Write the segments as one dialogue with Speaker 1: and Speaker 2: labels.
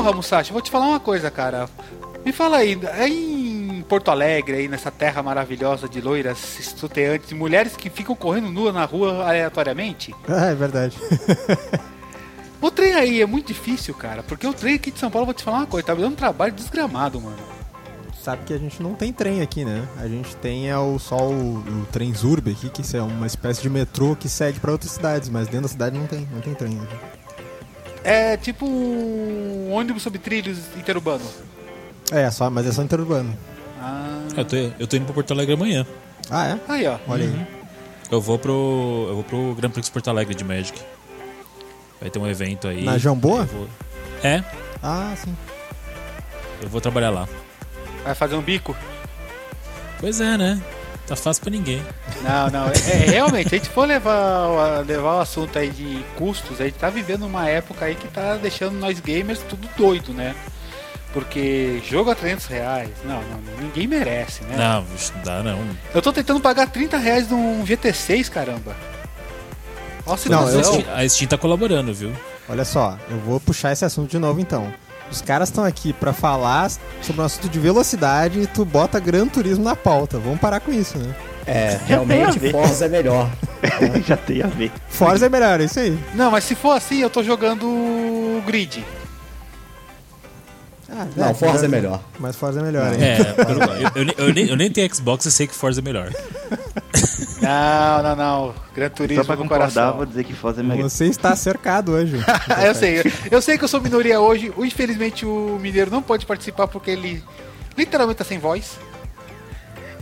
Speaker 1: Porra, Musashi, vou te falar uma coisa, cara. Me fala aí, aí em Porto Alegre, aí nessa terra maravilhosa de loiras estuteantes, mulheres que ficam correndo nuas na rua aleatoriamente,
Speaker 2: Ah, é verdade.
Speaker 1: o trem aí é muito difícil, cara. Porque o trem aqui de São Paulo, vou te falar uma coisa, tá me dando um trabalho desgramado, mano.
Speaker 2: Sabe que a gente não tem trem aqui, né? A gente tem é o, só o, o trem Zurb aqui, que é uma espécie de metrô que segue pra outras cidades, mas dentro da cidade não tem, não tem trem. aqui.
Speaker 1: É tipo um ônibus sobre trilhos interurbano.
Speaker 2: É, só, mas é só interurbano.
Speaker 1: Ah,
Speaker 3: Eu tô, eu tô indo pro Porto Alegre amanhã.
Speaker 2: Ah, é?
Speaker 1: aí ó.
Speaker 2: Olha aí.
Speaker 3: Eu vou pro. Eu vou pro Grand Prix Porto Alegre de Magic. Vai ter um evento aí.
Speaker 2: Na Jamboa?
Speaker 3: Vou- É,
Speaker 2: Ah, sim.
Speaker 3: eu vou trabalhar lá.
Speaker 1: Vai fazer um bico?
Speaker 3: Pois é, né? Tá fácil pra ninguém.
Speaker 1: Não, não. É, é, realmente, se a gente for levar, o- levar o assunto aí de custos, a gente tá vivendo uma época aí que tá deixando nós gamers tudo doido, né? Porque jogo a 300 reais, não, não, não, ninguém merece, né?
Speaker 3: Não, não dá não.
Speaker 1: Eu tô tentando pagar 30 reais num GT6, caramba. Nossa,
Speaker 2: Não,
Speaker 3: Mas
Speaker 2: eu-
Speaker 3: a, Steam, a Steam tá colaborando, viu?
Speaker 2: Olha só, eu vou puxar esse assunto de novo então. Os caras estão aqui pra falar sobre um assunto de velocidade e tu bota Gran Turismo na pauta. Vamos parar com isso, né?
Speaker 4: É, realmente. Forza é melhor.
Speaker 5: Já tem a ver.
Speaker 2: Forza é melhor, é isso aí.
Speaker 1: Não, mas se for assim, eu tô jogando Grid.
Speaker 2: Ah,
Speaker 4: Não, Forza é melhor.
Speaker 2: Mas Forza é melhor, hein?
Speaker 3: É, eu, eu- eu nem, eu nem tenho Xbox e sei que Forza é melhor.
Speaker 1: Não, não, não. Gran Turismo
Speaker 5: Só pra
Speaker 1: no
Speaker 5: concordar,
Speaker 1: coração.
Speaker 5: vou dizer que Forza é melhor.
Speaker 2: Você está cercado hoje.
Speaker 1: eu sei, eu sei que eu sou minoria hoje. Infelizmente o Mineiro não pode participar porque ele literalmente tá sem voz.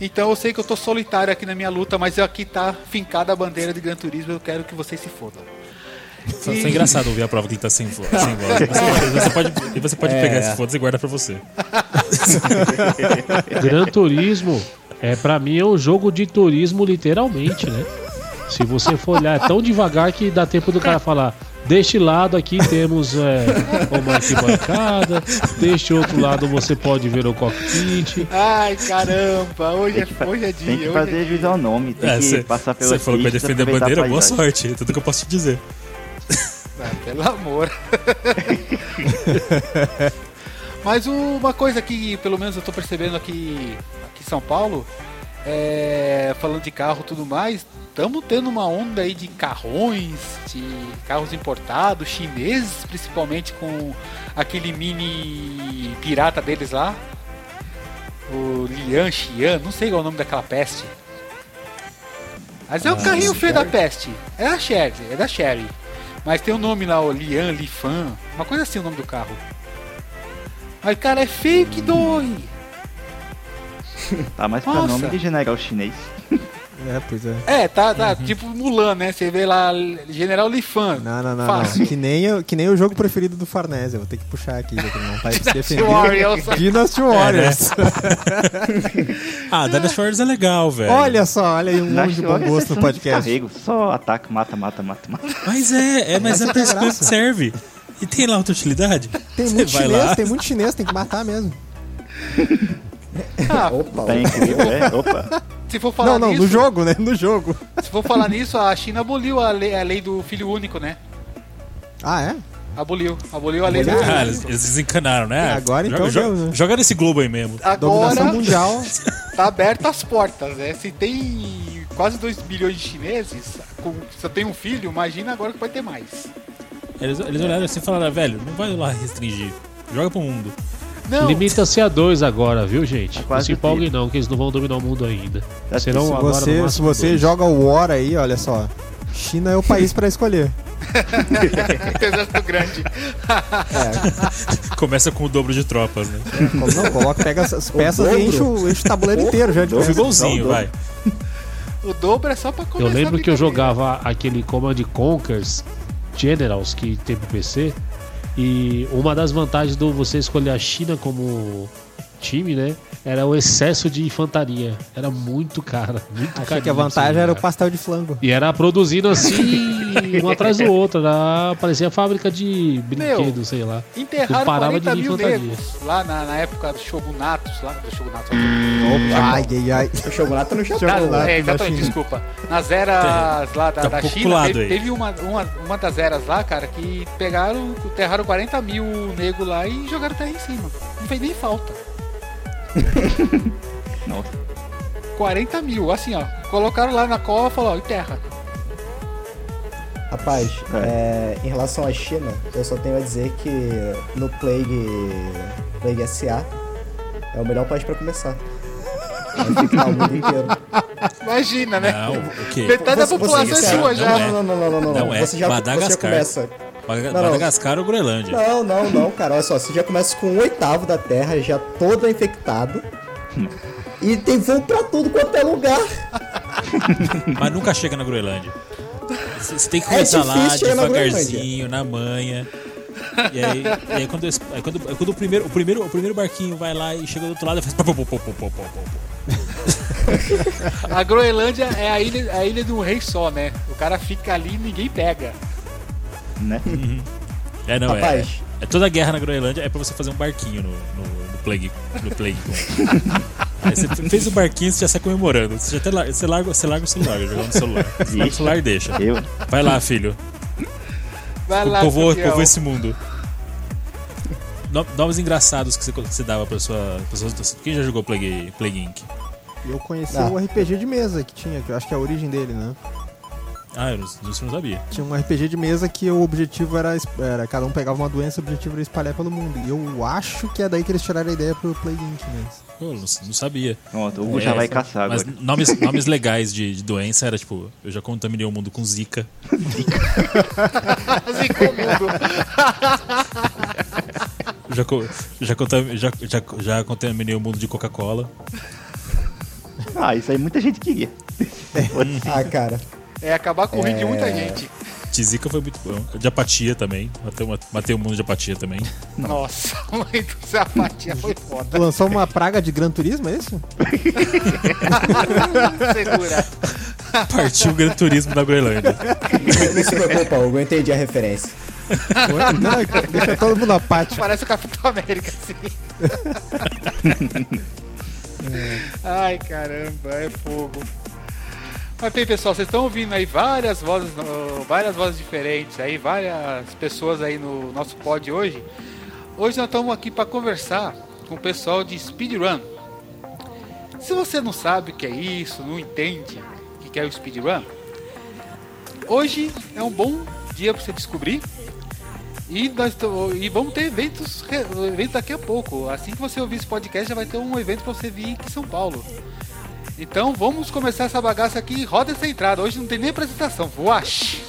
Speaker 1: Então eu sei que eu tô solitário aqui na minha luta, mas aqui tá fincada a bandeira de Gran Turismo. Eu quero que vocês se fodam.
Speaker 3: Só, só é engraçado ouvir a prova que ele tá sem, vo- sem voz. E Você, você pode, e você pode
Speaker 4: É.
Speaker 3: pegar esse foda e guardar pra você.
Speaker 6: Gran Turismo, é, pra mim, é um jogo de turismo, literalmente, né? Se você for olhar, é tão devagar que dá tempo do cara falar. Deste lado aqui temos é, uma arquibancada, deste outro lado você pode ver o cockpit.
Speaker 1: Ai caramba, hoje é, hoje é dia.
Speaker 5: tem que
Speaker 1: hoje
Speaker 5: fazer
Speaker 1: é
Speaker 5: juiz ao nome, tem
Speaker 3: É,
Speaker 5: que
Speaker 3: você
Speaker 5: passar pela
Speaker 3: você falou que vai defender a bandeira, boa sorte. É tudo que eu posso te dizer.
Speaker 1: Ah, pelo amor. Mas uma coisa que pelo menos eu tô percebendo aqui, aqui em São Paulo, é, falando de carro e tudo mais, estamos tendo uma onda aí de carrões, de carros importados, chineses principalmente com aquele mini pirata deles lá. O Lian Xian, não sei qual é o nome daquela peste. Mas é o
Speaker 3: Ah,
Speaker 1: carrinho feio da peste. É da Sherry, é da Sherry. Mas tem o nome lá, o Lian, Lifan, uma coisa assim o nome do carro. Mas cara, é feio que dói.
Speaker 5: Tá mais pra nome de general chinês.
Speaker 2: É, pois é.
Speaker 1: É, tá, tá tipo Mulan, né? Você vê lá General Lifan.
Speaker 2: Não, não, não, não. Que nem, o- que nem o jogo preferido do Farnese. Eu vou ter que puxar aqui, já que ele não tá defender.
Speaker 1: Warriors.
Speaker 2: Dynasty Warriors.
Speaker 3: Ah, Dynasty Warriors é legal, velho.
Speaker 2: Olha só, olha aí um nome de bom
Speaker 5: história,
Speaker 2: gosto no podcast.
Speaker 5: Só ataque, mata, mata, mata, mata.
Speaker 3: Mas é, é mas é pra isso que serve. E tem lá outra utilidade?
Speaker 2: Tem
Speaker 3: Você
Speaker 2: muito chinês,
Speaker 3: lá.
Speaker 2: tem muito chinês, tem que matar mesmo.
Speaker 1: Ah,
Speaker 4: Opa,
Speaker 5: Tá incrível, é? Opa.
Speaker 1: se for falar
Speaker 2: Não, não,
Speaker 1: nisso,
Speaker 2: no jogo, né? No jogo.
Speaker 1: se for falar nisso, a China aboliu a lei, a lei do filho único, né?
Speaker 2: Ah, é?
Speaker 1: Aboliu, aboliu a lei do filho
Speaker 3: Ah,
Speaker 1: único.
Speaker 3: eles, eles desencanaram, né?
Speaker 2: Agora então
Speaker 3: joga,
Speaker 2: deu,
Speaker 3: joga,
Speaker 2: né?
Speaker 3: joga nesse globo aí mesmo.
Speaker 2: Dominação
Speaker 1: Agora
Speaker 2: mundial.
Speaker 1: tá aberto as portas, né? Se tem quase 2 bilhões de chineses, com, só tem um filho, imagina agora que vai ter mais.
Speaker 3: Eles, eles olharam assim e falaram, velho, não vai lá restringir. Joga pro mundo.
Speaker 1: Não,
Speaker 6: Limita-se a dois agora, viu, gente? Não
Speaker 5: quase
Speaker 6: se empolguem não, que eles não vão dominar o mundo ainda.
Speaker 5: Tá
Speaker 6: Serão
Speaker 2: Se
Speaker 6: agora
Speaker 2: você,
Speaker 6: no
Speaker 2: se você
Speaker 6: dois.
Speaker 2: joga o War aí, olha só. China é o país pra escolher.
Speaker 1: exército grande.
Speaker 3: Começa com o dobro de tropas, né?
Speaker 2: Como não, coloca, pega essas peças e enche o, enche o tabuleiro inteiro já de peças.
Speaker 5: dobro.
Speaker 3: vai.
Speaker 1: O dobro é só pra
Speaker 6: Eu
Speaker 1: começar.
Speaker 6: lembro
Speaker 1: a
Speaker 6: que eu jogava aquele Command Conquers Generals que tem pro PC. E uma das vantagens do você escolher a China como time, né? Era o excesso de infantaria. Era muito cara, muito
Speaker 2: Achei
Speaker 6: carinho
Speaker 2: que a vantagem
Speaker 6: esse
Speaker 2: era o
Speaker 6: lugar.
Speaker 2: pastel de flango.
Speaker 6: E era produzindo assim, um atrás do outro. Era, parecia fábrica de brinquedos, sei lá.
Speaker 1: Enterraram
Speaker 6: Não parava
Speaker 1: 40
Speaker 6: de
Speaker 1: mil
Speaker 6: infantaria.
Speaker 1: negros lá na, na época do Shogunatos, lá do Shogunatos.
Speaker 2: Ai, ai, ai.
Speaker 4: O Shogunato no Japão.
Speaker 2: Shogunato.
Speaker 1: Ah, é,
Speaker 2: na
Speaker 1: exatamente, desculpa. Nas eras lá da,
Speaker 3: Tá
Speaker 1: da China, teve, teve uma, uma, uma das eras lá, cara, que pegaram, enterraram 40 mil negros lá e jogaram terra em cima. Não fez nem falta.
Speaker 5: Nossa.
Speaker 1: 40 mil, assim, ó. Colocaram lá na cova e falaram, ó, enterra.
Speaker 4: Rapaz, é, em relação à China, eu só tenho a dizer que no Plague, Plague SA é o melhor país pra começar. Vai ficar o mundo inteiro.
Speaker 1: Imagina, né?
Speaker 3: Não, o quê?
Speaker 1: Metade da
Speaker 4: Você-
Speaker 1: população
Speaker 4: você-
Speaker 1: é sua
Speaker 3: não
Speaker 1: já.
Speaker 3: é.
Speaker 4: Não, não, não, não, não, não.
Speaker 3: Não é.
Speaker 4: Você já, você já
Speaker 3: Madagascar.
Speaker 4: começa.
Speaker 3: Maga-
Speaker 4: Não, não.
Speaker 3: Madagascar ou Groenlândia?
Speaker 4: Não, não, não, cara. Olha só, você já começa com um oitavo da Terra, já todo infectado. E tem voo pra tudo quanto é lugar.
Speaker 3: Mas nunca chega na Groenlândia. Você tem que
Speaker 4: É
Speaker 3: começar lá
Speaker 4: difícil chegar na
Speaker 3: devagarzinho, na manha. E aí, e aí quando, aí quando, aí quando o, primeiro, o, primeiro, o primeiro barquinho vai lá e chega do outro lado, faz. pô, pô, pô, pô.
Speaker 1: A Groenlândia é a ilha, a ilha de um rei só, né? O cara fica ali e ninguém pega.
Speaker 5: Né?
Speaker 3: É, não, é,
Speaker 4: Rapaz.
Speaker 3: é. toda guerra na Groenlândia é pra você fazer um barquinho no, no, no Plague. No plague aí você fez o barquinho, você já sai comemorando. Você, já até larga, você, larga, você larga o celular, jogar no celular. Você larga o celular e deixa.
Speaker 5: Eu.
Speaker 3: Vai lá, filho.
Speaker 1: Vai lá,
Speaker 3: Povoa, povoa esse mundo. No- Nomes engraçados que você, que você dava pra sua, pra sua. Quem já jogou Plague, Plague Inc?
Speaker 2: Eu conheci
Speaker 4: Ah.
Speaker 2: o RPG de mesa que tinha, que eu acho que é a origem dele, né?
Speaker 3: Ah, eu não, isso eu não sabia.
Speaker 2: Tinha um RPG de mesa que o objetivo era, era cada um pegava uma doença, o objetivo era espalhar pelo mundo. E eu acho que é daí que eles tiraram a ideia pro Plague Inc. mesmo.
Speaker 3: Pô, eu não, não sabia.
Speaker 5: Pronto, o Hugo
Speaker 3: É,
Speaker 5: já vai caçar
Speaker 3: Mas
Speaker 5: agora.
Speaker 3: nomes, nomes legais de, de doença era tipo, eu já contaminei o mundo com Zika.
Speaker 1: Zicou o mundo.
Speaker 3: Já, já, contam- já, já, já contaminei o mundo de Coca-Cola.
Speaker 5: Ah, isso aí muita gente queria.
Speaker 4: Ah, cara.
Speaker 1: É acabar com o rim de muita gente.
Speaker 3: De Zika foi muito bom. De apatia também. Matei, uma- matei o mundo de apatia também.
Speaker 1: Nossa, mãe do céu, a apatia foi foda.
Speaker 2: Lançou uma praga de Gran Turismo, é isso?
Speaker 1: Segura.
Speaker 3: Partiu o Gran Turismo da Groenlândia.
Speaker 4: Se preocupa, Hugo, eu entendi a referência.
Speaker 2: Não, deixa todo mundo apático.
Speaker 1: Parece o Capitão América, assim. Ai, caramba, é fogo. Mas bem, pessoal, vocês estão ouvindo aí várias vozes, várias vozes diferentes aí, várias pessoas aí no nosso pod hoje. Hoje nós estamos aqui para conversar com o pessoal de speedrun. Se você não sabe o que é isso, não entende o que é o speedrun, hoje é um bom dia para você descobrir. E, nós e vamos ter eventos, re- evento daqui a pouco. Assim que você ouvir esse podcast, já vai ter um evento para você vir aqui em São Paulo. Então vamos começar essa bagaça aqui. Roda essa entrada. Hoje não tem nem apresentação. Voash!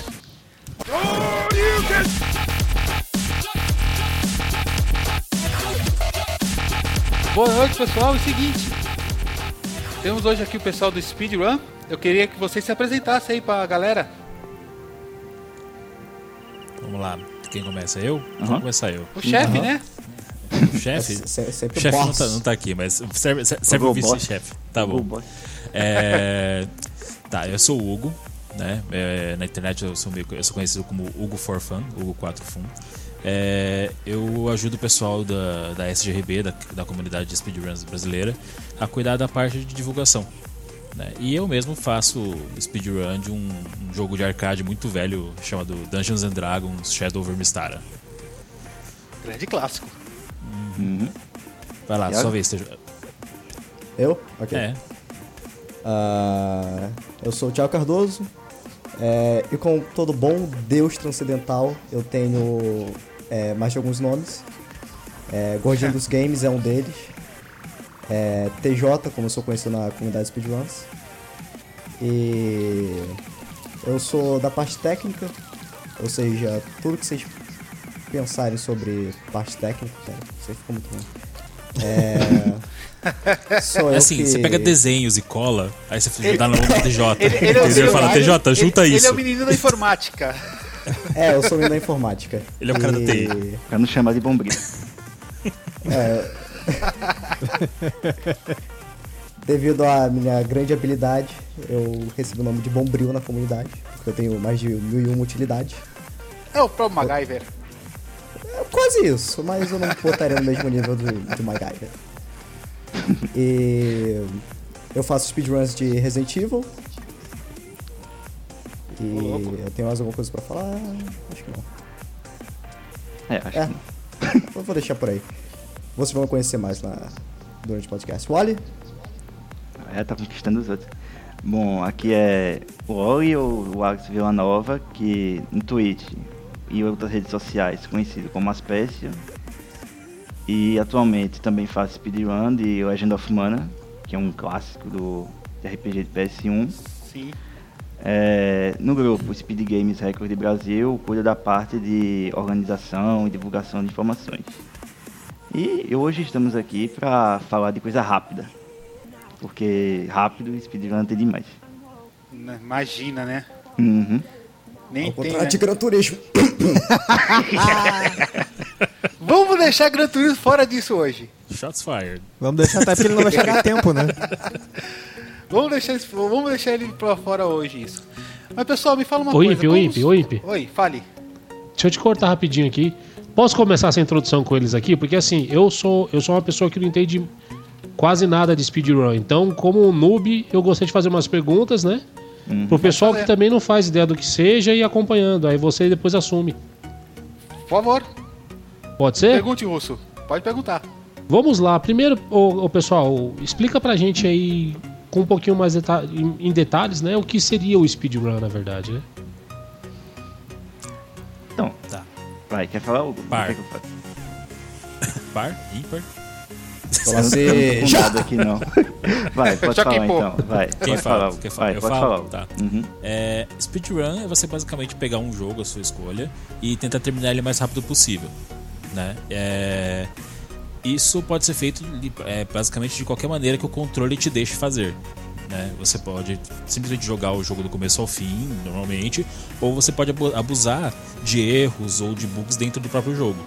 Speaker 1: Boa noite, pessoal. É o seguinte. Temos hoje aqui o pessoal do Speedrun. Eu queria que vocês se apresentassem aí pra galera.
Speaker 3: Vamos lá. Quem começa? Eu? Vou
Speaker 5: Aham.
Speaker 3: começar eu.
Speaker 1: O chefe,
Speaker 4: Aham.
Speaker 1: né?
Speaker 3: O chefe?
Speaker 4: Sempre
Speaker 3: O chefe não tá, não tá aqui, mas serve, serve o
Speaker 5: boss.
Speaker 3: vice-chefe. Tá bom. É, tá, eu sou o Hugo, né? É, na internet eu sou, meio- eu sou conhecido como Hugo for Fun, Hugo 4 Fun. É, eu ajudo o pessoal da, da SGRB, da, da comunidade de speedruns brasileira, a cuidar da parte de divulgação. né? E eu mesmo faço speedrun de um, um jogo de arcade muito velho chamado Dungeons and Dragons Shadow over Mistara.
Speaker 1: Grande clássico.
Speaker 5: Uhum.
Speaker 3: Vai lá,
Speaker 5: E
Speaker 3: sua vez.
Speaker 4: Eu? Ok.
Speaker 3: É,
Speaker 4: Ah, eu sou o Thiago Cardoso. é, e como todo bom deus transcendental, eu tenho é, mais de alguns nomes. É, Gordinho dos Games é um deles. É, TJ, como eu sou conhecido na comunidade Speedruns. E eu sou da parte técnica, ou seja, tudo que vocês pensarem sobre parte técnica, cara, aí ficou muito bom. É, sou
Speaker 3: É
Speaker 4: eu
Speaker 3: assim,
Speaker 4: que...
Speaker 3: você pega desenhos e cola, aí você dá no TJ.
Speaker 1: Ele- ele é o
Speaker 3: entendeu?
Speaker 1: seu-
Speaker 3: Fala,
Speaker 1: ele-
Speaker 3: TJ, junta
Speaker 1: ele,
Speaker 3: isso.
Speaker 1: Ele é o menino da informática.
Speaker 4: É, eu sou menino da informática.
Speaker 3: Ele é o cara da
Speaker 4: E-
Speaker 3: TI.
Speaker 5: Pra não chamar de bombril.
Speaker 4: É, Devido à minha grande habilidade, eu recebi o nome de Bombril na comunidade, porque eu tenho mais de mil e uma utilidades.
Speaker 1: É o próprio MacGyver.
Speaker 4: É quase isso, mas eu não botaria no mesmo nível do, do MacGyver. E eu faço speedruns de Resident Evil. E eu tenho mais alguma coisa pra falar? Acho que não.
Speaker 5: É, acho
Speaker 4: É.
Speaker 5: que
Speaker 4: Eu vou deixar por aí. Vocês vão conhecer mais na, durante o podcast. Wally?
Speaker 5: É, tá conquistando os outros. Bom, aqui é o Ori ou o Alex Villanova, que no Twitch e outras redes sociais conhecido como Aspécia. E atualmente também faço speedrun de Legend of Mana, que é um clássico do RPG de PS1.
Speaker 1: Sim.
Speaker 5: É, no grupo Speed Games Record Brasil, cuida da parte de organização e divulgação de informações. E hoje estamos aqui para falar de coisa rápida. Porque rápido, speedrun tem demais.
Speaker 1: Imagina, né?
Speaker 5: Uhum.
Speaker 1: Nem
Speaker 4: Ao
Speaker 1: tem,
Speaker 4: contrário
Speaker 1: né?
Speaker 4: de Gran Turismo.
Speaker 1: Vamos deixar Gran Turismo fora disso hoje.
Speaker 3: Shots fired.
Speaker 2: Vamos deixar até porque ele não vai chegar a tempo, né?
Speaker 1: Vamos deixar, isso- vamos deixar ele pra fora hoje, isso. Mas pessoal, me fala uma
Speaker 6: Ô,
Speaker 1: coisa. Como-
Speaker 6: Imp, ô, Imp.
Speaker 1: Oi, fale.
Speaker 6: Deixa eu te cortar rapidinho aqui. Posso começar essa introdução com eles aqui? Porque assim, eu sou, eu sou uma pessoa que não entende quase nada de speedrun. Então, como um noob, eu gostaria de fazer umas perguntas, né? Pro pessoal que
Speaker 1: fazer.
Speaker 6: também não faz ideia do que seja e acompanhando. Aí você depois assume.
Speaker 1: Por favor,
Speaker 6: Pode ser?
Speaker 1: pergunte, Russo. Pode perguntar.
Speaker 6: Vamos lá. Primeiro, ô, ô, pessoal, explica pra gente aí com um pouquinho mais deta- em, detalhes, né? O que seria o speedrun, na verdade, né?
Speaker 5: Então,
Speaker 3: Tá.
Speaker 5: vai, quer falar algo?
Speaker 3: Par. Par? Ímpar?
Speaker 5: Não com nada aqui não. Vai, pode
Speaker 1: Choque
Speaker 5: falar então. Vai,
Speaker 3: Quem
Speaker 5: pode
Speaker 3: fala?
Speaker 5: falar.
Speaker 3: Quem fala?
Speaker 5: Vai,
Speaker 3: Eu
Speaker 5: pode
Speaker 3: falo?
Speaker 5: falar.
Speaker 3: Tá.
Speaker 5: Uhum.
Speaker 3: É, speedrun é você basicamente pegar um jogo, a sua escolha, e tentar terminar ele o mais rápido possível. Né? É, isso pode ser feito é, basicamente de qualquer maneira que o controle te deixe fazer. Né? Você pode simplesmente jogar o jogo do começo ao fim, normalmente, ou você pode abu- abusar de erros ou de bugs dentro do próprio jogo.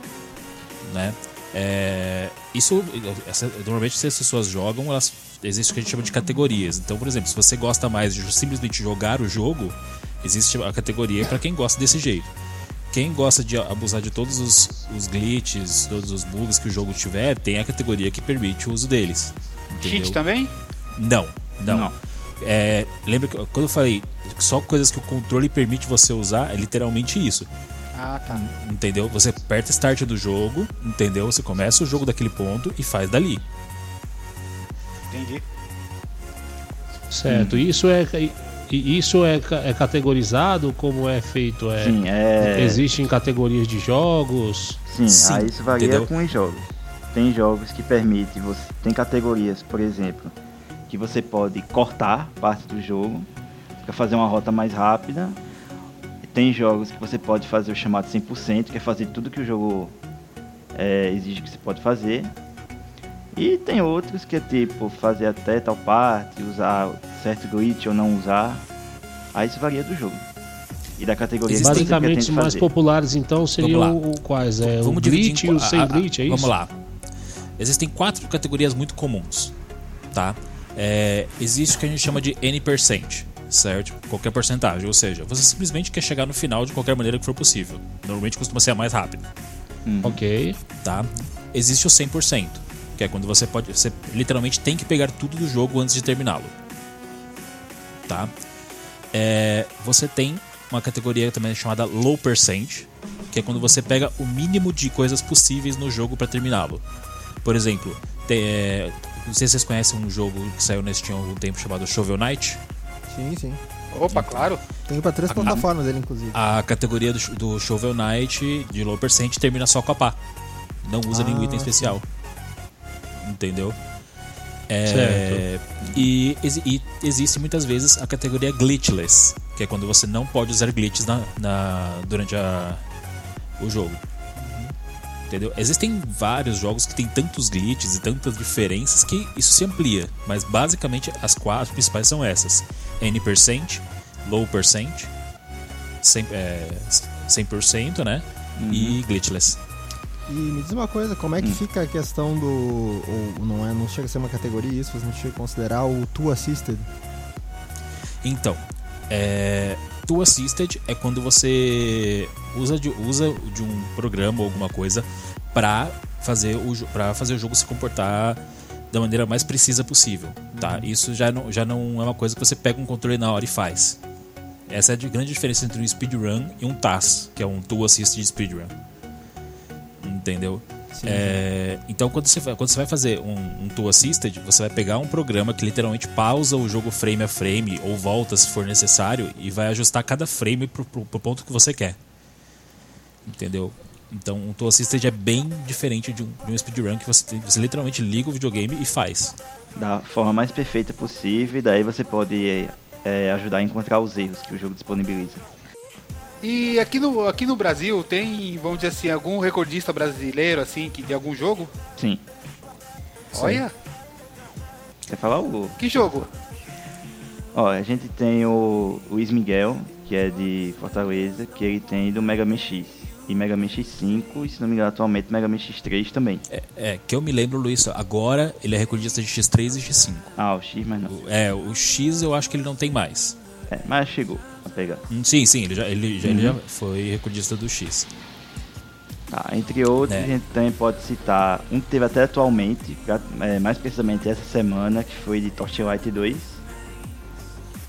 Speaker 3: Né? É, isso, essa- normalmente, se as pessoas jogam, elas, existe o que a gente chama de categorias. Então, por exemplo, se você gosta mais de simplesmente jogar o jogo, existe a categoria para quem gosta desse jeito. Quem gosta de abusar de todos os, os glitches, todos os bugs que o jogo tiver, tem a categoria que permite o uso deles. Entendeu?
Speaker 1: Cheat também?
Speaker 3: Não, não.
Speaker 5: Não.
Speaker 3: É, lembra que quando eu falei só coisas que o controle permite você usar, é literalmente isso.
Speaker 1: Ah, tá.
Speaker 3: Entendeu? Você aperta start do jogo, entendeu? Você começa o jogo daquele ponto e faz dali.
Speaker 1: Entendi.
Speaker 6: Certo. Isso é isso é, é categorizado como é feito? É,
Speaker 5: Sim, é.
Speaker 6: Existem categorias de jogos?
Speaker 5: Sim,
Speaker 3: Sim,
Speaker 5: aí isso varia
Speaker 3: entendeu?
Speaker 5: com os jogos. Tem jogos que permitem, você tem categorias, por exemplo, que você pode cortar parte do jogo para fazer uma rota mais rápida. Tem jogos que você pode fazer o chamado 100%, que é fazer tudo que o jogo é, exige que você pode fazer. E tem outros que é tipo fazer até tal parte, usar certo glitch ou não usar. Aí isso varia do jogo. E da categoria que você
Speaker 6: Basicamente, mais
Speaker 5: fazer.
Speaker 6: populares então seriam o, quais? É, o
Speaker 3: Vamos dividir
Speaker 6: glitch
Speaker 3: em
Speaker 6: e o sem
Speaker 3: a- a-
Speaker 6: glitch, é isso?
Speaker 3: Vamos lá. Existem quatro categorias muito comuns, tá? É, existe o que a gente chama de N%, certo? Qualquer porcentagem, ou seja, você simplesmente quer chegar no final de qualquer maneira que for possível. Normalmente costuma ser a mais rápida,
Speaker 6: Ok.
Speaker 3: tá? Existe o 100%, que é quando você pode, você literalmente tem que pegar tudo do jogo antes de terminá-lo, tá? É, você tem uma categoria também chamada Low Percent, que é quando você pega o mínimo de coisas possíveis no jogo para terminá-lo. Por exemplo, tem, é, não sei se vocês conhecem um jogo que saiu nesse tinha algum tempo chamado Shovel Knight.
Speaker 2: Sim, sim.
Speaker 1: Opa, claro.
Speaker 2: Tem pra três plataformas dele, inclusive.
Speaker 3: A categoria do, do Shovel Knight de Low Percent termina só com a pá. Não usa nenhum
Speaker 2: Ah,
Speaker 3: item especial. Entendeu? É,
Speaker 6: Certo.
Speaker 3: E, e existe muitas vezes a categoria glitchless, que é quando você não pode usar glitches na, na- durante a, o jogo. Entendeu? Existem vários jogos que tem tantos glitches e tantas diferenças que isso se amplia, mas basicamente as quatro principais são essas: N%, Low percent, 100%, é, 100% né? E glitchless.
Speaker 2: E me diz uma coisa, como é que fica a questão do. Ou não, é, não chega a ser uma categoria isso, você não chega a considerar o Two Assisted?
Speaker 3: Então, é, Tool Assisted é quando você usa de, usa de um programa ou alguma coisa para fazer, o, pra fazer o jogo se comportar da maneira mais precisa possível. Tá? Isso já não, já não é uma coisa que você pega um controle na hora e faz. Essa é a de- grande diferença entre um speedrun e um TAS, que é um Tool Assisted Speedrun. Entendeu? É, então, quando você, vai, quando você vai fazer um, um Tool Assisted, você vai pegar um programa que literalmente pausa o jogo frame a frame ou volta se for necessário e vai ajustar cada frame pro, pro- pro ponto que você quer. Entendeu? Então, um Tool Assisted é bem diferente de um, de um speedrun que você, você literalmente liga o videogame e faz.
Speaker 5: Da forma mais perfeita possível, e daí você pode é, ajudar a encontrar os erros que o jogo disponibiliza.
Speaker 1: E aqui no, aqui no Brasil tem, vamos dizer assim, algum recordista brasileiro assim que de algum jogo?
Speaker 5: Sim.
Speaker 1: Olha,
Speaker 5: Quer falar o.
Speaker 1: que jogo?
Speaker 5: Ó, a gente tem o Luiz Miguel, que é de Fortaleza, que ele tem do Mega Man X. E Mega Man X5, e se não me engano, atualmente Mega Man X3 também.
Speaker 3: É, é, que eu me lembro, Luiz, agora ele é recordista de X3 e X5.
Speaker 5: Ah, o X, mas não.
Speaker 3: O- É, o X eu acho que ele não tem mais.
Speaker 5: É, mas chegou pegar.
Speaker 3: Hum, Sim, sim, ele já, ele, já, ele já foi recordista do X.
Speaker 5: Tá, entre outros,
Speaker 3: É.
Speaker 5: a gente também pode citar um que teve até atualmente, é, mais precisamente essa semana, que foi de Torchlight 2.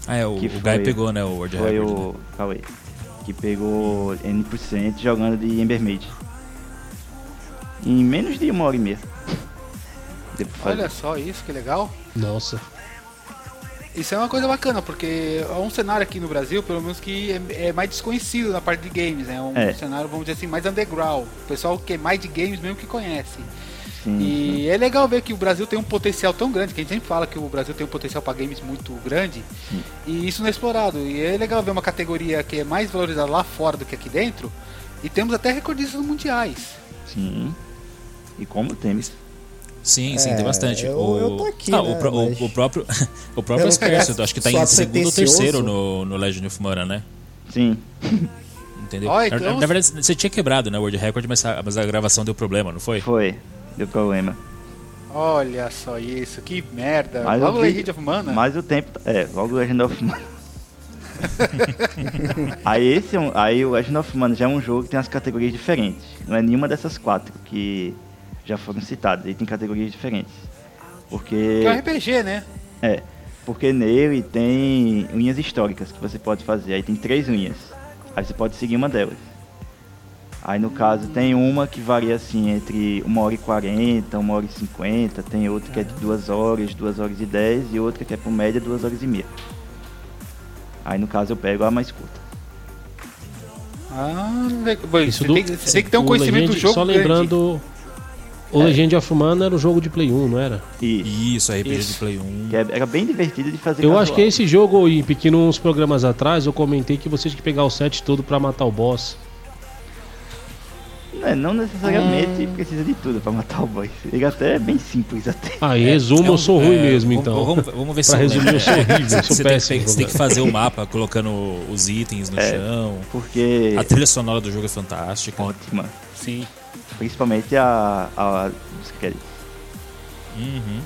Speaker 3: Ah, é, o,
Speaker 5: Que
Speaker 3: o Guy pegou, né, o World
Speaker 5: Foi
Speaker 3: Record.
Speaker 5: o.
Speaker 3: né?
Speaker 5: Cauê. Que pegou N% jogando de Embermaid. Em menos de uma hora e meia.
Speaker 1: Olha só isso, que legal.
Speaker 6: Nossa.
Speaker 1: Isso é uma coisa bacana, porque é um cenário aqui no Brasil, pelo menos que é, é mais desconhecido na parte de games, né? Um
Speaker 5: É.
Speaker 1: cenário, vamos dizer assim, mais underground. O pessoal que é mais de games mesmo que conhece.
Speaker 5: Sim, sim.
Speaker 1: E é legal ver que o Brasil tem um potencial tão grande, que a gente sempre fala que o Brasil tem um potencial para games muito grande, e isso não é explorado. E é legal ver uma categoria que é mais valorizada lá fora do que aqui dentro, e temos até recordistas mundiais.
Speaker 5: Sim. E como temos.
Speaker 3: Sim, sim,
Speaker 4: É,
Speaker 3: tem bastante.
Speaker 4: eu-
Speaker 3: o,
Speaker 4: eu tô aqui,
Speaker 3: ah,
Speaker 4: né,
Speaker 3: o, pro- o-
Speaker 4: mas-
Speaker 3: o próprio, o próprio
Speaker 4: quero
Speaker 3: acho que tá em segundo ou terceiro no, no Legend of Mana, né?
Speaker 5: Sim.
Speaker 3: Entendeu? Na-
Speaker 1: então-
Speaker 3: na, verdade, você tinha quebrado, né, o World Record, mas a, mas a gravação deu problema, não foi?
Speaker 5: Foi. Deu problema.
Speaker 1: Olha só isso, que merda.
Speaker 5: Mas
Speaker 1: Logo
Speaker 5: o
Speaker 1: Legend of Mana.
Speaker 5: Mas o tempo. É, logo o Legend of Mana. aí esse é um, aí o Legend of Mana já é um jogo que tem as categorias diferentes. Não é nenhuma dessas quatro que já foram citadas. Ele tem categorias diferentes. Porque.
Speaker 1: Que é um RPG, né?
Speaker 5: É. Porque nele tem unhas históricas que você pode fazer. Aí tem três unhas. Aí você pode seguir uma delas. Aí no caso tem uma que varia assim entre 1 hora e 40, 1 hora e 50, tem outra que é de 2 horas, 2 horas e 10 e outra que é por média 2 horas e meia. Aí no caso eu pego a mais curta.
Speaker 1: Ah, le- bom,
Speaker 6: Isso
Speaker 1: você,
Speaker 6: do-
Speaker 1: tem, você tem que ter um
Speaker 6: o
Speaker 1: conhecimento
Speaker 6: Legend-
Speaker 1: do jogo
Speaker 6: Só
Speaker 1: grande.
Speaker 6: O Legend of Mana era o jogo de Play 1, não era?
Speaker 5: E
Speaker 3: Isso, RPG
Speaker 1: Isso.
Speaker 3: de Play 1.
Speaker 5: que é- era bem divertido de fazer
Speaker 6: Eu
Speaker 5: casual.
Speaker 6: acho que esse jogo, em pequeno, uns programas atrás, eu comentei que você tinha que pegar o set todo pra matar o boss.
Speaker 5: Não, é- não necessariamente
Speaker 1: Hum.
Speaker 5: precisa de tudo pra matar o boss. Ele até é bem simples até.
Speaker 6: Ah, em resumo,
Speaker 3: É um-
Speaker 6: eu sou ruim
Speaker 3: é,
Speaker 6: mesmo,
Speaker 3: vamos-
Speaker 6: então.
Speaker 3: Vamos, vamos ver se
Speaker 6: Pra
Speaker 3: eu
Speaker 6: resumir, eu sou horrível, sou
Speaker 3: Você tem,
Speaker 6: péssimo.
Speaker 3: que- você tem que fazer o mapa colocando os itens no
Speaker 5: É.
Speaker 3: chão.
Speaker 5: Porque.
Speaker 3: A trilha sonora do jogo é fantástica.
Speaker 5: Ótima.
Speaker 1: Sim.
Speaker 5: Principalmente a, a dos créditos.
Speaker 3: Uhum.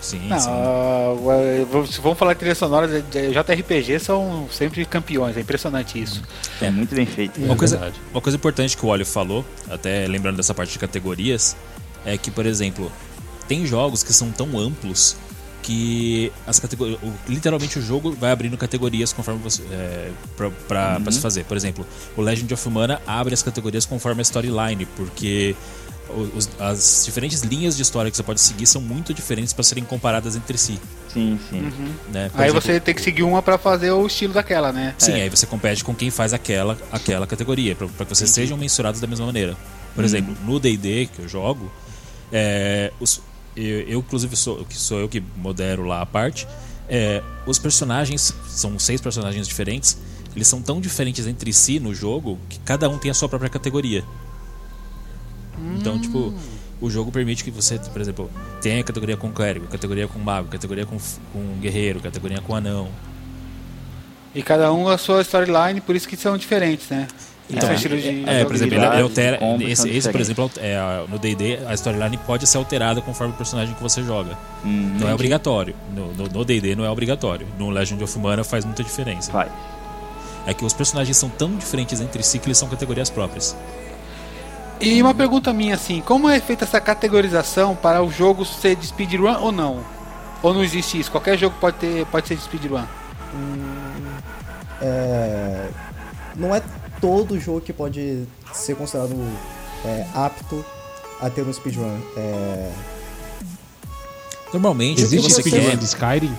Speaker 3: Sim,
Speaker 1: Não,
Speaker 3: sim.
Speaker 1: ah, se vamos falar de trilha sonora, de- de- JRPG são sempre campeões, é impressionante isso.
Speaker 5: É muito bem feito.
Speaker 3: Uma coisa,
Speaker 6: verdade.
Speaker 3: uma coisa importante que o Olio falou, até lembrando dessa parte de categorias, é que, por exemplo, tem jogos que são tão amplos que as categorias. Literalmente o jogo vai abrindo categorias conforme você. É, pra, pra, pra se fazer. Por exemplo, o Legend of Mana abre as categorias conforme a storyline, porque os- as diferentes linhas de história que você pode seguir são muito diferentes para serem comparadas entre si.
Speaker 5: Sim, sim.
Speaker 3: Né? Por
Speaker 1: Aí
Speaker 3: exemplo,
Speaker 1: você tem que seguir uma pra fazer o estilo daquela, né?
Speaker 3: Sim, aí você compete com quem faz aquela, aquela categoria, para que vocês sejam mensurados da mesma maneira. Por exemplo, no D&D que eu jogo, é, os- eu, eu, inclusive sou, que sou eu que modero lá a parte, é, os personagens, são seis personagens diferentes, eles são tão diferentes entre si no jogo que cada um tem a sua própria categoria. Então, tipo, o jogo permite que você, por exemplo, tenha categoria com clérigo, categoria com mago, categoria com, com guerreiro, categoria com anão.
Speaker 1: E cada um a sua storyline, por isso que são diferentes, né?
Speaker 3: Então,
Speaker 1: Esse estilo de
Speaker 3: é, por exemplo, ele, altera. Esse,
Speaker 5: são
Speaker 3: esse, por exemplo, é, a- no DD, a storyline pode ser alterada conforme o personagem que você joga.
Speaker 5: Hum,
Speaker 3: Não é obrigatório. No- DD não é obrigatório. No Legend of Mana faz muita diferença.
Speaker 5: Faz.
Speaker 3: É que os personagens são tão diferentes entre si que eles são categorias próprias.
Speaker 1: E uma pergunta minha assim, como é feita essa categorização para o jogo ser de speedrun ou não? Ou não existe isso? Qualquer jogo pode ter pode ser de speedrun.
Speaker 4: É, não é todo jogo que pode ser considerado é, apto a ter um speedrun. É,
Speaker 3: Normalmente, o que
Speaker 6: Existe
Speaker 3: você
Speaker 6: speedrun
Speaker 3: quer.
Speaker 6: de Skyrim?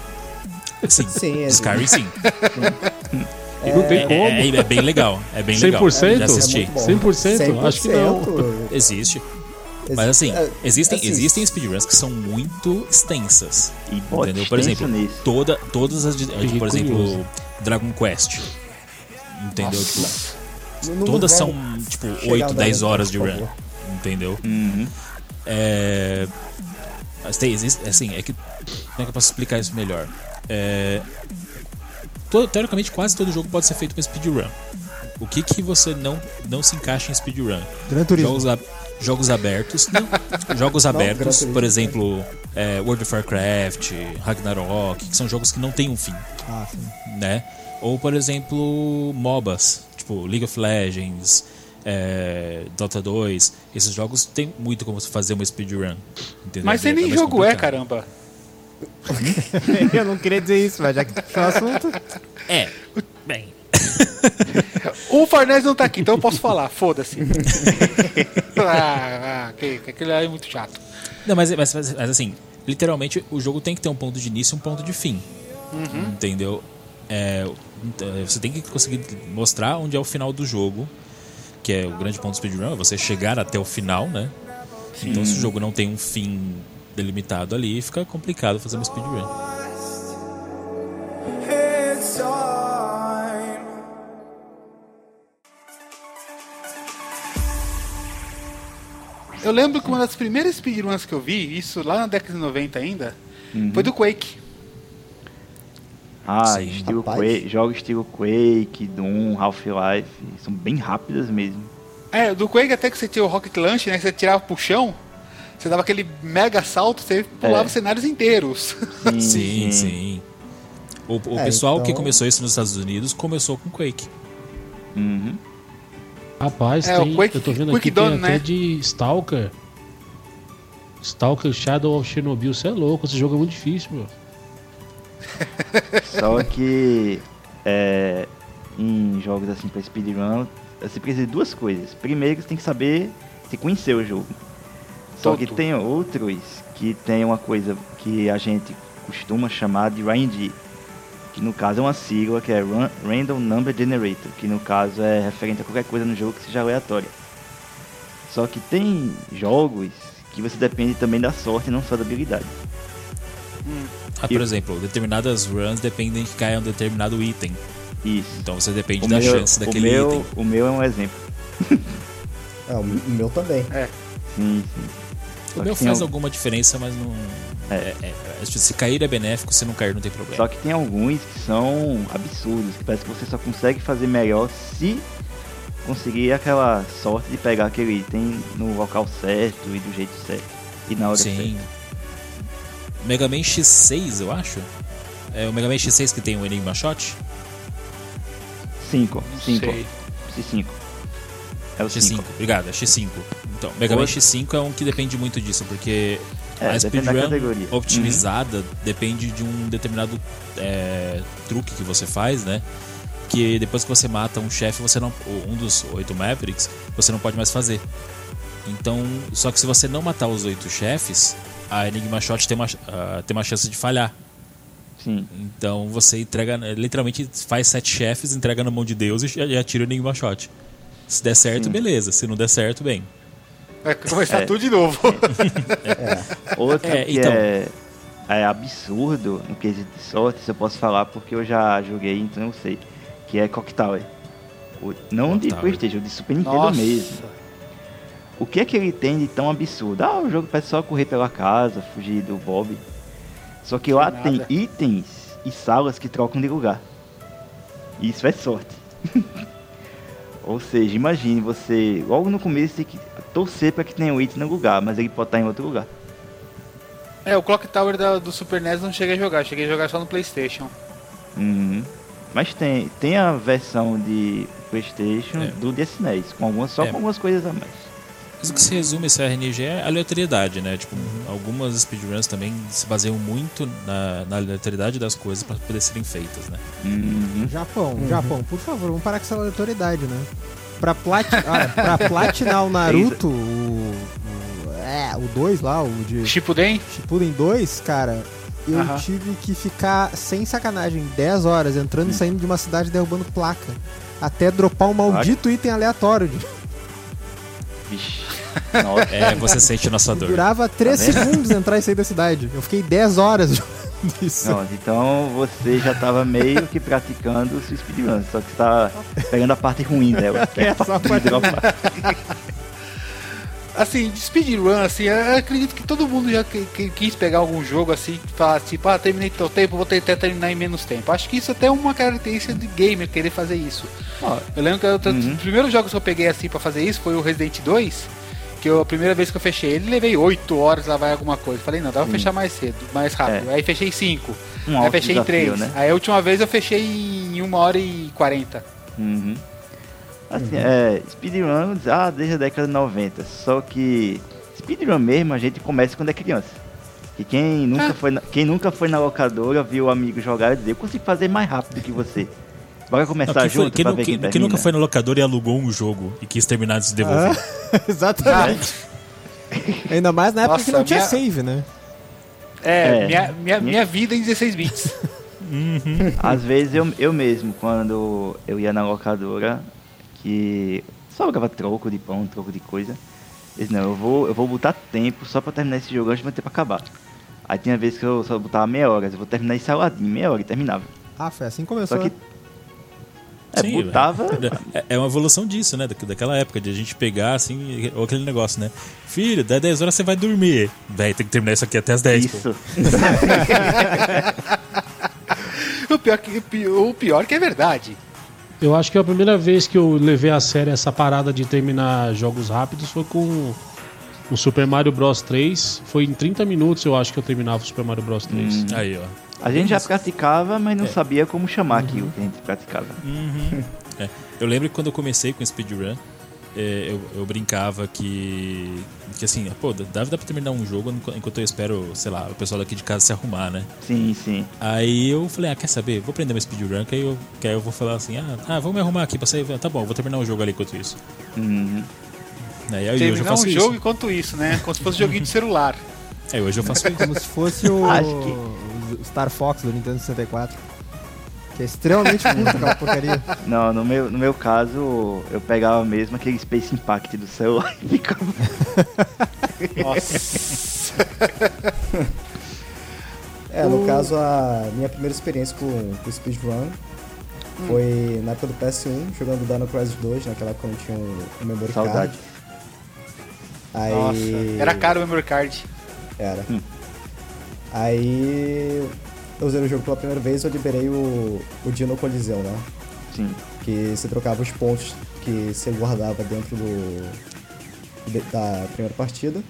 Speaker 3: Sim,
Speaker 4: Sim, existe.
Speaker 3: Skyrim sim.
Speaker 6: Não tem como.
Speaker 3: É, é- é bem legal. É bem legal.
Speaker 6: 100%?
Speaker 3: Já
Speaker 4: é
Speaker 3: assisti.
Speaker 4: muito bom.
Speaker 6: 100%? Acho que não.
Speaker 4: 100%.
Speaker 3: Existe.
Speaker 4: Exi-
Speaker 3: Mas assim,
Speaker 4: é,
Speaker 3: existem,
Speaker 4: assim,
Speaker 3: existem speedruns que são muito extensas.
Speaker 5: E
Speaker 3: Entendeu? Por exemplo,
Speaker 5: nisso.
Speaker 3: toda, todas as. por exemplo. Dragon Quest. Entendeu? Tipo,
Speaker 4: não- não
Speaker 3: todas são tipo
Speaker 4: chegar
Speaker 3: 8,
Speaker 4: no
Speaker 3: 10
Speaker 4: Dragon
Speaker 3: horas de run. Entendeu?
Speaker 5: Uhum.
Speaker 3: É. Mas tem, existe, assim, é que. Como é que eu posso explicar isso melhor? É. teoricamente, quase todo jogo pode ser feito com speedrun. O que que você não, não se encaixa em speedrun?
Speaker 2: Gran Turismo.
Speaker 3: Jogos, ab- jogos abertos. Não, jogos abertos,
Speaker 4: Turismo.
Speaker 3: por exemplo, é, World of Warcraft, Ragnarok, que são jogos que não têm um fim,
Speaker 2: Ah, sim.
Speaker 3: né? Ou, por exemplo, MOBAs, tipo League of Legends, é, Dota 2. Esses jogos tem muito como você fazer uma speedrun. entendeu?
Speaker 1: Mas você
Speaker 3: É
Speaker 1: nem jogo é,
Speaker 3: complicado.
Speaker 1: caramba.
Speaker 2: Eu não queria dizer isso, mas já que puxou o assunto.
Speaker 3: É, bem.
Speaker 1: O Farnese não tá aqui, então eu posso falar, foda-se. ah, ah, que, que aquele aí é muito chato.
Speaker 3: Não, mas, mas, mas, mas, assim, literalmente o jogo tem que ter um ponto de início e um ponto de fim. Entendeu? É, você tem que conseguir mostrar onde é o final do jogo, que é o grande ponto do speedrun, é você chegar até o final, né? Então se o jogo não tem um fim delimitado ali, fica complicado fazer uma speedrun.
Speaker 1: Eu lembro que uma das primeiras speedruns que eu vi, isso lá na década de 90 ainda, foi do Quake.
Speaker 5: Ah,
Speaker 3: Sim.
Speaker 5: estilo. Quake, jogos estilo Quake, Doom, Half-Life, são bem rápidas mesmo.
Speaker 1: É, do Quake até que você tinha o Rocket Launch, né? Que você tirava pro chão, você dava aquele mega salto, você pulava
Speaker 5: É.
Speaker 1: cenários inteiros.
Speaker 3: Sim, sim. O, o
Speaker 4: É,
Speaker 3: pessoal que
Speaker 4: então-
Speaker 3: começou isso nos Estados Unidos começou com Quake.
Speaker 5: Uhum.
Speaker 6: Rapaz,
Speaker 1: É, o
Speaker 6: tem,
Speaker 1: Quake-
Speaker 6: eu tô vendo
Speaker 1: Quake
Speaker 6: aqui tem
Speaker 1: Dawn,
Speaker 6: até
Speaker 1: né?
Speaker 6: de Stalker. Stalker Shadow of Chernobyl, você é louco, esse jogo é muito difícil, meu.
Speaker 5: Só que é, em jogos assim pra speedrun, você precisa de duas coisas. Primeiro, você tem que saber, que conhecer o jogo. Só que
Speaker 1: Todo.
Speaker 5: tem outros que tem uma coisa que a gente costuma chamar de RNG, que no caso é uma sigla que é Ran- Random Number Generator, que no caso é referente a qualquer coisa no jogo que seja aleatória. Só que tem jogos que você depende também da sorte e não só da habilidade.
Speaker 3: Ah, por exemplo, determinadas runs dependem que caia um determinado item.
Speaker 5: Isso.
Speaker 3: Então você depende
Speaker 5: O
Speaker 3: da
Speaker 5: meu-
Speaker 3: chance
Speaker 5: o
Speaker 3: daquele
Speaker 5: meu,
Speaker 3: item.
Speaker 5: O meu é um exemplo.
Speaker 4: É, o o meu também.
Speaker 5: Sim, sim.
Speaker 3: O
Speaker 5: Só
Speaker 3: meu faz
Speaker 5: al-
Speaker 3: alguma diferença, mas não.
Speaker 5: É.
Speaker 3: é- é- é- se cair é benéfico, se não cair não tem problema.
Speaker 5: Só que tem alguns que são absurdos, que parece que você só consegue fazer melhor se conseguir aquela sorte de pegar aquele item no local certo e do jeito certo. E na hora
Speaker 3: Sim.
Speaker 5: certa.
Speaker 3: Mega Man X6, eu acho. É o Mega Man X6 que tem o Enigma Shot?
Speaker 5: 5. 5.
Speaker 1: Sei.
Speaker 5: X5. É o
Speaker 3: X5,
Speaker 5: 5.
Speaker 3: obrigado, é X5. Então, Mega Man
Speaker 5: Outro-
Speaker 3: X5 é um que depende muito disso, porque
Speaker 5: É,
Speaker 3: a speedrun optimizada depende de um determinado é, truque que você faz, né? Que depois que você mata um chefe, você não. Um dos oito Mavericks, você não pode mais fazer. Então, só que se você não matar os oito chefes, a Enigma Shot tem uma, ah, tem uma chance de falhar.
Speaker 5: Sim.
Speaker 3: Então você entrega, literalmente faz sete chefes, entrega na mão de Deus e e atira o Enigma Shot. Se der certo,
Speaker 5: Sim.
Speaker 3: beleza. Se não der certo, bem.
Speaker 1: Vai começar
Speaker 5: É.
Speaker 1: tudo de novo.
Speaker 5: Outro
Speaker 3: É,
Speaker 5: que
Speaker 3: então.
Speaker 5: é, é absurdo no quesito de sorte, isso eu posso falar porque eu já joguei, então eu sei. Que é Cock Tower. O- não
Speaker 3: Clock
Speaker 5: de. Playstation, de Super Nintendo
Speaker 1: Nossa.
Speaker 5: mesmo. O que é que ele tem de tão absurdo? Ah, o jogo parece só correr pela casa, fugir do Bob. Só que lá tem itens e salas que trocam de lugar. Isso é sorte. Ou seja, imagine você, logo no começo, tem que torcer pra que tenha um item no lugar, mas ele pode estar em outro lugar.
Speaker 1: É, o Clock Tower da- do Super NES não cheguei a jogar, cheguei a jogar só no Playstation.
Speaker 5: Uhum. Mas tem, tem a versão de PlayStation
Speaker 3: É.
Speaker 5: do DSNES, com algumas, só
Speaker 3: É.
Speaker 5: com algumas coisas a mais.
Speaker 3: Mas o que se resume esse RNG é aleatoriedade, né? Tipo, algumas speedruns também se baseiam muito na, na aleatoriedade das coisas para poder serem feitas, né?
Speaker 5: Uhum.
Speaker 2: Japão, Japão, por favor, vamos parar com essa aleatoriedade, né? Pra, plati ah, pra platinar o Naruto, o, o- é, o 2 lá, o de
Speaker 1: Shippuden?
Speaker 2: Shippuden 2, cara, eu
Speaker 1: Aham.
Speaker 2: tive que ficar, sem sacanagem, 10 horas entrando e saindo de uma cidade derrubando placa. Até dropar um maldito item aleatório. de-
Speaker 5: Vixe. Nossa.
Speaker 3: É, você sente nossa dor.
Speaker 2: Durava 3
Speaker 5: vendo?
Speaker 2: segundos entrar e sair da cidade. Eu fiquei 10 horas jogando isso.
Speaker 5: Não, então você já tava meio que praticando o seu speedrun, só que você tá pegando a parte ruim dela. que é a
Speaker 2: só a
Speaker 5: parte.
Speaker 1: Assim, de speedrun, assim, eu acredito que todo mundo já que- que- quis pegar algum jogo assim, falar tipo, ah, terminei teu tempo, vou tentar terminar em menos tempo. Acho que isso até é uma característica de gamer querer fazer isso.
Speaker 5: Ó,
Speaker 1: Eu lembro que eu,
Speaker 5: Uhum.
Speaker 1: os primeiros jogos que eu peguei assim pra fazer isso foi o Resident 2, que eu, a primeira vez que eu fechei ele, levei 8 horas lá vai alguma coisa. Falei, não, dá pra fechar mais cedo, mais rápido. Aí fechei 5.
Speaker 5: um
Speaker 1: aí fechei em
Speaker 5: desafio,
Speaker 1: 3.
Speaker 5: né?
Speaker 1: Aí a última vez eu fechei em 1 hora e 40.
Speaker 5: Uhum. Assim, é, speedrun, ah, desde a década de 90. Só que speedrun mesmo a gente começa quando é criança. E quem nunca,
Speaker 1: Ah.
Speaker 5: foi na, quem nunca foi na locadora viu o amigo jogar e dizer, eu consigo fazer mais rápido que você. Bora
Speaker 3: Não,
Speaker 5: começar
Speaker 3: quem, foi-
Speaker 5: junto
Speaker 3: quem
Speaker 5: pra
Speaker 3: nu-
Speaker 5: ver quem,
Speaker 3: quem- quem nunca foi no locador e alugou um jogo e quis terminar de devolver?
Speaker 2: Exatamente. Ainda mais na época
Speaker 1: Nossa,
Speaker 2: que não tinha
Speaker 1: minha-
Speaker 2: save, né?
Speaker 1: É,
Speaker 5: É.
Speaker 1: Minha, minha, minha vida em 16 bits.
Speaker 5: Às vezes eu, eu mesmo, quando eu ia na locadora, que só jogava troco de pão, troco de coisa, eu disse, não, eu vou, eu vou botar tempo só pra terminar esse jogo antes do meu tempo acabar. Aí tinha vezes que eu só botava meia hora, eu vou terminar esse saladinho, meia hora e terminava.
Speaker 2: Ah, foi assim que começou.
Speaker 5: Só que.
Speaker 2: né?
Speaker 5: É,
Speaker 3: Sim,
Speaker 5: botava.
Speaker 3: É, é uma evolução disso, né? da- Daquela época, de a gente pegar assim, ou aquele negócio, né? Filho, dá 10 horas você vai dormir. Véi, tem que terminar isso aqui até as 10. pô.
Speaker 5: Isso.
Speaker 1: o, pior que, o pior que é verdade.
Speaker 6: Eu acho que a primeira vez que eu levei a sério essa parada de terminar jogos rápidos foi com o Super Mario Bros 3. Foi em 30 minutos eu acho que eu terminava o Super Mario Bros 3.
Speaker 5: Hum.
Speaker 3: Aí, ó.
Speaker 5: A gente já praticava, mas não
Speaker 3: É.
Speaker 5: sabia como chamar aquilo que a gente praticava.
Speaker 3: É, eu lembro que quando eu comecei com speedrun, é, eu, eu brincava que. Que assim, pô, dá, dá pra terminar um jogo enqu- enquanto eu espero, sei lá, o pessoal daqui de casa se arrumar, né?
Speaker 5: Sim, sim.
Speaker 3: Aí eu falei, ah, quer saber? Vou aprender meu speedrun, que aí eu, que aí eu vou falar assim, ah, ah, vou me arrumar aqui pra sair. Tá bom, vou terminar um jogo ali enquanto isso.
Speaker 5: Uhum.
Speaker 3: Aí, aí
Speaker 1: Terminar
Speaker 3: faço
Speaker 1: um
Speaker 3: isso.
Speaker 1: jogo enquanto isso, né? Como se fosse um joguinho de celular.
Speaker 3: Aí hoje eu faço isso.
Speaker 2: Como se fosse o,
Speaker 5: Acho
Speaker 2: o Star Fox do Nintendo 64. Que é extremamente curto aquela porcaria.
Speaker 5: Não, no meu, no meu caso, eu pegava mesmo aquele Space Impact do celular e ficava.
Speaker 1: Nossa.
Speaker 4: É, no caso, a minha primeira experiência com, com speedrun foi na época do PS1, jogando Dino Crisis 2, naquela época eu não tinha um, um memory
Speaker 5: Saudade.
Speaker 4: card. Aí...
Speaker 1: Nossa. Era caro o memory card.
Speaker 4: Era.
Speaker 5: Hum.
Speaker 4: Aí eu usei o jogo pela primeira vez eu liberei o, o Dino Coliseu, né?
Speaker 5: Sim.
Speaker 4: Que você trocava os pontos que você guardava dentro do da primeira partida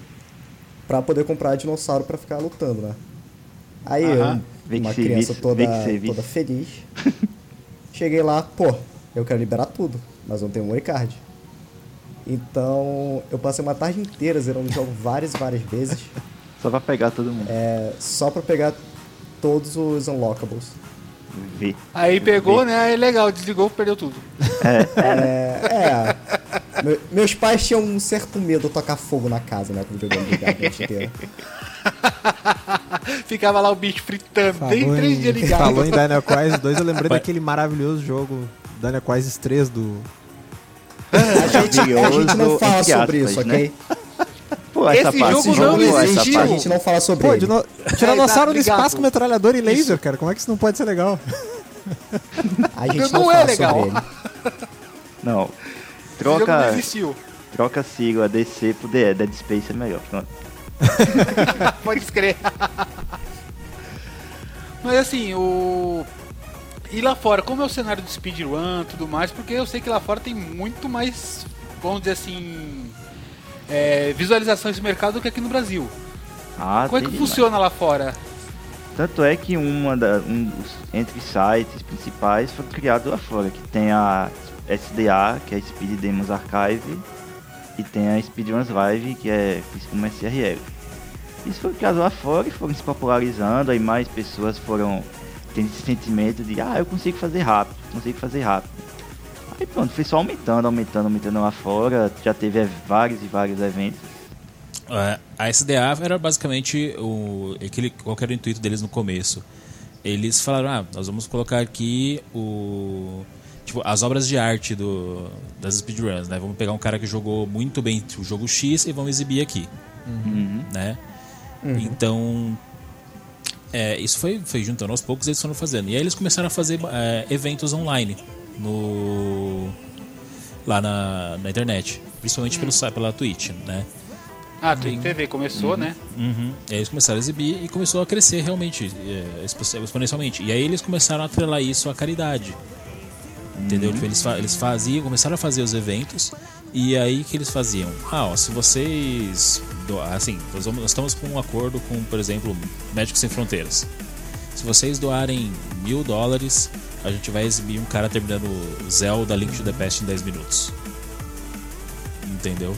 Speaker 4: pra poder comprar dinossauro pra ficar lutando, né? Aí
Speaker 1: Aham.
Speaker 4: eu,
Speaker 5: Vem que
Speaker 4: uma criança toda, toda feliz, cheguei lá, pô, eu quero liberar tudo, mas não tenho memory card. Então eu passei uma tarde inteira zerando o jogo várias e várias vezes.
Speaker 5: Só pra pegar todo mundo.
Speaker 4: É, só pra pegar todos os unlockables.
Speaker 5: Ver.
Speaker 1: Aí pegou, né? Aí legal, desligou, perdeu tudo.
Speaker 4: É, é. Me- meus pais tinham um certo medo de tocar fogo na casa, né? Com o videogame ligado a noite inteira.
Speaker 1: Ficava lá o bicho fritando, tem
Speaker 2: Falou
Speaker 1: três
Speaker 2: em,
Speaker 1: dias ligado.
Speaker 2: falou em Dino Crisis 2, eu lembrei daquele maravilhoso jogo Dino Crisis 3 do...
Speaker 4: A gente, a gente não fala sobre
Speaker 5: aspas,
Speaker 4: isso,
Speaker 5: né?
Speaker 4: ok?
Speaker 5: Pô, essa
Speaker 1: Esse
Speaker 5: parte.
Speaker 1: jogo
Speaker 5: esse
Speaker 1: não
Speaker 5: jogo, essa
Speaker 1: existiu.
Speaker 5: parte-
Speaker 4: A gente não fala sobre
Speaker 2: Pô,
Speaker 4: ele.
Speaker 2: dino... Tiranossauro no
Speaker 1: obrigado.
Speaker 2: espaço com metralhador e laser, cara. Como é que isso não pode ser legal?
Speaker 4: A gente
Speaker 1: Não
Speaker 4: não,
Speaker 1: é
Speaker 4: fala
Speaker 1: legal.
Speaker 4: sobre ele.
Speaker 5: Não.
Speaker 1: Esse jogo não
Speaker 5: Troca, troca a sigla DC pro DE. Dead Space é melhor. Pronto.
Speaker 1: Pode escrever. Mas assim, o. E lá fora, como é o cenário do speedrun e tudo mais? Porque eu sei que lá fora tem muito mais, vamos dizer assim, é, visualizações de mercado do que aqui no Brasil.
Speaker 5: Ah,
Speaker 1: Como é que
Speaker 5: demais.
Speaker 1: funciona lá fora?
Speaker 5: Tanto é que uma da, um dos entre sites principais foi criado lá fora, que tem a SDA, que é Speed Demons Archive, e tem a Speedruns Live, que é como SRL. Isso foi criado lá fora e foram se popularizando, aí mais pessoas foram tendo esse sentimento de, ah, eu consigo fazer rápido, consigo fazer rápido. Aí pronto, foi só aumentando, aumentando, aumentando lá fora, já teve vários e vários eventos.
Speaker 3: É, a SDA era basicamente o, aquele, qual que era o intuito deles no começo. Eles falaram, ah, nós vamos colocar aqui o tipo as obras de arte do, das speedruns, né? Vamos pegar um cara que jogou muito bem o jogo X e vamos exibir aqui,
Speaker 5: Uhum.
Speaker 3: né? Então é, isso foi, foi juntando aos poucos eles foram fazendo. E aí eles começaram a fazer é, eventos online no lá na, na internet, principalmente pelo site pela Twitch, né?
Speaker 1: Ah, tem TV, começou, né?
Speaker 3: Uhum. E aí eles começaram a exibir e começou a crescer realmente, é, expo- exponencialmente. E aí eles começaram a atrelar isso à caridade. Entendeu? Tipo, eles, fa- eles faziam, começaram a fazer os eventos e aí que eles faziam? Ah, ó, se vocês. do- Assim, nós, vamos- nós estamos com um acordo com, por exemplo, Médicos Sem Fronteiras. Se vocês doarem mil dólares, a gente vai exibir um cara terminando Zelda Link to the Past em 10 minutos. Entendeu?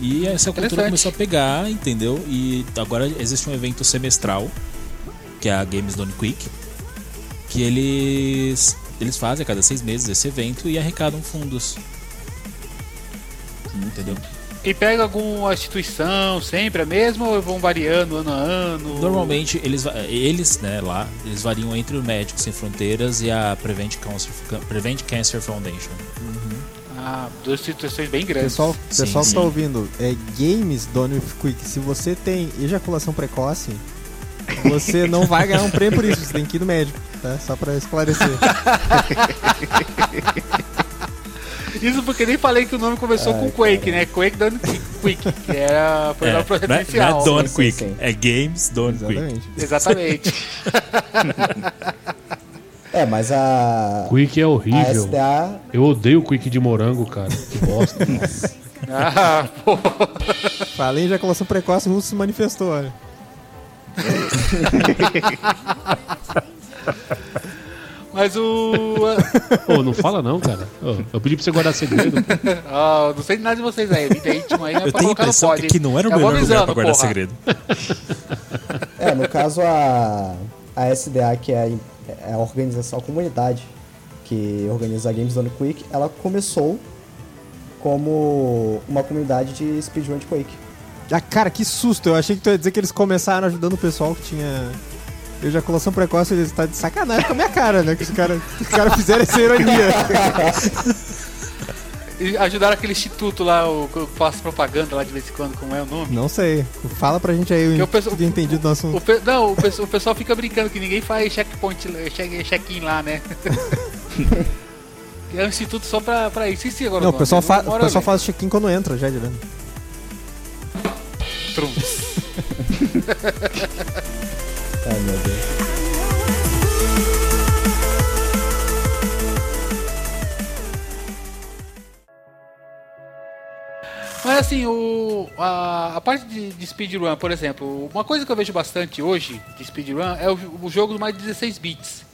Speaker 3: E essa cultura começou a pegar, entendeu? E agora existe um evento semestral, que é a Games Done Quick, que eles eles fazem a cada seis meses esse evento e arrecadam fundos. Entendeu?
Speaker 1: E pega alguma instituição sempre a mesma ou vão variando ano a ano?
Speaker 3: Normalmente eles eles, né, lá, eles variam entre o Médicos Sem Fronteiras e a Prevent Cancer, Prevent Cancer Foundation.
Speaker 1: Ah, duas instituições bem grandes.
Speaker 2: Pessoal,
Speaker 3: Sim,
Speaker 2: pessoal que
Speaker 3: sim.
Speaker 2: tá ouvindo, é Games Done with Quick. Se você tem ejaculação precoce, você não vai ganhar um prêmio por isso. Você tem que ir no médico, tá? Só pra esclarecer.
Speaker 1: Isso porque nem falei que o nome começou com Quake, né? Quake Done Quick, que era foi
Speaker 3: É,
Speaker 1: o
Speaker 3: não
Speaker 1: projeto
Speaker 3: é, não
Speaker 1: inicial.
Speaker 3: é Done
Speaker 4: sim,
Speaker 3: Quick,
Speaker 4: sim.
Speaker 3: é Games Done Quick.
Speaker 2: Exatamente.
Speaker 4: É, mas a.
Speaker 6: Quick é
Speaker 4: A
Speaker 6: horrível.
Speaker 4: SDA.
Speaker 6: Eu odeio Quick de morango, cara. Que bosta.
Speaker 1: ah, pô.
Speaker 2: Falei em ejaculação precoce, o Russo se manifestou, olha.
Speaker 1: Mas o.
Speaker 6: Ô, não fala não, cara. Ô, eu pedi pra você guardar segredo.
Speaker 1: Ah, não sei de nada de vocês aí. Vida íntima aí, não é
Speaker 3: Eu
Speaker 1: pra
Speaker 3: tenho a
Speaker 1: colocar no
Speaker 3: impressão
Speaker 1: pod.
Speaker 3: que aqui não era o
Speaker 1: Eu vou
Speaker 3: melhor lugar
Speaker 1: avisando,
Speaker 3: pra guardar
Speaker 1: porra.
Speaker 3: segredo.
Speaker 4: É, no caso a. A SDA, que é a, é a organização, a comunidade que organiza a Games Done Quick, ela começou como uma comunidade de speedrun de Quake.
Speaker 2: Ah, cara, que susto. Eu achei que tu ia dizer que eles começaram ajudando o pessoal que tinha ejaculação precoce. Eles tá de sacanagem com a minha cara, né? Que os caras cara fizeram essa ironia.
Speaker 1: E ajudaram aquele instituto lá, o que eu faço propaganda lá de vez em quando, como é o nome?
Speaker 2: Não sei. Fala pra gente aí o
Speaker 1: o pessoal-
Speaker 2: que entendido do
Speaker 1: O
Speaker 2: assunto.
Speaker 1: pe- não, o, pessoal- o pessoal fica brincando que ninguém faz checkpoint, check- check-in lá, né? é um instituto só pra, pra isso. Esqueci agora
Speaker 2: Não, o pessoal, fa o pessoal faz check-in quando entra, já direto.
Speaker 1: Trum.
Speaker 4: Ai meu Deus.
Speaker 1: Mas assim, o, a, a parte de, de speedrun, por exemplo, uma coisa que eu vejo bastante hoje de speedrun é o, o jogo mais de 16 bits.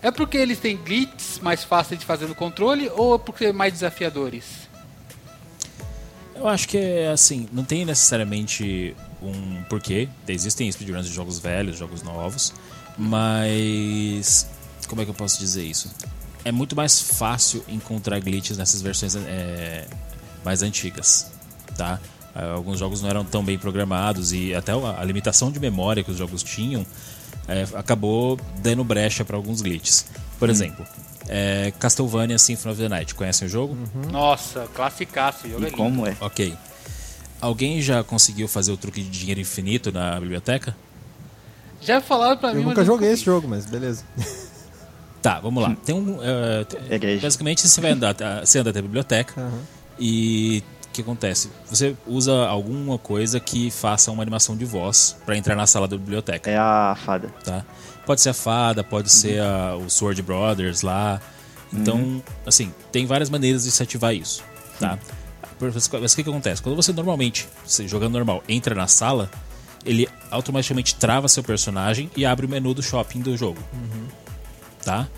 Speaker 1: É porque eles têm glitches mais fáceis de fazer no controle ou é porque é mais desafiadores?
Speaker 3: Eu acho que é assim, não tem necessariamente um porquê. Existem speedruns de jogos velhos, jogos novos, mas como é que eu posso dizer isso? É muito mais fácil encontrar glitches nessas versões é, mais antigas, tá? Ah, Alguns jogos não eram tão bem programados e até a limitação de memória que os jogos tinham é, acabou dando brecha para alguns glitches. Por exemplo, é, Castlevania Symphony of the Night. Conhecem o jogo?
Speaker 1: Nossa, classicaço, jogo é
Speaker 5: E
Speaker 1: lindo.
Speaker 5: como é?
Speaker 3: Ok. Alguém já conseguiu fazer o truque de dinheiro infinito na biblioteca?
Speaker 1: Já falaram pra mim,
Speaker 2: Eu nunca joguei esse jogo, mas beleza.
Speaker 3: Tá, vamos lá. Tem um. eh, te-
Speaker 5: Igreja.
Speaker 3: basicamente, você vai andar, tá, você anda até a biblioteca
Speaker 2: Aham.
Speaker 3: e que acontece? Você usa alguma coisa que faça uma animação de voz pra entrar na sala da biblioteca,
Speaker 5: É a fada.
Speaker 3: tá? Pode ser a fada, pode ser a- o Sword Brothers lá. Então, assim, tem várias maneiras de se ativar isso, tá? Mas o que, que acontece? Quando você normalmente, você jogando normal, entra na sala, ele automaticamente trava seu personagem e abre o menu do shopping do jogo. Tá?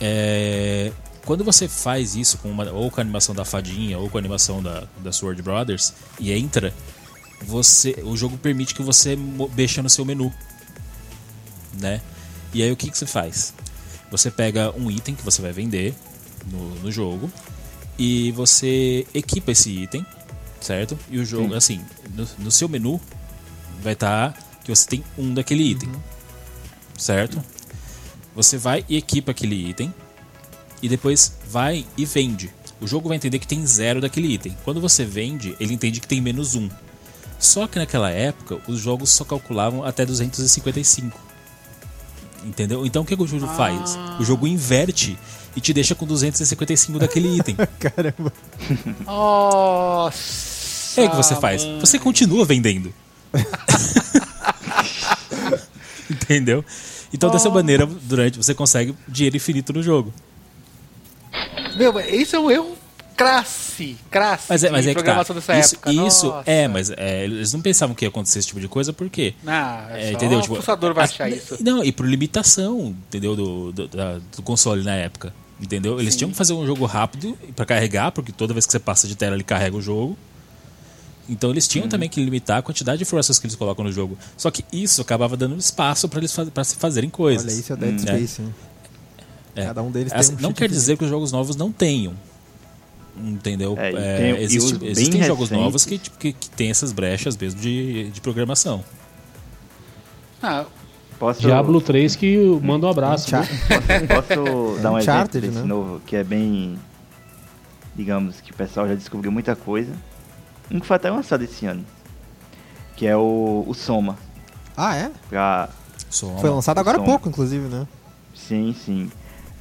Speaker 3: É, Quando você faz isso com uma- ou com a animação da fadinha ou com a animação da, da Sword Brothers e entra, você, o jogo permite que você mexa no seu menu. Né? E aí o que, que você faz? Você pega um item que você vai vender no, no jogo e você equipa esse item, certo? E o jogo, assim, no, no seu menu vai estar que você tem um daquele item, certo? Você vai e equipa aquele item e depois vai e vende. O jogo vai entender que tem zero daquele item. Quando você vende, ele entende que tem menos um. Só que naquela época, os jogos só calculavam até 255. Entendeu? Então o que, que o jogo faz? O jogo inverte e te deixa com 255 daquele item.
Speaker 2: Caramba.
Speaker 1: Nossa!
Speaker 3: É o que você faz.
Speaker 1: mano.
Speaker 3: Você continua vendendo. Entendeu? Então dessa maneira, durante você consegue dinheiro infinito no jogo.
Speaker 1: Meu, isso é um erro crasse, crasse
Speaker 3: Mas é, mas é que tá.
Speaker 1: programação dessa
Speaker 3: Isso,
Speaker 1: época.
Speaker 3: isso é, mas é, eles não pensavam que ia acontecer esse tipo de coisa, por quê?
Speaker 1: Não, é,
Speaker 3: É, entendeu?
Speaker 1: o
Speaker 3: Tipo,
Speaker 1: fuçador vai
Speaker 3: a-
Speaker 1: achar isso.
Speaker 3: Não, e por limitação, entendeu? Do, do, da- do console na época. Entendeu? Eles tinham que fazer um jogo rápido pra carregar, porque toda vez que você passa de tela ele carrega o jogo. Então eles
Speaker 1: Uhum.
Speaker 3: tinham também que limitar a quantidade de informações que eles colocam no jogo. Só que isso acabava dando espaço pra eles faz, pra se fazerem coisas.
Speaker 2: Olha, isso é o Dead
Speaker 3: Hum,
Speaker 2: Space, hein?
Speaker 3: É.
Speaker 2: Cada um deles
Speaker 3: Assim,
Speaker 2: tem um
Speaker 3: não quer dizer que os jogos novos não tenham. Entendeu?
Speaker 5: É,
Speaker 3: É,
Speaker 5: tem-
Speaker 3: existe- existem jogos
Speaker 5: recentes-
Speaker 3: novos que, tipo, que, que tem essas brechas mesmo de, de programação.
Speaker 1: Ah,
Speaker 5: Posso,
Speaker 6: Diablo 3 que manda um abraço.
Speaker 2: Tchau.
Speaker 6: viu?
Speaker 5: posso dar um exemplo desse
Speaker 2: né?
Speaker 5: novo, que é bem. Digamos que o pessoal já descobriu muita coisa. Um que foi até lançado esse ano. Que é o, o Soma.
Speaker 2: Ah, é?
Speaker 5: Pra.
Speaker 3: Soma.
Speaker 2: Foi lançado agora há pouco, inclusive, né?
Speaker 5: Sim, sim.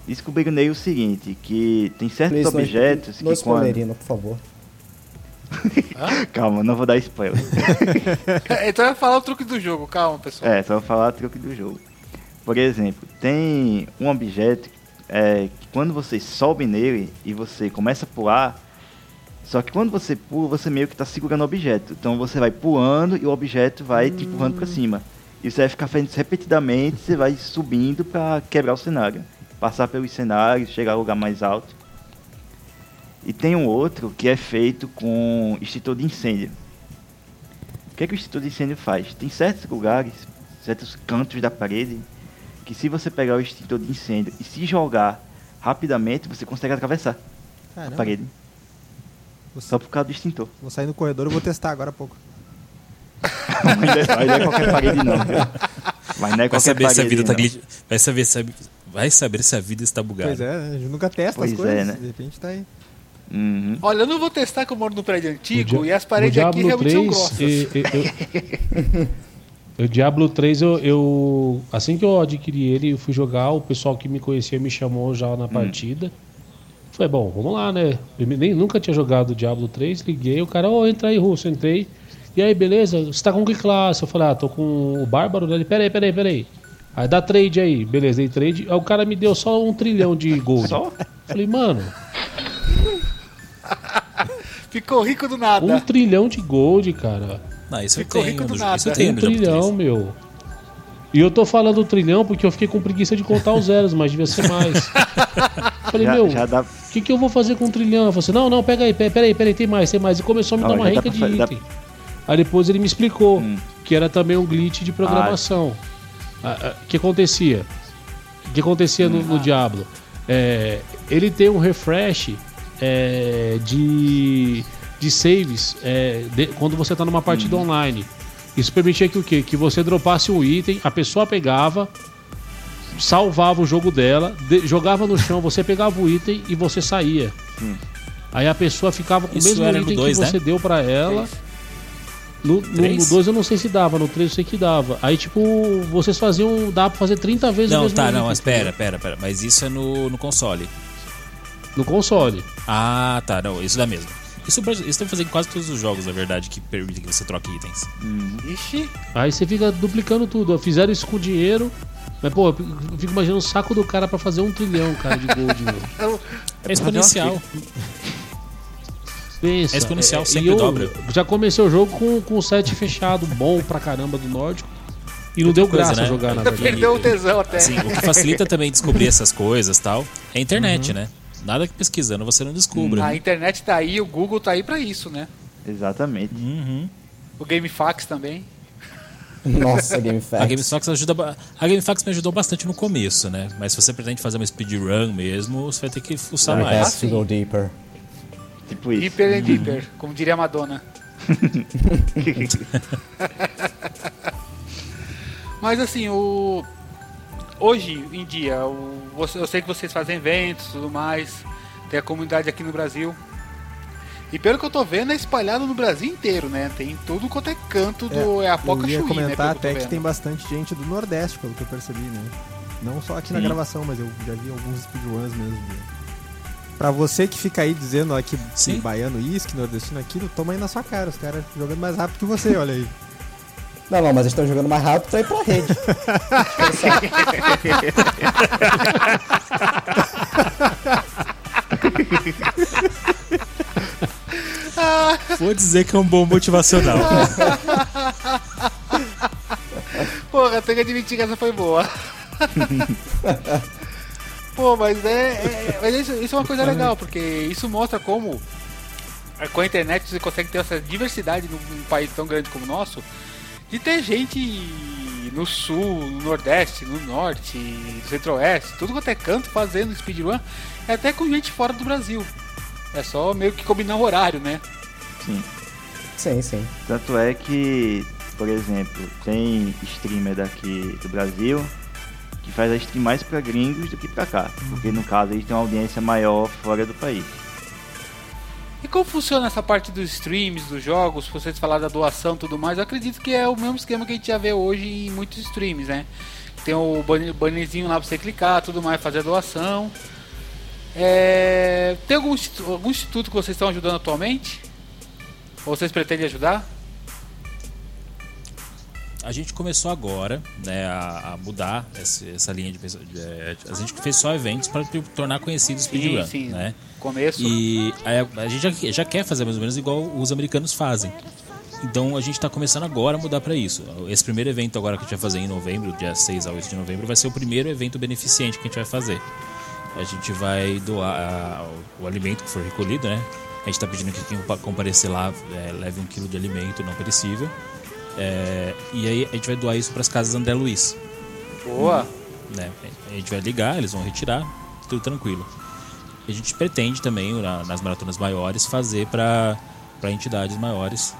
Speaker 5: Descobriram nele o seguinte, que tem certos
Speaker 4: Please, não-
Speaker 5: objetos
Speaker 4: Não
Speaker 5: que quando...
Speaker 4: spoilerina, por favor.
Speaker 5: Calma, não vou dar spoiler.
Speaker 1: então vai falar o truque do jogo, calma, pessoal.
Speaker 5: É, só vou falar o truque do jogo. Por exemplo, tem um objeto é, que quando você sobe nele e você começa a pular, só que quando você pula, você meio que tá segurando o objeto. Então você vai pulando e o objeto vai te empurrando pra cima. E você vai ficar fazendo isso repetidamente, você vai subindo pra quebrar o cenário. Passar pelos cenários, chegar ao lugar mais alto. E tem um outro que é feito com extintor de incêndio. O que, é que o extintor de incêndio faz? Tem certos lugares, certos cantos da parede, que se você pegar o extintor de incêndio e se jogar rapidamente, você consegue atravessar a
Speaker 2: Caramba.
Speaker 5: parede.
Speaker 2: Vou,
Speaker 5: Só por causa do extintor.
Speaker 2: vou sair no corredor e vou testar agora há pouco.
Speaker 5: Mas não é- qualquer parede não, viu? Mas não é
Speaker 3: Vai
Speaker 5: qualquer
Speaker 3: saber se a
Speaker 5: parede
Speaker 3: vida tá
Speaker 5: não.
Speaker 3: glitch... vai saber se a... vai saber se a vida está bugada.
Speaker 2: Pois é, a gente nunca testa
Speaker 5: Pois
Speaker 2: as
Speaker 5: é,
Speaker 2: coisas.
Speaker 5: né?
Speaker 2: De repente tá aí.
Speaker 5: Uhum.
Speaker 1: Olha, eu não vou testar que eu moro no prédio antigo
Speaker 6: O
Speaker 1: e as paredes
Speaker 6: o
Speaker 1: aqui realmente são
Speaker 6: 3,
Speaker 1: grossas.
Speaker 6: e- e- eu- O Diablo 3, eu, eu- Assim que eu adquiri ele, eu fui jogar, o pessoal que me conhecia me chamou já na partida. Falei, bom, vamos lá, né? Eu nem, nunca tinha jogado Diablo 3, liguei, o cara, ô, entra aí, Russo, entrei. E aí, beleza? Você tá com que classe? Eu falei, ah, tô com o Bárbaro, né? Ele, peraí, peraí, peraí. Aí dá trade aí, beleza, dei trade. Aí o cara me deu só um trilhão de gold.
Speaker 5: Só?
Speaker 6: Falei, mano,
Speaker 1: Ficou rico do nada.
Speaker 6: um trilhão de gold, cara.
Speaker 3: Não, isso eu
Speaker 1: Ficou
Speaker 3: tenho.
Speaker 1: rico do nada.
Speaker 3: Isso eu tenho
Speaker 6: Um trilhão,
Speaker 3: 3.
Speaker 6: meu. E eu tô falando trilhão porque eu fiquei com preguiça de contar os zeros, mas devia ser mais. Falei,
Speaker 5: Já,
Speaker 6: meu,
Speaker 5: já dá.
Speaker 6: o que, que eu vou fazer com um trilhão? Eu falei assim, não, não, pega aí, pe- peraí, peraí, tem mais, tem mais. E começou a me
Speaker 5: Não,
Speaker 6: dar uma
Speaker 5: dá
Speaker 6: rica
Speaker 5: pra
Speaker 6: de
Speaker 5: fa- dá-
Speaker 6: item. Aí depois ele me explicou
Speaker 5: Hum.
Speaker 6: que era também um glitch de programação. Ah, ah, O que acontecia? O que acontecia no,
Speaker 5: Hum.
Speaker 6: no Diablo? É, ele tem um refresh é, de, de saves é, de- quando você está numa partida
Speaker 5: Hum.
Speaker 6: online. Isso permitia que o quê? Que você dropasse um item, a pessoa pegava, salvava o jogo dela, de- jogava no chão, você pegava o item e você saía.
Speaker 5: Sim.
Speaker 6: Aí a pessoa ficava com
Speaker 3: Isso
Speaker 6: o mesmo item
Speaker 3: dois,
Speaker 6: que
Speaker 3: né?
Speaker 6: você deu pra ela. No 2
Speaker 3: Três?
Speaker 6: no dois eu não sei se dava, no 3 eu sei que dava. Aí, tipo, vocês faziam. dá pra fazer 30 vezes o
Speaker 3: Não,
Speaker 6: mesmo
Speaker 3: tá,
Speaker 6: item,
Speaker 3: não, mas
Speaker 6: entendeu?
Speaker 3: pera, pera, pera. Mas isso é no, no console.
Speaker 6: No console.
Speaker 3: Ah, tá, não, isso dá mesmo. Isso, isso tem que fazer em quase todos os jogos, na verdade, que permitem que você troque itens.
Speaker 1: Ixi,
Speaker 6: Aí você fica duplicando tudo. Fizeram isso com dinheiro. Mas, pô, eu fico imaginando o saco do cara pra fazer um trilhão, cara, de gold. meu.
Speaker 3: É exponencial.
Speaker 6: Pensa.
Speaker 3: É exponencial,
Speaker 6: e
Speaker 3: sempre
Speaker 6: eu
Speaker 3: dobra.
Speaker 6: Já comecei o jogo com, com o set fechado, bom pra caramba do Nórdico. E não deu
Speaker 3: coisa,
Speaker 6: graça
Speaker 3: né?
Speaker 6: jogar, na
Speaker 1: ainda
Speaker 6: verdade.
Speaker 1: perdeu o tesão até.
Speaker 3: Sim, o que facilita também descobrir essas coisas tal é a internet, né? Nada que pesquisando você não descubra.
Speaker 1: A internet tá aí, o Google tá aí pra isso, né?
Speaker 5: Exatamente.
Speaker 3: Uhum.
Speaker 1: O GameFAQs também.
Speaker 4: Nossa, Game
Speaker 3: A. GameFAQs ajuda. ba- A GameFAQs me ajudou bastante no começo, né? Mas se você pretende fazer uma speedrun mesmo, você vai ter que fuçar mais.
Speaker 4: have to go deeper.
Speaker 5: Tipo isso.
Speaker 1: Hyper and Deeper, como diria a Madonna. Mas assim, o. Hoje em dia, o... eu sei que vocês fazem eventos e tudo mais, tem a comunidade aqui no Brasil. E pelo que eu tô vendo, é espalhado no Brasil inteiro, né? Tem tudo quanto é canto do. É, a Poca
Speaker 2: Eu ia
Speaker 1: Chuí, né?
Speaker 2: comentar
Speaker 1: tô
Speaker 2: até que
Speaker 1: vendo.
Speaker 2: tem bastante gente do Nordeste, pelo que eu percebi, né? Não só aqui na
Speaker 3: Sim.
Speaker 2: gravação, mas eu já vi alguns speedruns mesmo. né? Pra você que fica aí dizendo ó, que, que
Speaker 3: Sim.
Speaker 2: baiano isso, que nordestino aquilo, toma aí na sua cara. Os caras jogando mais rápido que você, olha aí.
Speaker 4: Não, não, mas eles estão jogando mais rápido pra ir pra rede.
Speaker 3: Vou dizer que é um bom motivacional.
Speaker 1: Porra, tenho que admitir que essa foi boa. Pô, mas é. é- mas isso, isso é uma coisa legal, porque isso mostra como é, com a internet você consegue ter essa diversidade num, num país tão grande como o nosso, de ter gente no sul, no nordeste, no norte, no centro-oeste, tudo quanto é canto fazendo speedrun, e até com gente fora do Brasil. É só meio que combinar o horário, né?
Speaker 5: Sim.
Speaker 4: Sim, sim.
Speaker 5: Tanto é que, por exemplo, tem streamer daqui do Brasil que faz a stream mais pra gringos do que pra cá. Porque no caso eles têm uma audiência maior fora do país.
Speaker 1: E como funciona essa parte dos streams, dos jogos? Vocês falaram da doação e tudo mais. Eu acredito que é o mesmo esquema que a gente já vê hoje em muitos streams, né? Tem o banner- bannerzinho lá pra você clicar, tudo mais, fazer a doação. É, Tem algum, algum instituto que vocês estão ajudando atualmente? Ou vocês pretendem ajudar?
Speaker 3: A gente começou agora, né, a, a mudar essa, essa linha de pessoas. é, a gente fez só eventos para tornar conhecido o speedrun,
Speaker 1: sim.
Speaker 3: né?
Speaker 1: Começo.
Speaker 3: E a, a gente já, já quer fazer mais ou menos igual os americanos fazem. Então a gente está começando agora a mudar para isso. Esse primeiro evento agora que a gente vai fazer em novembro, dia 6 a 8 de novembro, vai ser o primeiro evento beneficente que a gente vai fazer. A gente vai doar o, o alimento que for recolhido, né? A gente está pedindo que quem compa- comparecer lá é, leve um quilo de alimento não perecível. É, e aí a gente vai doar isso para as casas André Luiz.
Speaker 1: Boa.
Speaker 3: né? A gente vai ligar, eles vão retirar, tudo tranquilo. A gente pretende também, na- nas maratonas maiores, fazer para entidades maiores.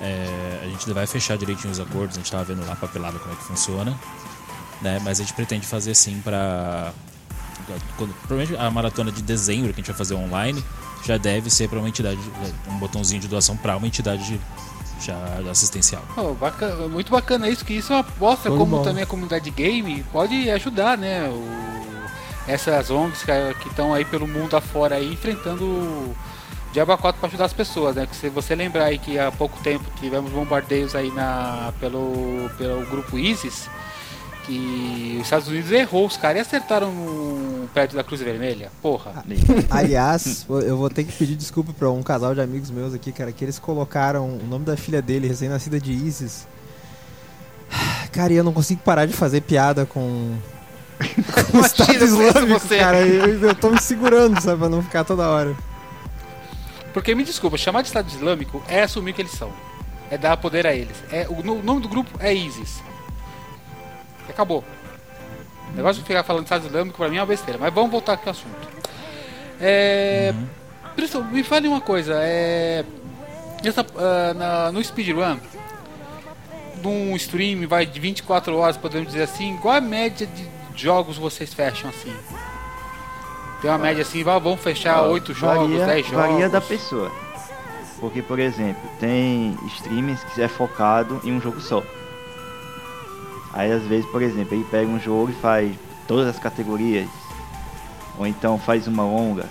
Speaker 3: É, a gente vai fechar direitinho os acordos, a gente estava vendo lá papelada como é que funciona. Né? Mas a gente pretende fazer sim para. Provavelmente a maratona de dezembro que a gente vai fazer online já deve ser para uma entidade, um botãozinho de doação para uma entidade de- já assistencial.
Speaker 1: Pô, bacana, muito bacana isso, que isso mostra
Speaker 2: Show de
Speaker 1: como
Speaker 2: bola.
Speaker 1: também a comunidade game pode ajudar, né? o- essas ONGs que estão aí pelo mundo afora aí enfrentando o Diabo 4 para ajudar as pessoas, né? Que se você lembrar aí que há pouco tempo tivemos bombardeios aí na, pelo, pelo grupo ISIS, que os Estados Unidos errou os caras e acertaram prédio da Cruz Vermelha. Porra.
Speaker 2: Aliás, eu vou ter que pedir desculpa pra um casal de amigos meus aqui, cara, que eles colocaram o nome da filha dele, recém-nascida de Isis. Cara, e eu não consigo parar de fazer piada com. com o Estado Islâmico, cara. Eu, eu tô me segurando, sabe, pra não ficar toda hora.
Speaker 1: Porque me desculpa, chamar de Estado Islâmico é assumir que eles são. É dar poder a eles. É, o, o nome do grupo é ISIS. Acabou. O negócio de ficar falando de Estado Islâmico pra mim é uma besteira. Mas vamos voltar aqui ao assunto. É. Priscila, Me fale uma coisa. É. Essa, ah, na- no speedrun, num stream vai de 24 horas, podemos dizer assim, qual a média de jogos vocês fecham assim? Tem uma média assim, vamos fechar 8 jogos,
Speaker 5: varia,
Speaker 1: 10 jogos.
Speaker 5: Varia da pessoa. Porque, por exemplo, tem streamers que é focado em um jogo só. Aí, às vezes, por exemplo, ele pega um jogo e faz todas as categorias. Ou então faz uma longa.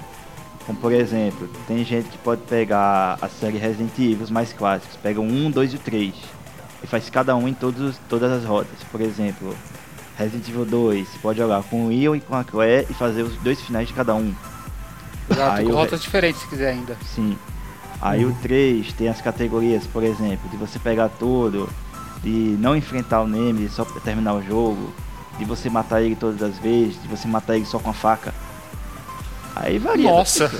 Speaker 5: Como por exemplo, tem gente que pode pegar a série Resident Evil os mais clássicos, pega o 1, 2 e o 3 e faz cada um em todos, todas as rotas. Por exemplo, Resident Evil 2, você pode jogar com o Leon e com a Claire e fazer os dois finais de cada um.
Speaker 1: Exato,
Speaker 5: Aí
Speaker 1: com rotas diferentes se quiser ainda.
Speaker 5: Sim. Aí o 3 tem as categorias, por exemplo, de você pegar tudo, de não enfrentar o Nemesis só pra terminar o jogo, de você matar ele todas as vezes, de você matar ele só com a faca. Aí varia.
Speaker 1: Nossa,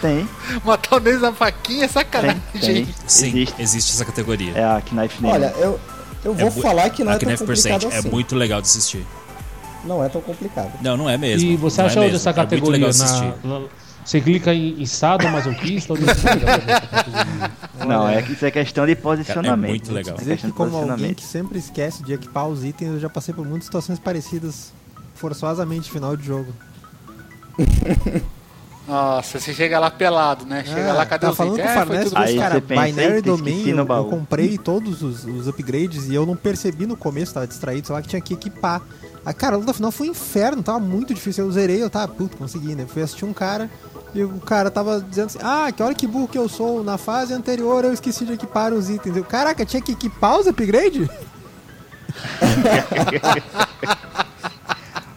Speaker 5: Tem,
Speaker 1: matar o Denis na faquinha é sacanagem.
Speaker 5: tem, tem.
Speaker 3: Sim,
Speaker 5: Existe.
Speaker 3: existe, essa categoria.
Speaker 5: É a Knife Name.
Speaker 4: Olha, eu, eu vou
Speaker 3: É
Speaker 4: falar que não
Speaker 3: a
Speaker 4: é tão
Speaker 3: Knife
Speaker 4: complicado
Speaker 3: Percent
Speaker 4: assim.
Speaker 3: é muito legal de assistir.
Speaker 4: Não é tão complicado.
Speaker 3: Não, não é mesmo.
Speaker 6: E você
Speaker 3: não
Speaker 6: acha
Speaker 3: é
Speaker 6: onde
Speaker 3: mesmo.
Speaker 6: essa
Speaker 3: É muito
Speaker 6: categoria?
Speaker 3: legal de assistir.
Speaker 6: na, na- você clica em, em sadomasoquista? onde você clica?
Speaker 5: Não, é que isso é questão de
Speaker 3: Cara, é
Speaker 5: posicionamento.
Speaker 3: muito legal.
Speaker 5: É
Speaker 2: Dizer que como alguém
Speaker 5: posicionamento.
Speaker 2: que sempre esquece de equipar os itens, eu já passei por muitas situações parecidas, forçosamente, no final de jogo.
Speaker 1: Nossa, você chega lá pelado, né? Chega
Speaker 2: Ah,
Speaker 1: lá, cadê
Speaker 2: tá
Speaker 1: os
Speaker 2: falando
Speaker 1: itens?
Speaker 2: com o
Speaker 1: É,
Speaker 2: mas, cara,
Speaker 5: você pensa,
Speaker 2: Binary
Speaker 5: "Eita,
Speaker 2: Domain, eu, eu
Speaker 5: baú."
Speaker 2: comprei todos os, os upgrades e eu não percebi no começo, tava distraído, sei lá, que tinha que equipar. A cara, a luta final foi um inferno, tava muito difícil. Eu zerei, eu tava, puto, consegui, né? Fui assistir um cara e o cara tava dizendo assim: Ah, que olha que burro que eu sou. Na fase anterior eu esqueci de equipar os itens. Eu, Caraca, tinha que equipar os upgrades?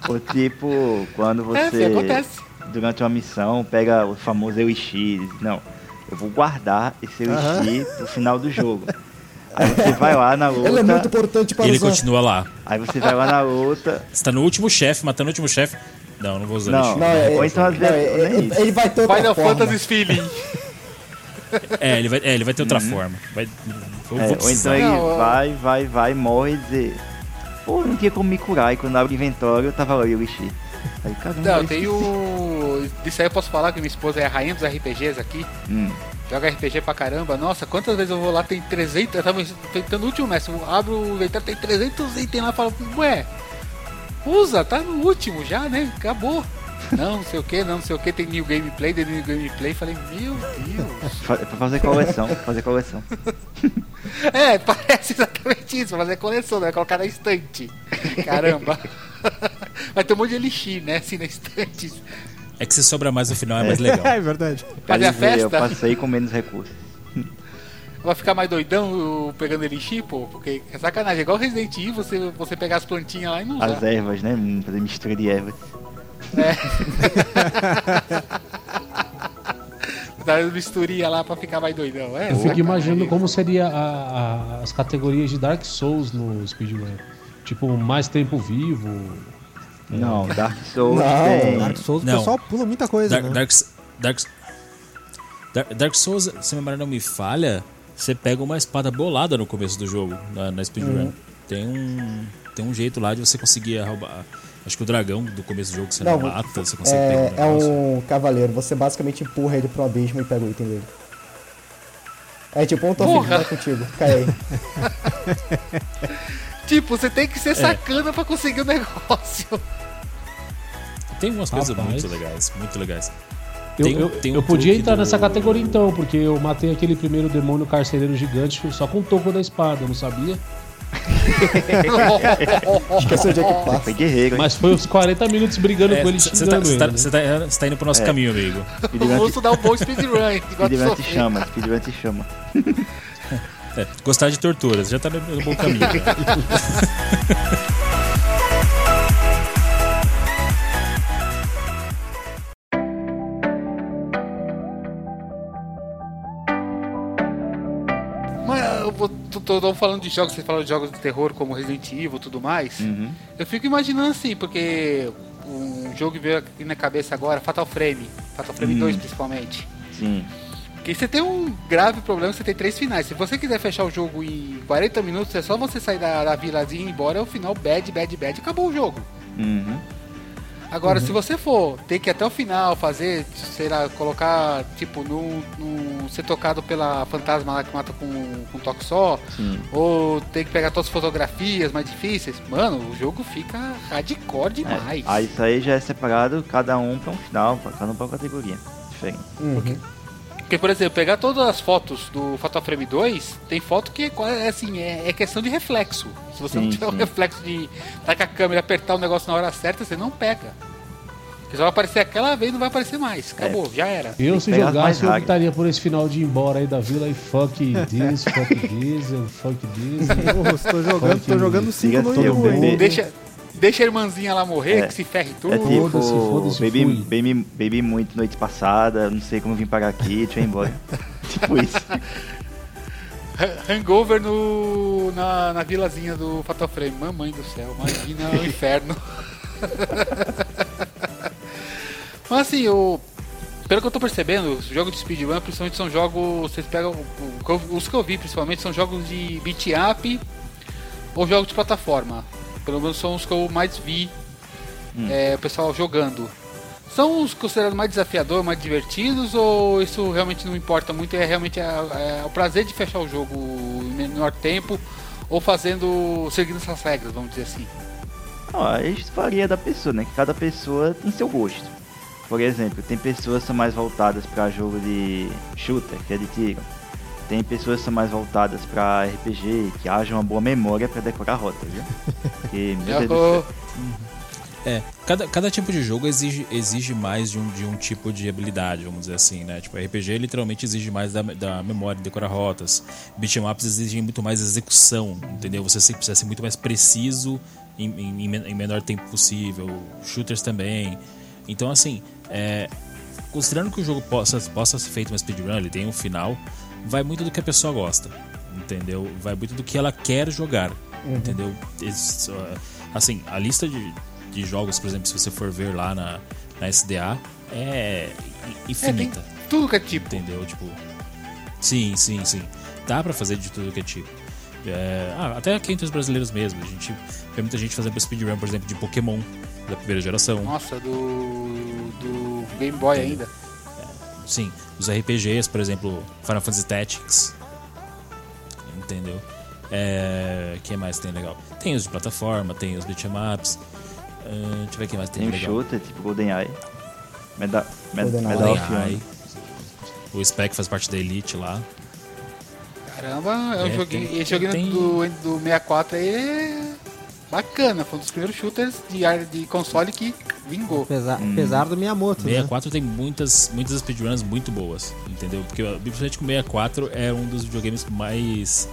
Speaker 5: Ou tipo, quando
Speaker 1: É,
Speaker 5: você,
Speaker 1: acontece.
Speaker 5: durante uma missão, pega o famoso Elixir. Não, eu vou guardar esse Elixir pro final do jogo. Aí você vai lá na luta.
Speaker 4: Ele é muito importante para
Speaker 3: Ele
Speaker 4: usar.
Speaker 3: continua lá.
Speaker 5: Aí você vai lá na luta.
Speaker 3: Você tá no último chefe, matando o último chefe. Não, não vou usar
Speaker 5: Não.
Speaker 3: lixo.
Speaker 4: Não, é,
Speaker 5: Ou então às
Speaker 4: não,
Speaker 5: vezes
Speaker 4: é- é- ele vai ter outra
Speaker 1: Final
Speaker 4: forma.
Speaker 1: Fantasy Feeling.
Speaker 3: É, ele vai, é, ele vai ter outra forma. Vai, vou,
Speaker 5: É,
Speaker 3: vou
Speaker 5: ou então ele
Speaker 1: Não, eu-
Speaker 5: vai, vai, vai, morre e dizer. Pô, não tinha como me curar. E quando abre o inventório, tava lá o Elixir. Aí, caramba,
Speaker 1: Não,
Speaker 5: eu
Speaker 1: tem o. Disso aí eu posso falar que minha esposa é a rainha dos RPGs aqui.
Speaker 5: Hum.
Speaker 1: Joga RPG pra caramba. Nossa, quantas vezes eu vou lá, tem 300. Eu tava tentando o último mestre. Eu abro o inventário, tem 300 itens lá. Eu falo, ué, usa, tá no último já, né? Acabou. Não, não sei o que, não, não sei o que. Tem new gameplay, tem new gameplay. Falei, meu Deus.
Speaker 5: Fa- Pra fazer coleção, fazer coleção.
Speaker 1: É, parece exatamente isso. Fazer coleção, né? Colocar na estante. Caramba. Vai ter um monte de elixir, né? Assim na estante.
Speaker 3: É que se sobra mais no final é mais legal.
Speaker 2: é verdade.
Speaker 1: Fazer a
Speaker 5: dizer, Eu
Speaker 1: festa?
Speaker 5: passei com menos recursos.
Speaker 1: Vai ficar mais doidão pegando elixir, pô? Porque é sacanagem. É igual Resident Evil, você, você pegar as plantinhas lá e não
Speaker 5: As
Speaker 1: usar.
Speaker 5: ervas, né? Hum, Fazer mistura de ervas.
Speaker 1: Dar misturinha lá pra ficar mais doidão. É,
Speaker 6: Eu fico imaginando como seria a- a- as categorias de Dark Souls no speedrun. Tipo, mais tempo vivo.
Speaker 5: Não, Dark Souls
Speaker 4: Não,
Speaker 5: tem.
Speaker 2: Dark Souls,
Speaker 3: Não.
Speaker 2: o pessoal pula muita coisa,
Speaker 3: Dark,
Speaker 2: né?
Speaker 3: Dark, Dark, Dark, Dark Souls, se a memória não me falha, você pega uma espada bolada no começo do jogo, na, na speedrun. Tem um tem um jeito lá de você conseguir roubar. Acho que o dragão do começo do jogo você não, mata, você consegue pegar
Speaker 4: É,
Speaker 3: um
Speaker 4: é um cavaleiro, você basicamente empurra ele pro abismo e pega o item dele. É tipo um Tofik
Speaker 1: Porra!
Speaker 4: vai contigo, cai aí.
Speaker 1: Tipo, você tem que
Speaker 3: É.
Speaker 1: ser sacana pra conseguir o negócio.
Speaker 3: Tem umas coisas
Speaker 6: Rapaz.
Speaker 3: muito legais, muito legais.
Speaker 6: Eu,
Speaker 3: Tem um-
Speaker 6: eu,
Speaker 3: tem um
Speaker 6: eu podia entrar
Speaker 3: do-
Speaker 6: nessa categoria então, porque eu matei aquele primeiro demônio carcereiro gigante só com o toco da espada, eu não sabia.
Speaker 4: Esqueceu de equipar.
Speaker 5: Foi guerreiro, hein?
Speaker 6: Mas foi uns 40 minutos brigando com ele
Speaker 3: Você tá,
Speaker 6: ele.
Speaker 3: tá,
Speaker 6: né?
Speaker 3: tá, cê tá indo pro nosso
Speaker 5: É.
Speaker 3: caminho, amigo.
Speaker 1: o russo dá um bom speedrun,
Speaker 5: Speedrun te chama, speedrun te chama.
Speaker 3: É, gostar de torturas, já tá no, bom caminho.
Speaker 1: Vou- tô, falando de jogos, você falou de jogos de terror como Resident Evil e tudo mais.
Speaker 5: Uhum.
Speaker 1: Eu fico imaginando assim, porque um jogo que veio aqui na cabeça agora, Fatal Frame. Fatal Frame
Speaker 5: Hum.
Speaker 1: 2 principalmente.
Speaker 5: Sim.
Speaker 1: Porque você tem um grave problema, você tem três finais. Se você quiser fechar o jogo em 40 minutos, é só você sair da, da vilazinha e ir embora, é o final bad, bad, bad, acabou o jogo.
Speaker 5: Uhum.
Speaker 1: Agora, se você for ter que ir até o final fazer, sei lá, colocar, tipo, no, no ser tocado pela fantasma lá que mata com, com um toque só,
Speaker 5: Sim.
Speaker 1: ou ter que pegar todas as fotografias mais difíceis, mano, o jogo fica hardcore
Speaker 5: É.
Speaker 1: demais.
Speaker 5: Aí isso aí já é separado, cada um pra um final, cada um pra uma categoria. Diferente.
Speaker 4: Uhum.
Speaker 1: Porque, por exemplo, pegar todas as fotos do Fatal Frame 2, tem foto que é, é assim, é, é questão de reflexo. Se você não
Speaker 5: Sim,
Speaker 1: tiver o
Speaker 5: sim.
Speaker 1: reflexo de estar com a câmera e apertar o negócio na hora certa, você não pega. Porque só vai aparecer aquela vez não vai aparecer mais. Acabou, já era.
Speaker 6: Eu, se jogasse, eu optaria por esse final de ir embora aí da vila e fuck this, fuck this, fuck this.
Speaker 2: Pô, estou jogando, tô jogando 5 no.
Speaker 1: Deixa, deixa a irmãzinha lá morrer,
Speaker 5: É.
Speaker 1: que se ferre tudo.
Speaker 5: É tipo,
Speaker 6: Foda-se, foda-se,
Speaker 5: bebi, bebi, bebi muito noite passada, não sei como vim pagar aqui, deixa eu ir embora. tipo isso.
Speaker 1: Ha- Hangover no, na, na vilazinha do Fatal Frame. Mamãe do céu, imagina o inferno. Mas assim, o, pelo que eu tô percebendo, os jogos de speedrun principalmente são jogos. Vocês pegam. Os que eu vi principalmente são jogos de beat up ou jogos de plataforma. Pelo menos são os que eu mais vi é, o pessoal jogando. São os considerados mais desafiadores, mais divertidos, ou isso realmente não importa muito? É realmente a- é o prazer de fechar o jogo em menor tempo, ou fazendo. seguindo essas regras, vamos dizer assim.
Speaker 5: Ó, isso varia da pessoa, né? Que cada pessoa tem seu gosto. Por exemplo, tem pessoas que são mais voltadas para jogo de shooter, que é de tiro. Tem pessoas que são mais voltadas para RPG, que haja uma boa memória para decorar rotas, viu? Porque, meu Deus céu.
Speaker 3: É, cada, cada tipo de jogo exige, exige mais de um, de um tipo de habilidade, vamos dizer assim, né? Tipo, RPG literalmente exige mais da, da memória, de decorar rotas. Beat'em ups exigem muito mais execução, entendeu? Você precisa ser muito mais preciso em, em, em menor tempo possível. Shooters também. Então, assim, é, considerando que o jogo possa, possa ser feito uma speedrun, ele tem um final, vai muito do que a pessoa gosta, entendeu? Vai muito do que ela quer jogar, entendeu? Esse, uh, assim, a lista de, de jogos, por exemplo, se você for ver lá na, na SDA, é
Speaker 1: é,
Speaker 3: infinita,
Speaker 1: tudo que é tipo.
Speaker 3: entendeu? Tipo, sim, sim, sim. Dá pra fazer de tudo que é tipo. É, ah, até aqui entre os brasileiros mesmo, a gente vê muita gente fazendo speedrun, por exemplo, de Pokémon da primeira geração.
Speaker 1: Nossa, do. do Game Boy ainda.
Speaker 3: Sim, os RPGs, por exemplo, Final Fantasy Tactics. Entendeu? É, que mais tem legal? Tem os de plataforma, tem os beat'em ups. ah, deixa eu ver o que mais tem,
Speaker 5: Tem o
Speaker 3: legal.
Speaker 5: shooter, tipo GoldenEye. Meda Med
Speaker 4: GoldenEye.
Speaker 5: Medal of. Honor.
Speaker 3: O Spec faz parte da Elite lá.
Speaker 1: Caramba, é um
Speaker 3: É,
Speaker 1: joguinho.
Speaker 3: tem-
Speaker 1: esse joguinho
Speaker 3: tem-
Speaker 1: do, do 64 aí é bacana. Foi um dos primeiros shooters de, ar- de console que vingou.
Speaker 2: Apesar,
Speaker 5: Hum.
Speaker 2: apesar do Miyamoto, né?
Speaker 3: 64 tem muitas, muitas speedruns muito boas, entendeu? Porque principalmente com o 64 é um dos videogames mais.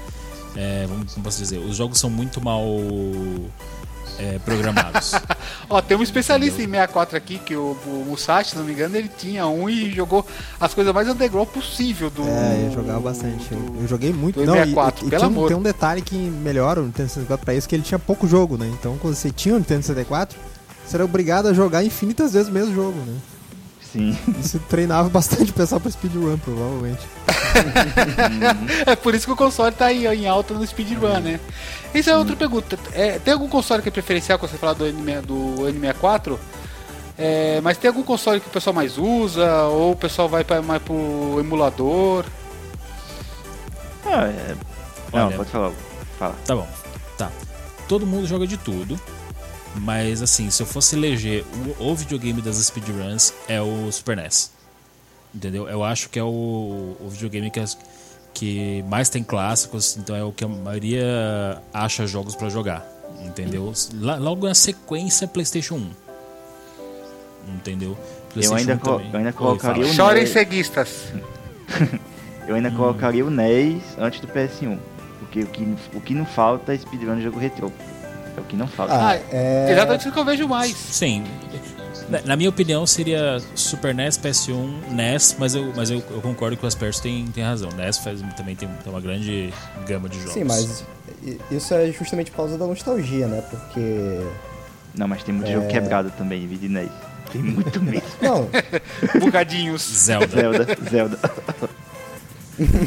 Speaker 3: é, vamos, como posso dizer? Os jogos são muito mal é, programados.
Speaker 1: Ó, tem um especialista em 64 aqui, que o, o Musashi, se não me engano, ele tinha um e jogou as coisas mais underground possível do.
Speaker 2: É, eu jogava bastante. Eu,
Speaker 1: do-
Speaker 2: eu joguei muito. Não, e,
Speaker 1: 64,
Speaker 2: e- e
Speaker 1: pelo
Speaker 2: tinha um-
Speaker 1: amor.
Speaker 2: tem um detalhe que melhora o Nintendo 64 pra isso, que ele tinha pouco jogo, né? Então quando você tinha o Nintendo 64, você era obrigado a jogar infinitas vezes o mesmo jogo, né?
Speaker 5: Sim.
Speaker 2: Isso treinava bastante o pessoal pra speedrun, provavelmente.
Speaker 1: É por isso que o console tá aí em alta no speedrun, né? Isso é outra pergunta. É, tem algum console que é preferencial quando você fala do, N, do N64? É, mas tem algum console que o pessoal mais usa? Ou o pessoal vai pra, mais pro emulador?
Speaker 5: Ah, é... Não,
Speaker 3: Olha.
Speaker 5: pode falar. Fala.
Speaker 3: Tá bom. Tá. Todo mundo joga de tudo. Mas assim, se eu fosse eleger o, o videogame das speedruns é o Super NES. Entendeu? Eu acho que é o, o videogame que, que mais tem clássicos, então é o que a maioria acha jogos pra jogar. Entendeu? Lá- Logo na sequência, PlayStation 1. Entendeu?
Speaker 5: Eu
Speaker 3: PlayStation
Speaker 5: ainda,
Speaker 3: 1
Speaker 5: co-
Speaker 3: também.
Speaker 5: eu ainda
Speaker 3: Oi,
Speaker 5: colocaria
Speaker 3: fala.
Speaker 5: o
Speaker 1: Chorem ceguistas.
Speaker 5: Eu ainda colocaria o NES antes do PS1. Porque o que, o que não falta é speedrun de jogo retrô. É o que não falta.
Speaker 1: Ah,
Speaker 4: é...
Speaker 1: Exatamente isso que eu vejo mais.
Speaker 3: Sim. Na, na minha opinião, seria Super NES, PS1, NES, mas eu, mas eu, eu concordo que o Asperso tem, tem razão. NES faz, também tem, tem uma grande gama de jogos.
Speaker 4: Sim, mas isso é justamente por causa da nostalgia, né? Porque.
Speaker 5: Não, mas tem muito jogo quebrado também, vídeo NES. Tem muito mesmo.
Speaker 4: Não,
Speaker 1: Bugadinhos.
Speaker 3: Zelda.
Speaker 5: Zelda, Zelda.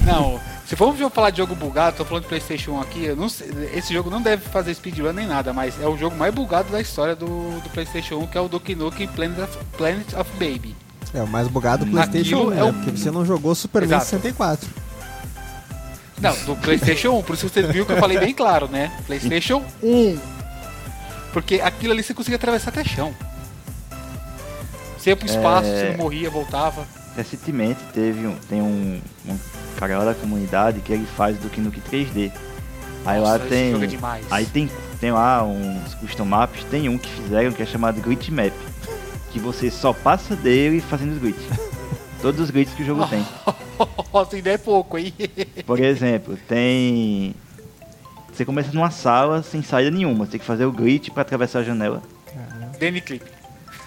Speaker 1: Não, se formos falar de jogo bugado, tô falando de Playstation 1 aqui, sei- esse jogo não deve fazer speedrun nem nada, mas é o jogo mais bugado da história do, do Playstation 1, que é o Doki Nukem Planet of, Planet of Baby.
Speaker 2: É o mais bugado do PlayStation 1,
Speaker 1: é
Speaker 2: né?
Speaker 1: um-
Speaker 2: Porque você não jogou Super
Speaker 1: Exato.
Speaker 2: 64.
Speaker 1: Não, do Playstation 1, por isso que você viu que eu falei bem claro, né? Playstation 1. Porque aquilo ali você conseguia atravessar até chão. Você ia pro espaço,
Speaker 5: É.
Speaker 1: você não morria, voltava.
Speaker 5: Recentemente teve um, tem um, um cara lá da comunidade que ele faz do Nukem 3D. Aí
Speaker 1: Nossa,
Speaker 5: lá tem.
Speaker 1: é.
Speaker 5: Aí tem, tem lá uns custom maps, tem um que fizeram que é chamado Glitch Map. que você só passa dele fazendo os glitches. Todos os glitches que o jogo tem.
Speaker 1: Nossa, ainda é pouco, hein?
Speaker 5: Por exemplo, tem. Você começa numa sala sem saída nenhuma, você tem que fazer o glitch pra atravessar a janela.
Speaker 1: Danny Clip.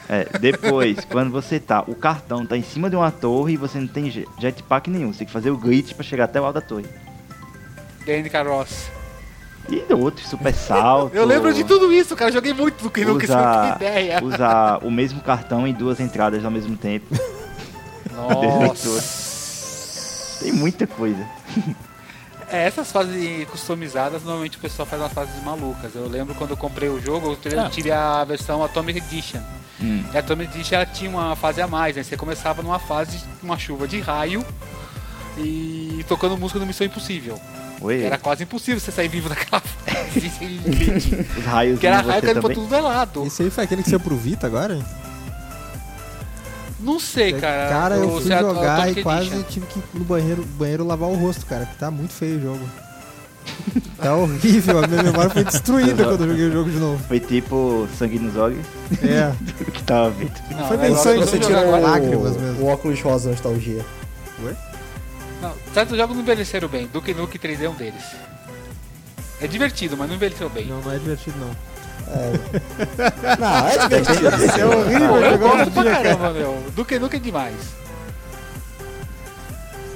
Speaker 5: É, depois, quando você tá, o cartão tá em cima de uma torre e você não tem je- jetpack nenhum, você tem que fazer o glitch pra chegar até o alto da torre.
Speaker 1: Danny Carross.
Speaker 5: E outro, super salto.
Speaker 1: Eu lembro de tudo isso, cara. Joguei muito do que nunca
Speaker 5: Usar,
Speaker 1: que ideia.
Speaker 5: usar o mesmo cartão em duas entradas ao mesmo tempo.
Speaker 1: Nossa.
Speaker 5: Tem muita coisa.
Speaker 1: É, essas fases customizadas, normalmente o pessoal faz umas fases malucas. Eu lembro quando eu comprei o jogo, eu tive-
Speaker 3: Ah.
Speaker 1: tive a versão Atomic Edition.
Speaker 5: Hum.
Speaker 1: E a Atomic Edition ela tinha uma fase a mais, né? Você começava numa fase, uma chuva de raio e tocando música do Missão Impossível.
Speaker 5: Oi,
Speaker 1: Era quase impossível você sair vivo daquela fase sem
Speaker 5: os raios
Speaker 1: Que era raio caindo pra tudo é lado.
Speaker 2: Esse aí foi aquele que saiu pro Vita agora?
Speaker 1: Não sei, cara.
Speaker 2: Cara, eu fui
Speaker 1: a- a
Speaker 2: jogar e quase tive que ir no banheiro, banheiro lavar o rosto, cara, que tá muito feio o jogo. Tá horrível, a minha memória foi destruída quando eu joguei o jogo de novo.
Speaker 5: Foi tipo sangue nos olhos
Speaker 2: É,
Speaker 5: que tava vendo.
Speaker 1: Não,
Speaker 2: foi
Speaker 1: o
Speaker 2: bem sangue,
Speaker 1: é
Speaker 4: Você tirou
Speaker 1: agora-
Speaker 2: lágrimas
Speaker 4: o,
Speaker 2: mesmo.
Speaker 4: o óculos rosa nostalgia.
Speaker 1: Não, certos jogos não envelheceram bem. Duke Nukem 3D é um deles. É divertido, mas não envelheceu bem.
Speaker 2: não, não é divertido não.
Speaker 4: Não, é divertido.
Speaker 2: Isso é horrível,
Speaker 1: Pô, eu gosto pra
Speaker 2: dia, cara.
Speaker 1: caramba, meu. Duke Nukem é demais.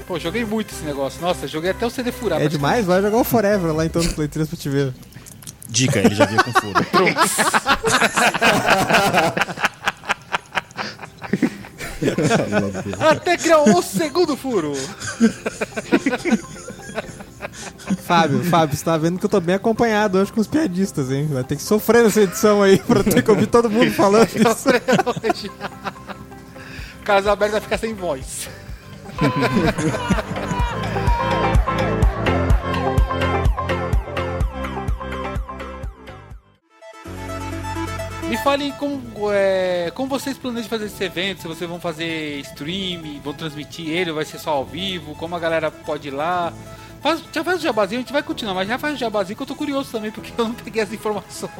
Speaker 1: Pô, joguei muito esse negócio. Nossa, joguei até o CD furar.
Speaker 2: É demais? Vai jogar o Forever lá então no Play 3 pra te ver.
Speaker 3: Dica, ele já viu com furo.
Speaker 1: Até criar o segundo furo.
Speaker 2: Fábio, Fábio, você tá vendo que eu tô bem acompanhado hoje com os piadistas, hein? Vai ter que sofrer nessa edição aí pra ter que ouvir todo mundo falando isso.
Speaker 1: O Carlos Alberto vai ficar sem voz. Me falem como, é, como vocês planejam fazer esse evento, se vocês vão fazer stream, vão transmitir ele, vai ser só ao vivo, como a galera pode ir lá. Faz, já faz o jabazinho, a gente vai continuar, mas já faz o jabazinho que eu tô curioso também, porque eu não peguei as informações.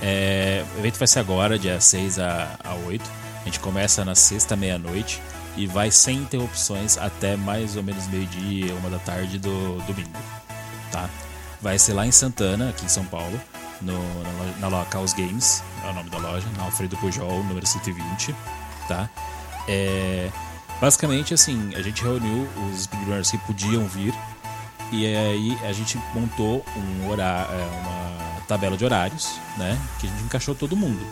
Speaker 3: É, o evento vai ser agora, dia 6 a, a 8. A gente começa na sexta, meia-noite. E vai sem interrupções até mais ou menos meio-dia, uma da tarde do domingo. Tá? Vai ser lá em Santana, aqui em São Paulo, no, na, loja- Caos Games, é o nome da loja, na Alfredo Pujol, número 120. Tá? É, basicamente, assim, a gente reuniu os speedrunners que podiam vir e aí a gente montou um horário, uma tabela de horários, né? Que a gente encaixou todo mundo.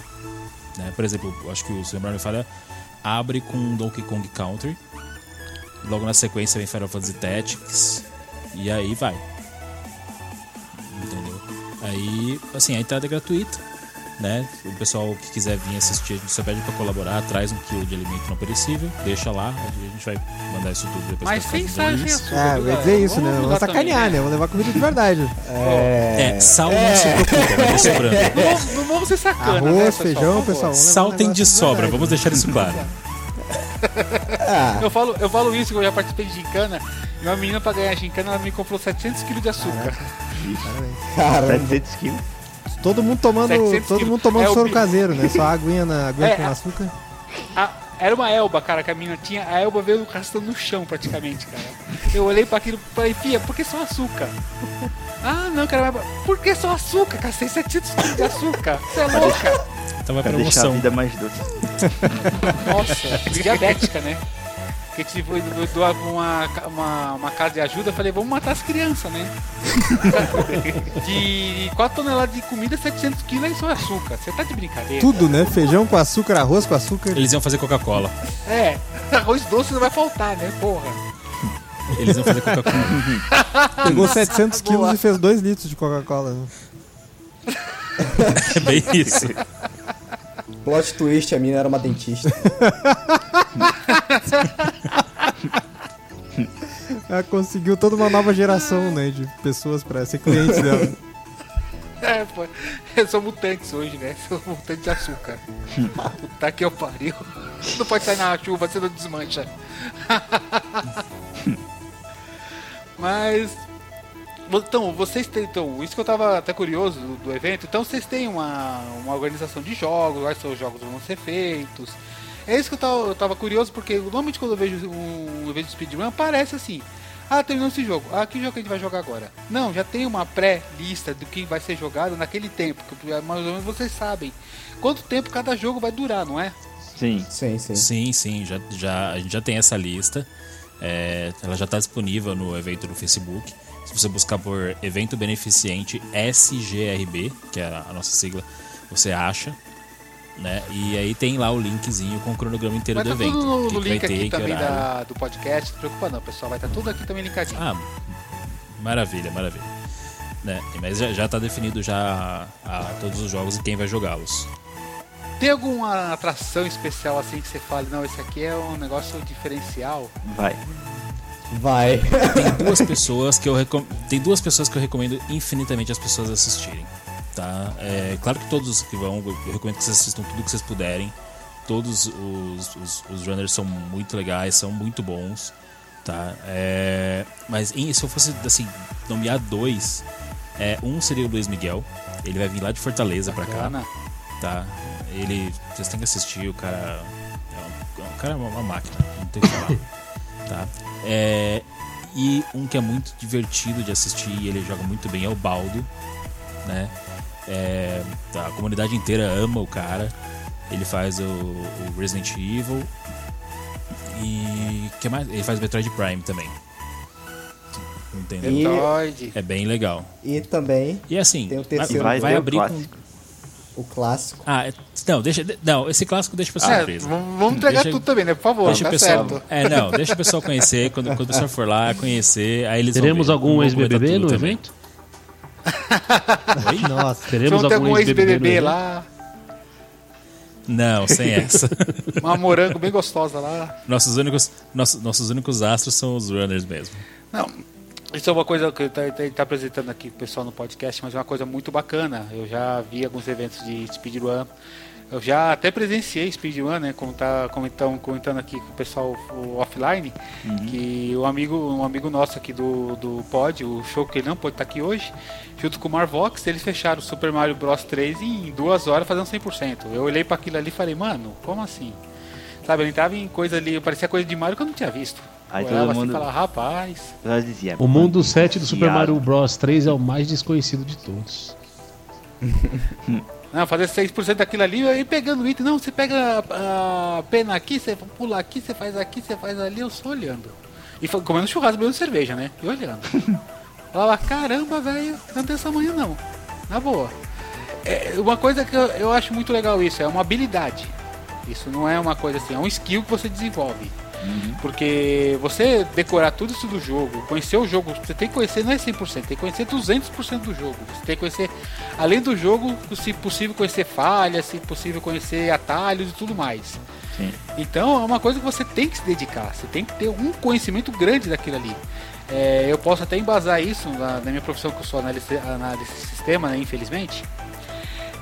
Speaker 3: Né? Por exemplo, acho que o Sr. me falha abre com Donkey Kong Country. Logo na sequência vem Final Fantasy Tactics. E aí vai. Entendeu? Aí, assim, a entrada é gratuita. Né? O pessoal que quiser vir assistir, a gente só pede pra colaborar, traz um quilo de alimento não perecível, deixa lá, a gente vai mandar isso tudo depois
Speaker 1: Mas sem sal e açúcar.
Speaker 2: É, vai dizer isso, né?
Speaker 1: Vamos
Speaker 2: sacanear,
Speaker 1: também,
Speaker 2: né? Vamos levar comida de verdade.
Speaker 3: É, sal não se preocupa, vai ter sobrando.
Speaker 1: Não vamos, não vamos ser sacana, né,
Speaker 2: Arroz, feijão, pessoal.
Speaker 3: Sal tem de sobra, vamos deixar isso claro.
Speaker 4: Ah,
Speaker 1: Eu falo, eu falo isso que eu já participei de gincana e uma menina pra ganhar a gincana ela me comprou 700 kg de açúcar.
Speaker 4: caramba.
Speaker 5: 700 quilos.
Speaker 2: Todo mundo tomando,
Speaker 1: 700
Speaker 2: todo
Speaker 1: quilos.
Speaker 2: mundo tomando
Speaker 1: É
Speaker 2: soro caseiro, né? Só aguinha, na, aguinha
Speaker 1: É,
Speaker 2: com açúcar.
Speaker 1: A- era uma elba, cara, que a menina tinha. A elba veio arrastando no chão praticamente, cara. Eu olhei pra aquilo e falei, Fia, por que só açúcar? Ah, não, cara, mas por que só açúcar, cara? 700 kg de açúcar? Você é louca?
Speaker 3: Então vai
Speaker 5: Pra deixar a
Speaker 3: promoção.
Speaker 5: vida mais doce.
Speaker 1: Nossa, diabética, né? Que tipo, eu doava uma, uma, uma casa de ajuda, eu falei, vamos matar as crianças, né? De 4 toneladas de comida, 700 quilos é só açúcar. Você tá de brincadeira?
Speaker 2: Tudo, né? Feijão com açúcar, arroz com açúcar.
Speaker 3: Eles iam fazer Coca-Cola.
Speaker 1: É, arroz doce não vai faltar, né? Porra.
Speaker 3: Eles iam fazer Coca-Cola.
Speaker 2: Pegou 700
Speaker 1: Boa.
Speaker 2: quilos e fez 2 litros de Coca-Cola. né?
Speaker 3: É bem isso.
Speaker 4: Plot twist, a mina era uma dentista.
Speaker 2: Ela conseguiu toda uma nova geração, né? De pessoas pra ser clientes dela.
Speaker 1: É, pô. Eu sou mutantes hoje, né? Sou mutante de açúcar. Puta que eu pariu. Não pode sair na chuva, você não desmancha. Mas. Então, vocês têm. Então, isso que eu tava até curioso do, do evento. Então, vocês têm uma, uma organização de jogos, quais são os jogos que vão ser feitos. É isso que eu tava, eu tava curioso, porque normalmente quando eu vejo um evento de speedrun, parece assim. Ah, terminou esse jogo. Ah, que jogo que a gente vai jogar agora? Não, já tem uma pré-lista do que vai ser jogado naquele tempo. Que mais ou menos vocês sabem. Quanto tempo cada jogo vai durar, não é?
Speaker 5: Sim.
Speaker 4: Sim, sim.
Speaker 3: Sim, sim, já, já, a gente já tem essa lista. É, ela já está disponível no evento no Facebook. Se você buscar por evento beneficente SGRB, que é a nossa sigla, você acha. Né? E aí tem lá o linkzinho com o cronograma inteiro
Speaker 1: Vai
Speaker 3: do
Speaker 1: estar
Speaker 3: evento.
Speaker 1: tudo no,
Speaker 3: que
Speaker 1: no
Speaker 3: que vai
Speaker 1: link
Speaker 3: ter,
Speaker 1: aqui também da, do podcast. Não se preocupa não, pessoal. Vai estar tudo aqui também linkadinho.
Speaker 3: Ah, maravilha, maravilha. Né? Mas já, já tá definido já a, a todos os jogos e quem vai jogá-los.
Speaker 1: Tem alguma atração especial assim que você fale, não, esse aqui é um negócio diferencial?
Speaker 5: Vai.
Speaker 4: Vai.
Speaker 3: Tem duas pessoas que eu recom... tem duas pessoas que eu recomendo infinitamente as pessoas assistirem, tá? É, claro que todos que vão, eu recomendo que vocês assistam tudo que vocês puderem. Todos os, os, os runners são muito legais, são muito bons, tá? É, mas em- se eu fosse assim nomear dois, é, um seria o Luiz Miguel. Ele vai vir lá de Fortaleza pra cá tá? Ele. Vocês têm que assistir, o cara. É um, o cara é uma, uma máquina, não tem o que falar. tá? É, e um que é muito divertido de assistir e ele joga muito bem é o Baldo, né? É, tá, a comunidade inteira ama o cara. Ele faz o, o Resident Evil. E. que mais? Ele faz Metroid Prime também. Entendeu?
Speaker 1: Metroid.
Speaker 3: É bem legal.
Speaker 4: E também
Speaker 3: E assim,
Speaker 4: Tem o
Speaker 3: vai,
Speaker 4: terceiro
Speaker 3: vai
Speaker 5: vai o
Speaker 3: abrir com,
Speaker 5: clássico.
Speaker 4: o clássico.
Speaker 3: Ah, é- não, deixa. Não, esse clássico deixa pra
Speaker 1: É,
Speaker 3: surpresa.
Speaker 1: vamos entregar
Speaker 3: Deixa-
Speaker 1: tudo também, né? Por favor,
Speaker 3: Deixa
Speaker 1: tá
Speaker 3: o pessoal.
Speaker 1: certo.
Speaker 3: É, não, deixa o pessoal conhecer. Quando, quando o pessoal for lá conhecer, aí eles vão
Speaker 6: Teremos
Speaker 3: ver.
Speaker 6: algum ex-BBB no
Speaker 3: tudo
Speaker 6: evento?
Speaker 2: Nossa.
Speaker 6: Teremos
Speaker 1: Vamos ter
Speaker 6: algum ex-BBB evento?
Speaker 1: lá,
Speaker 3: Não, sem essa.
Speaker 1: uma morango bem gostosa lá.
Speaker 3: nossos, únicos, nossos, nossos únicos astros são os runners mesmo.
Speaker 1: Não, isso é uma coisa que tá, tá, tá apresentando aqui pro pessoal no podcast, mas é uma coisa muito bacana. Eu já vi alguns eventos de speedrun. Eu já até presenciei speedrun, né? Como tá comentando, comentando aqui com o pessoal o offline, que o amigo, um amigo nosso aqui do, do pod, o show que ele não pode estar aqui hoje, junto com o Marvox, eles fecharam o Super Mario Bros 3 em duas horas fazendo 100%. Eu olhei para aquilo ali e falei, mano, como assim? Sabe, eu entrava em coisa ali, parecia coisa de Mario que eu não tinha visto.
Speaker 5: Aí
Speaker 1: eu
Speaker 5: todo
Speaker 1: assim e
Speaker 5: mundo-
Speaker 1: falava, rapaz,
Speaker 5: dizia.
Speaker 6: O mundo 7 do Super. Mario Bros 3 é o mais desconhecido de todos.
Speaker 1: Não, fazer 6% daquilo ali e pegando o item. Não, você pega a, a pena aqui, você pula aqui, você faz aqui, você faz ali, eu só olhando. E comendo churrasco, bebendo cerveja, né? E olhando. Falava, caramba, velho, não tem essa manhã não. Na boa. É, uma coisa que eu, eu acho muito legal isso, é uma habilidade. Isso não é uma coisa assim, é um skill que você desenvolve. Porque você decorar tudo isso do jogo, conhecer o jogo, você tem que conhecer, não é 100%, tem que conhecer 200% do jogo. Você tem que conhecer, além do jogo, se possível conhecer falhas, se possível conhecer atalhos e tudo mais.
Speaker 5: Sim.
Speaker 1: Então é uma coisa que você tem que se dedicar, você tem que ter um conhecimento grande daquilo ali. É, eu posso até embasar isso na, na minha profissão que eu sou analista, analista de sistema, né, infelizmente.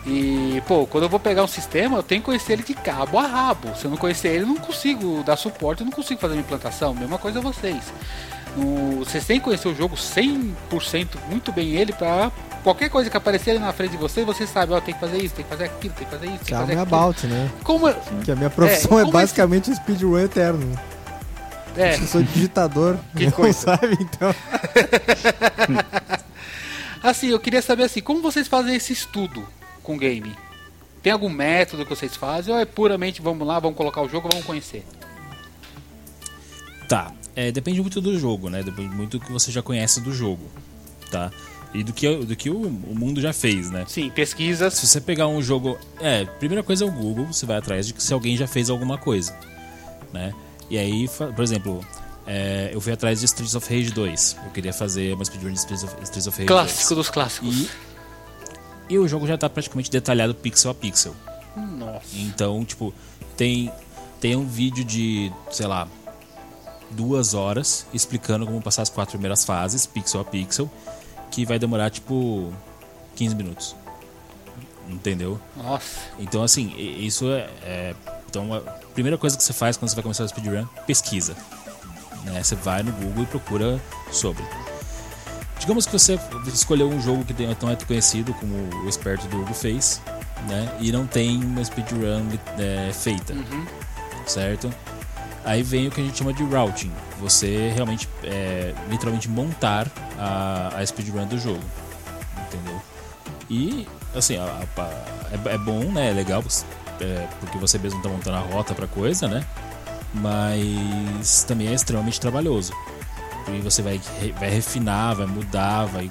Speaker 1: E, pô, quando eu vou pegar um sistema, eu tenho que conhecer ele de cabo a rabo. Se eu não conhecer ele, eu não consigo dar suporte, eu não consigo fazer minha implantação. Mesma coisa vocês. No- vocês têm que conhecer o jogo 100% muito bem ele pra qualquer coisa que aparecer ali na frente de vocês, você sabe, ó, tem que fazer isso, tem que fazer aquilo, tem que fazer isso, que
Speaker 2: me
Speaker 1: aquilo.
Speaker 2: about, né?
Speaker 1: Como é-
Speaker 2: Que a minha profissão
Speaker 1: É,
Speaker 2: é,
Speaker 1: é
Speaker 2: basicamente um speedrun eterno.
Speaker 1: é,
Speaker 2: Eu sou digitador.
Speaker 1: Que coisa.
Speaker 2: sabe, então.
Speaker 1: Assim, eu queria saber assim, como vocês fazem esse estudo com game? Tem algum método que vocês fazem ou é puramente vamos lá, vamos colocar o jogo, vamos conhecer?
Speaker 3: Tá, é, depende muito do jogo, né? Depende muito do que você já conhece do jogo, tá? E do que, do que o, o mundo já fez, né?
Speaker 1: Sim, pesquisas.
Speaker 3: Se você pegar um jogo. É, primeira coisa é o Google, você vai atrás de que se alguém já fez alguma coisa, né? E aí, por exemplo, é, eu fui atrás de Streets of Rage 2. Eu queria fazer uma speedrun de Streets of, Streets of Rage
Speaker 1: Clássico
Speaker 3: 2.
Speaker 1: dos clássicos.
Speaker 3: E, e o jogo já tá praticamente detalhado pixel a pixel.
Speaker 1: Nossa.
Speaker 3: Então, tipo, tem, tem um vídeo de, sei lá, duas horas explicando como passar as quatro primeiras fases, pixel a pixel, que vai demorar, tipo, 15 minutos. Entendeu?
Speaker 1: Nossa.
Speaker 3: Então, assim, isso é. é- então, a primeira coisa que você faz quando você vai começar o speedrun, pesquisa. Né? Você vai no Google e procura sobre. Digamos que você escolheu um jogo que não é conhecido como o esperto do Hugo fez, né? E não tem uma speedrun é, feita, certo? Aí vem o que a gente chama de routing. Você realmente, é, literalmente montar a, a speedrun do jogo, entendeu? E, assim, a- a- é, é bom, né? É legal, é, porque você mesmo tá montando a rota pra coisa, né? Mas também é extremamente trabalhoso. E você vai, vai refinar, vai mudar, vai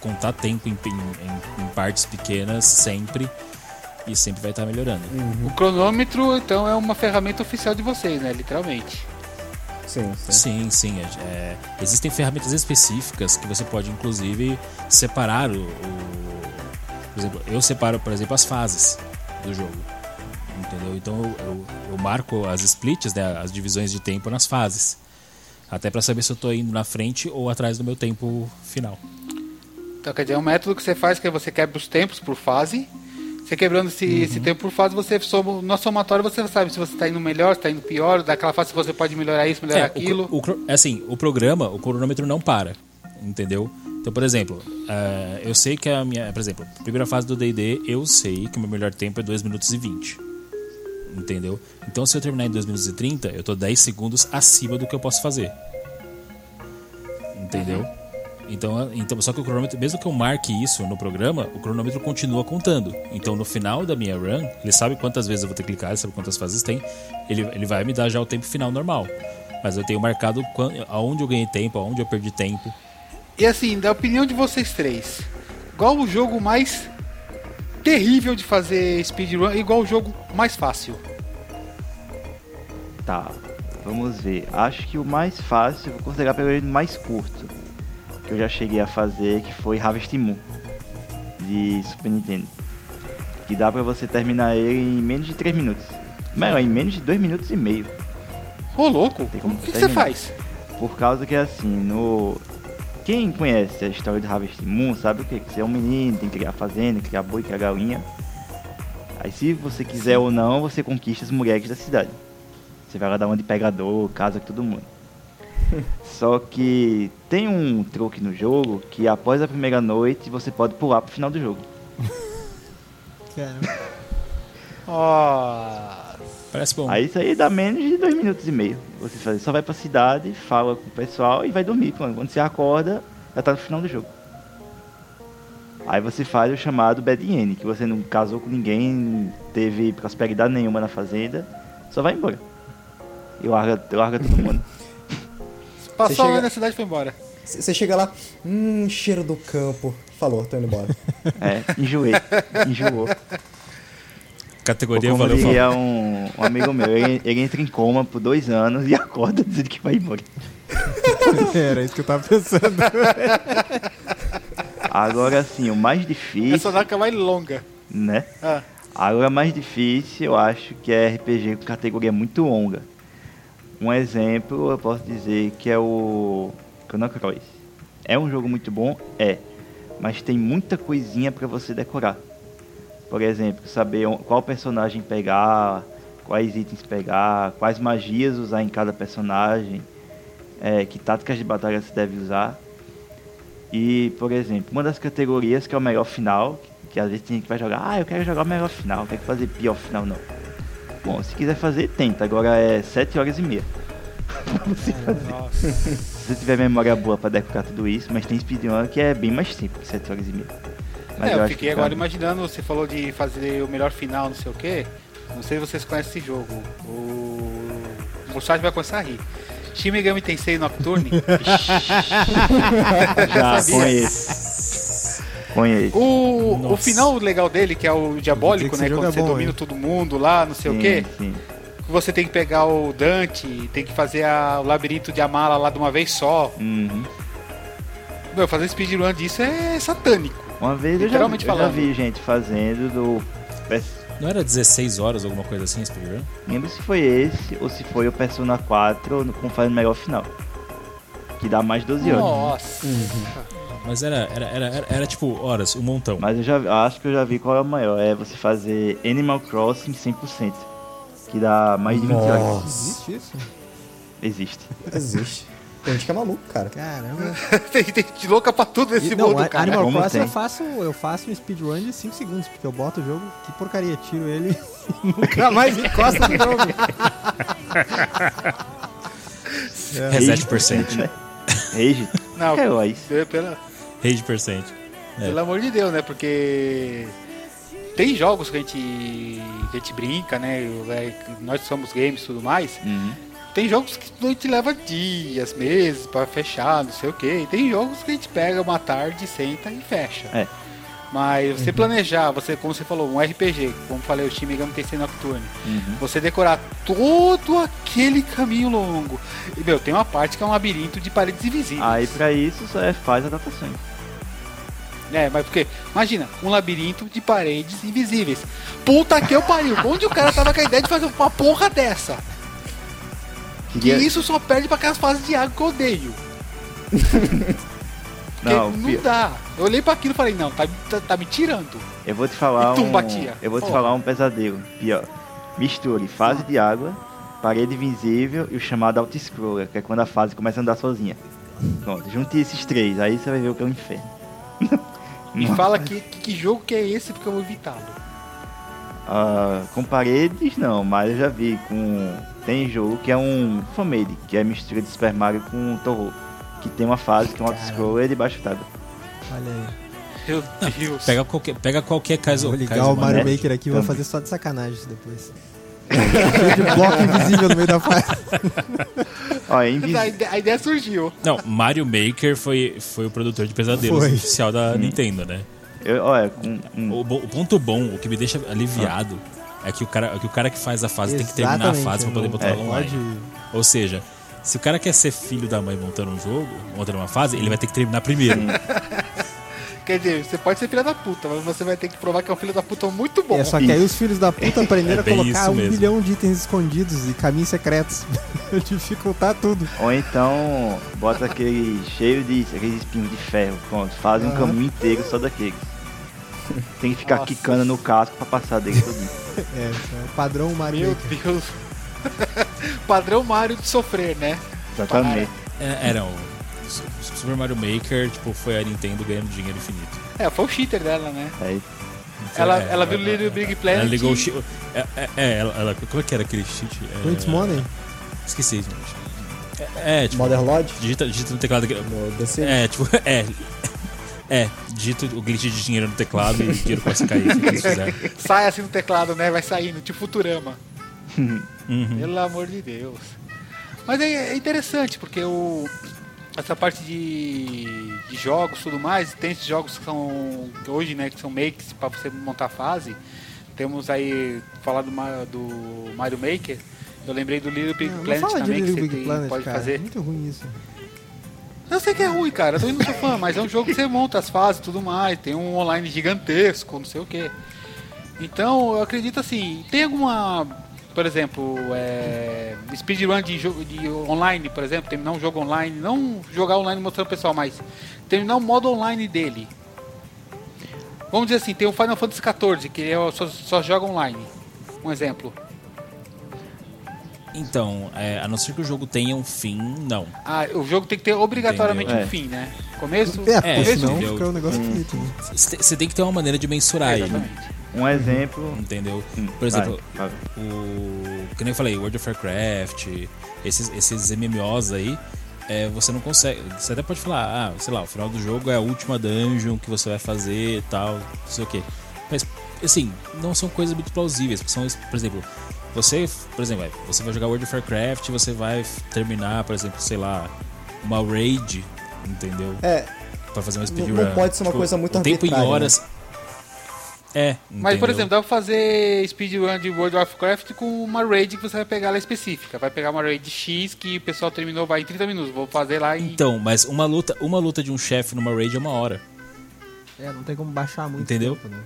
Speaker 3: contar tempo em, em- em- partes pequenas sempre. E sempre vai estar melhorando.
Speaker 1: O cronômetro, então, é uma ferramenta oficial de vocês, né? Literalmente.
Speaker 4: Sim, sim.
Speaker 3: Sim, sim. é- é, existem ferramentas específicas que você pode, inclusive, separar o, o- Por exemplo, eu separo, por exemplo, as fases do jogo. Entendeu? Então eu, eu- eu marco as splits, né, as divisões de tempo nas fases. Até pra saber se eu tô indo na frente ou atrás do meu tempo final.
Speaker 1: Então, quer dizer, é um método que você faz que você quebra os tempos por fase. Você quebrando esse, esse tempo por fase, você soma, no somatório você sabe se você está indo melhor, se está indo pior. Daquela fase você pode melhorar isso, melhorar
Speaker 3: É,
Speaker 1: aquilo.
Speaker 3: O, o é assim, o programa, o cronômetro não para, entendeu? Então, por exemplo, eh, eu sei que a minha, por exemplo, primeira fase do D&D, eu sei que o meu melhor tempo é 2 minutos e 20. Entendeu? Então, se eu terminar em 2 minutos e 30, eu tô 10 segundos acima do que eu posso fazer. Entendeu? Então, então, só que o cronômetro, mesmo que eu marque isso no programa, o cronômetro continua contando. Então, no final da minha run, ele sabe quantas vezes eu vou ter que clicar, ele sabe quantas fases tem, ele, ele vai me dar já o tempo final normal. Mas eu tenho marcado quan- aonde eu ganhei tempo, aonde eu perdi tempo.
Speaker 1: E assim, da opinião de vocês três, qual o jogo mais terrível de fazer speedrun qual o jogo mais fácil?
Speaker 5: Tá, vamos ver. Acho que o mais fácil, vou considerar pelo menos o mais curto. Que eu já cheguei a fazer, que foi Harvest Moon. De Super Nintendo. Que dá pra você terminar ele em menos de 3 minutos. Melhor, em menos de 2 minutos e meio.
Speaker 1: Ô, louco, o
Speaker 5: como
Speaker 1: que, que você faz?
Speaker 5: Por causa que assim, no. Quem conhece a história do Harvest Moon sabe o que? Que você é um menino, tem que criar fazenda, criar boi, criar galinha. Aí se você quiser ou não, você conquista as mulheres da cidade. Você vai lá dar uma de pegador, casa com todo mundo. Só que tem um truque no jogo que após a primeira noite você pode pular pro final do jogo.
Speaker 2: Caramba.
Speaker 1: Ó,
Speaker 3: Parece bom.
Speaker 5: Aí isso aí dá menos de dois minutos e meio. Você faz- só vai pra cidade, fala com o pessoal e vai dormir. Quando você acorda, já tá no final do jogo. Aí você faz o chamado bad end, que você não casou com ninguém, não teve prosperidade nenhuma na fazenda, só vai embora. E larga, larga todo mundo.
Speaker 1: passou
Speaker 4: chega-
Speaker 1: lá na cidade e foi embora.
Speaker 4: Você chega lá, hum, cheiro do campo. Falou, tô indo embora.
Speaker 5: É, enjoei. Enjoou.
Speaker 3: Categoria
Speaker 5: Ou como
Speaker 3: valeu
Speaker 5: diria um, um amigo meu, ele, ele entra em coma por dois anos e acorda dizendo que vai embora.
Speaker 2: Era isso que eu tava pensando.
Speaker 5: Agora sim, o mais
Speaker 1: Essa
Speaker 5: difícil,
Speaker 1: daca mais longa.
Speaker 5: né?
Speaker 1: Ah,
Speaker 5: Agora mais difícil, eu acho que é RPG com categoria muito longa. Um exemplo, eu posso dizer que é o Chrono Cross. É um jogo muito bom? É. Mas tem muita coisinha pra você decorar. Por exemplo, saber qual personagem pegar, quais itens pegar, quais magias usar em cada personagem, é, que táticas de batalha você deve usar. E, por exemplo, uma das categorias que é o melhor final, que às vezes tem gente que vai jogar, ah, eu quero jogar o melhor final, não quero fazer pior final não. Bom, se quiser fazer, tenta. Agora é 7 horas e meia.
Speaker 1: nossa.
Speaker 5: Se você tiver memória boa pra decorar tudo isso, mas tem speedrun que é bem mais simples que 7 horas e meia. Mas
Speaker 1: É, eu
Speaker 5: acho
Speaker 1: fiquei
Speaker 5: que
Speaker 1: agora imaginando, você falou de fazer o melhor final, não sei o que. Não sei se vocês conhecem esse jogo. O, o chat vai começar a rir. Shin Megami Tensei Nocturne.
Speaker 5: Já conheço. Conheço.
Speaker 1: o, o final legal dele, que é o diabólico, né? Quando
Speaker 2: é
Speaker 1: você
Speaker 2: bom,
Speaker 1: domina
Speaker 2: hein?
Speaker 1: todo mundo lá, não sei o
Speaker 5: Sim,
Speaker 1: que.
Speaker 5: sim.
Speaker 1: Você tem que pegar o Dante, tem que fazer a- o labirinto de Amala lá de uma vez só.
Speaker 5: Uhum.
Speaker 1: Meu, fazer speedrun disso é satânico.
Speaker 5: Uma vez eu já, eu já vi gente fazendo do.
Speaker 3: Não era 16 horas, alguma coisa assim, speedrun?
Speaker 5: Lembro se foi esse ou se foi o Persona 4 no- com fazendo melhor final. Que dá mais de 12 horas.
Speaker 1: Nossa.
Speaker 3: Mas era, era, era, era, era, tipo horas, um montão.
Speaker 5: Mas eu já acho que eu já vi qual é o maior. É você fazer Animal Crossing 100%. Que dá mais de 20 horas.
Speaker 2: Existe isso?
Speaker 5: Existe.
Speaker 4: Existe. Tem gente que é maluco, cara.
Speaker 2: Caramba.
Speaker 1: tem, tem gente louca pra tudo nesse
Speaker 2: E, não,
Speaker 1: mundo, cara.
Speaker 2: Animal
Speaker 5: Como
Speaker 2: Crossing
Speaker 5: tem?
Speaker 2: eu faço, eu faço um speedrun de 5 segundos, porque eu boto o jogo, que porcaria, tiro ele e nunca mais encosta no jogo.
Speaker 3: Reset percent.
Speaker 5: né? Rage.
Speaker 1: Não,
Speaker 5: É, ué, isso.
Speaker 1: pela,
Speaker 3: Rage percent. É.
Speaker 1: Pelo amor de Deus, né? Porque tem jogos que a gente, que a gente brinca, né? É, nós somos games e tudo mais.
Speaker 5: Uhum.
Speaker 1: Tem jogos que a gente leva dias, meses pra fechar, não sei o que. Tem jogos que a gente pega uma tarde, senta e fecha.
Speaker 5: É.
Speaker 1: Mas você planejar, você, como você falou, um RPG, como falei, o Shin Megami Tensei Nocturne,
Speaker 5: Uhum.
Speaker 1: você decorar todo aquele caminho longo. E, meu, tem uma parte que é um labirinto de paredes invisíveis.
Speaker 5: Aí pra isso é faz adaptações.
Speaker 1: É, mas porque, imagina, um labirinto de paredes invisíveis. Puta que eu pariu, onde o cara tava com a ideia de fazer uma porra dessa? Que
Speaker 5: Queria-
Speaker 1: isso só perde pra aquelas fases de água que eu odeio.
Speaker 5: Não,
Speaker 1: não,
Speaker 5: pi-
Speaker 1: dá. Eu olhei pra aquilo e falei, não, tá, tá, tá me tirando.
Speaker 5: eu vou te falar
Speaker 1: E
Speaker 5: um.
Speaker 1: batia?
Speaker 5: Eu vou te falar um pesadelo. Pior. Misture fase de água, parede invisível e o chamado auto-scroller, que é quando a fase começa a andar sozinha. Pronto, junte esses três, aí você vai ver o que é o inferno.
Speaker 1: Me fala que, que, jogo que é esse porque eu vou evitá-lo.
Speaker 5: Ah, com paredes não, mas eu já vi com. Tem jogo que é um fanmade, que é mistura de Super Mario com Torro. Que tem uma fase que é um auto-scroller debaixo d'água.
Speaker 2: Olha aí.
Speaker 1: Meu Deus.
Speaker 3: Pega qualquer, pega qualquer caso.
Speaker 2: Vou ligar
Speaker 3: caso
Speaker 2: o Mario. Maker aqui e vou fazer só de sacanagem isso depois. Cheio de bloco invisível no meio da fase.
Speaker 5: Ó, é
Speaker 1: ide- a ideia surgiu.
Speaker 3: Não, Mario Maker foi, foi o produtor de pesadelos
Speaker 2: Foi.
Speaker 3: oficial da Nintendo, né?
Speaker 5: Eu, olha, com, um,
Speaker 3: O, o ponto bom, o que me deixa aliviado, é, que o cara, é que o cara que faz a fase tem que terminar a
Speaker 2: Exatamente,
Speaker 3: fase pra poder botar ela online.
Speaker 2: pode-
Speaker 3: Ou seja, se o cara quer ser filho da mãe montando um jogo, montando uma fase, ele vai ter que terminar primeiro.
Speaker 1: Quer dizer, você pode ser filho da puta, mas você vai ter que provar que é um filho da puta muito bom.
Speaker 2: É, só que aí os filhos da puta aprenderam
Speaker 3: É
Speaker 2: a colocar um
Speaker 3: mesmo.
Speaker 2: bilhão de itens escondidos e caminhos secretos. Dificultar tudo.
Speaker 5: Ou então bota aquele cheio de aqueles espinhos de ferro, pronto, faz um
Speaker 2: Aham.
Speaker 5: caminho inteiro só daqueles. Tem que ficar
Speaker 1: Nossa.
Speaker 5: quicando no casco pra passar dele tudinho.
Speaker 2: É, é o padrão Mario
Speaker 1: Meu
Speaker 2: Maker.
Speaker 1: Deus. Padrão Mario de sofrer, né?
Speaker 5: Exatamente.
Speaker 3: É, era o Su- Super Mario Maker, tipo, foi a Nintendo ganhando dinheiro infinito.
Speaker 1: É, foi o cheater dela, né?
Speaker 5: Aí,
Speaker 1: Ela,
Speaker 3: É,
Speaker 1: ela viu o Little Big Planet.
Speaker 3: Ela ligou o cheat. É, é, é, ela, ela- como é que era aquele cheat? É,
Speaker 2: Quantos Money?
Speaker 3: Esqueci, gente. É, é, tipo,
Speaker 4: Mother Lodge
Speaker 3: digita, digita no teclado. aqui-
Speaker 4: no DC.
Speaker 3: É, tipo, é. É, digita o glitch de dinheiro no teclado e o dinheiro começa a cair.
Speaker 1: Sai assim no teclado, né? Vai saindo, tipo Futurama.
Speaker 3: Uhum.
Speaker 1: Pelo amor de Deus. Mas é, é interessante, porque o, essa parte de, de jogos e tudo mais, tem esses jogos que são que hoje, né, que são makes para você montar fase. Temos aí falar do, do Mario Maker. Eu lembrei do Little Big
Speaker 2: Não, não
Speaker 1: Planet
Speaker 2: fala de
Speaker 1: também, que
Speaker 2: Little
Speaker 1: você
Speaker 2: Big
Speaker 1: tem-
Speaker 2: Planet,
Speaker 1: pode
Speaker 2: cara. É
Speaker 1: fazer.
Speaker 2: muito ruim isso.
Speaker 1: Eu sei que é ruim, cara. Eu também não sou fã, mas é um jogo que você monta as fases e tudo mais. Tem um online gigantesco, não sei o que. Então, eu acredito assim, tem alguma. Por exemplo, é, speedrun de de online, por exemplo, terminar um jogo online, não jogar online mostrando o pessoal, mas terminar o modo online dele. Vamos dizer assim, tem o Final Fantasy XIV, que é, só, só joga online. Um exemplo.
Speaker 3: Então, é, a não ser que o jogo tenha um fim, não.
Speaker 1: Ah, o jogo tem que ter obrigatoriamente
Speaker 5: Entendeu?
Speaker 1: um fim, né? Começo,
Speaker 2: É,
Speaker 3: É,
Speaker 2: senão fica um negócio
Speaker 5: Hum.
Speaker 2: bonito. Né?
Speaker 3: Você tem que ter uma maneira de mensurar ele,
Speaker 1: Exatamente.
Speaker 5: um exemplo.
Speaker 3: entendeu?
Speaker 5: Hum,
Speaker 3: Por exemplo,
Speaker 5: vai, vai.
Speaker 3: o que nem eu falei, World of Warcraft, esses, esses MMOs aí, é, você não consegue. Você até pode falar, ah, sei lá, o final do jogo é a última dungeon que você vai fazer e tal, não sei o que. Mas, assim, não são coisas muito plausíveis. São, por exemplo, você, por exemplo, vai- você vai jogar World of Warcraft, você vai terminar, por exemplo, sei lá, uma raid, entendeu?
Speaker 4: É,
Speaker 3: Pra fazer uma speedrun.
Speaker 4: não pode ser uma coisa muito
Speaker 3: o tempo em
Speaker 4: arbitrária, né?
Speaker 3: horas. É,
Speaker 1: Mas, por
Speaker 3: entendeu?
Speaker 1: exemplo, dá pra fazer speedrun de World of Warcraft com uma raid que você vai pegar ela específica. Vai pegar uma raid X que o pessoal terminou, vai em 30 minutos. Vou fazer lá em.
Speaker 3: Então, mas uma luta, uma luta de um chefe numa raid é uma hora.
Speaker 2: É, não tem como baixar muito.
Speaker 3: Entendeu?
Speaker 2: tempo, né?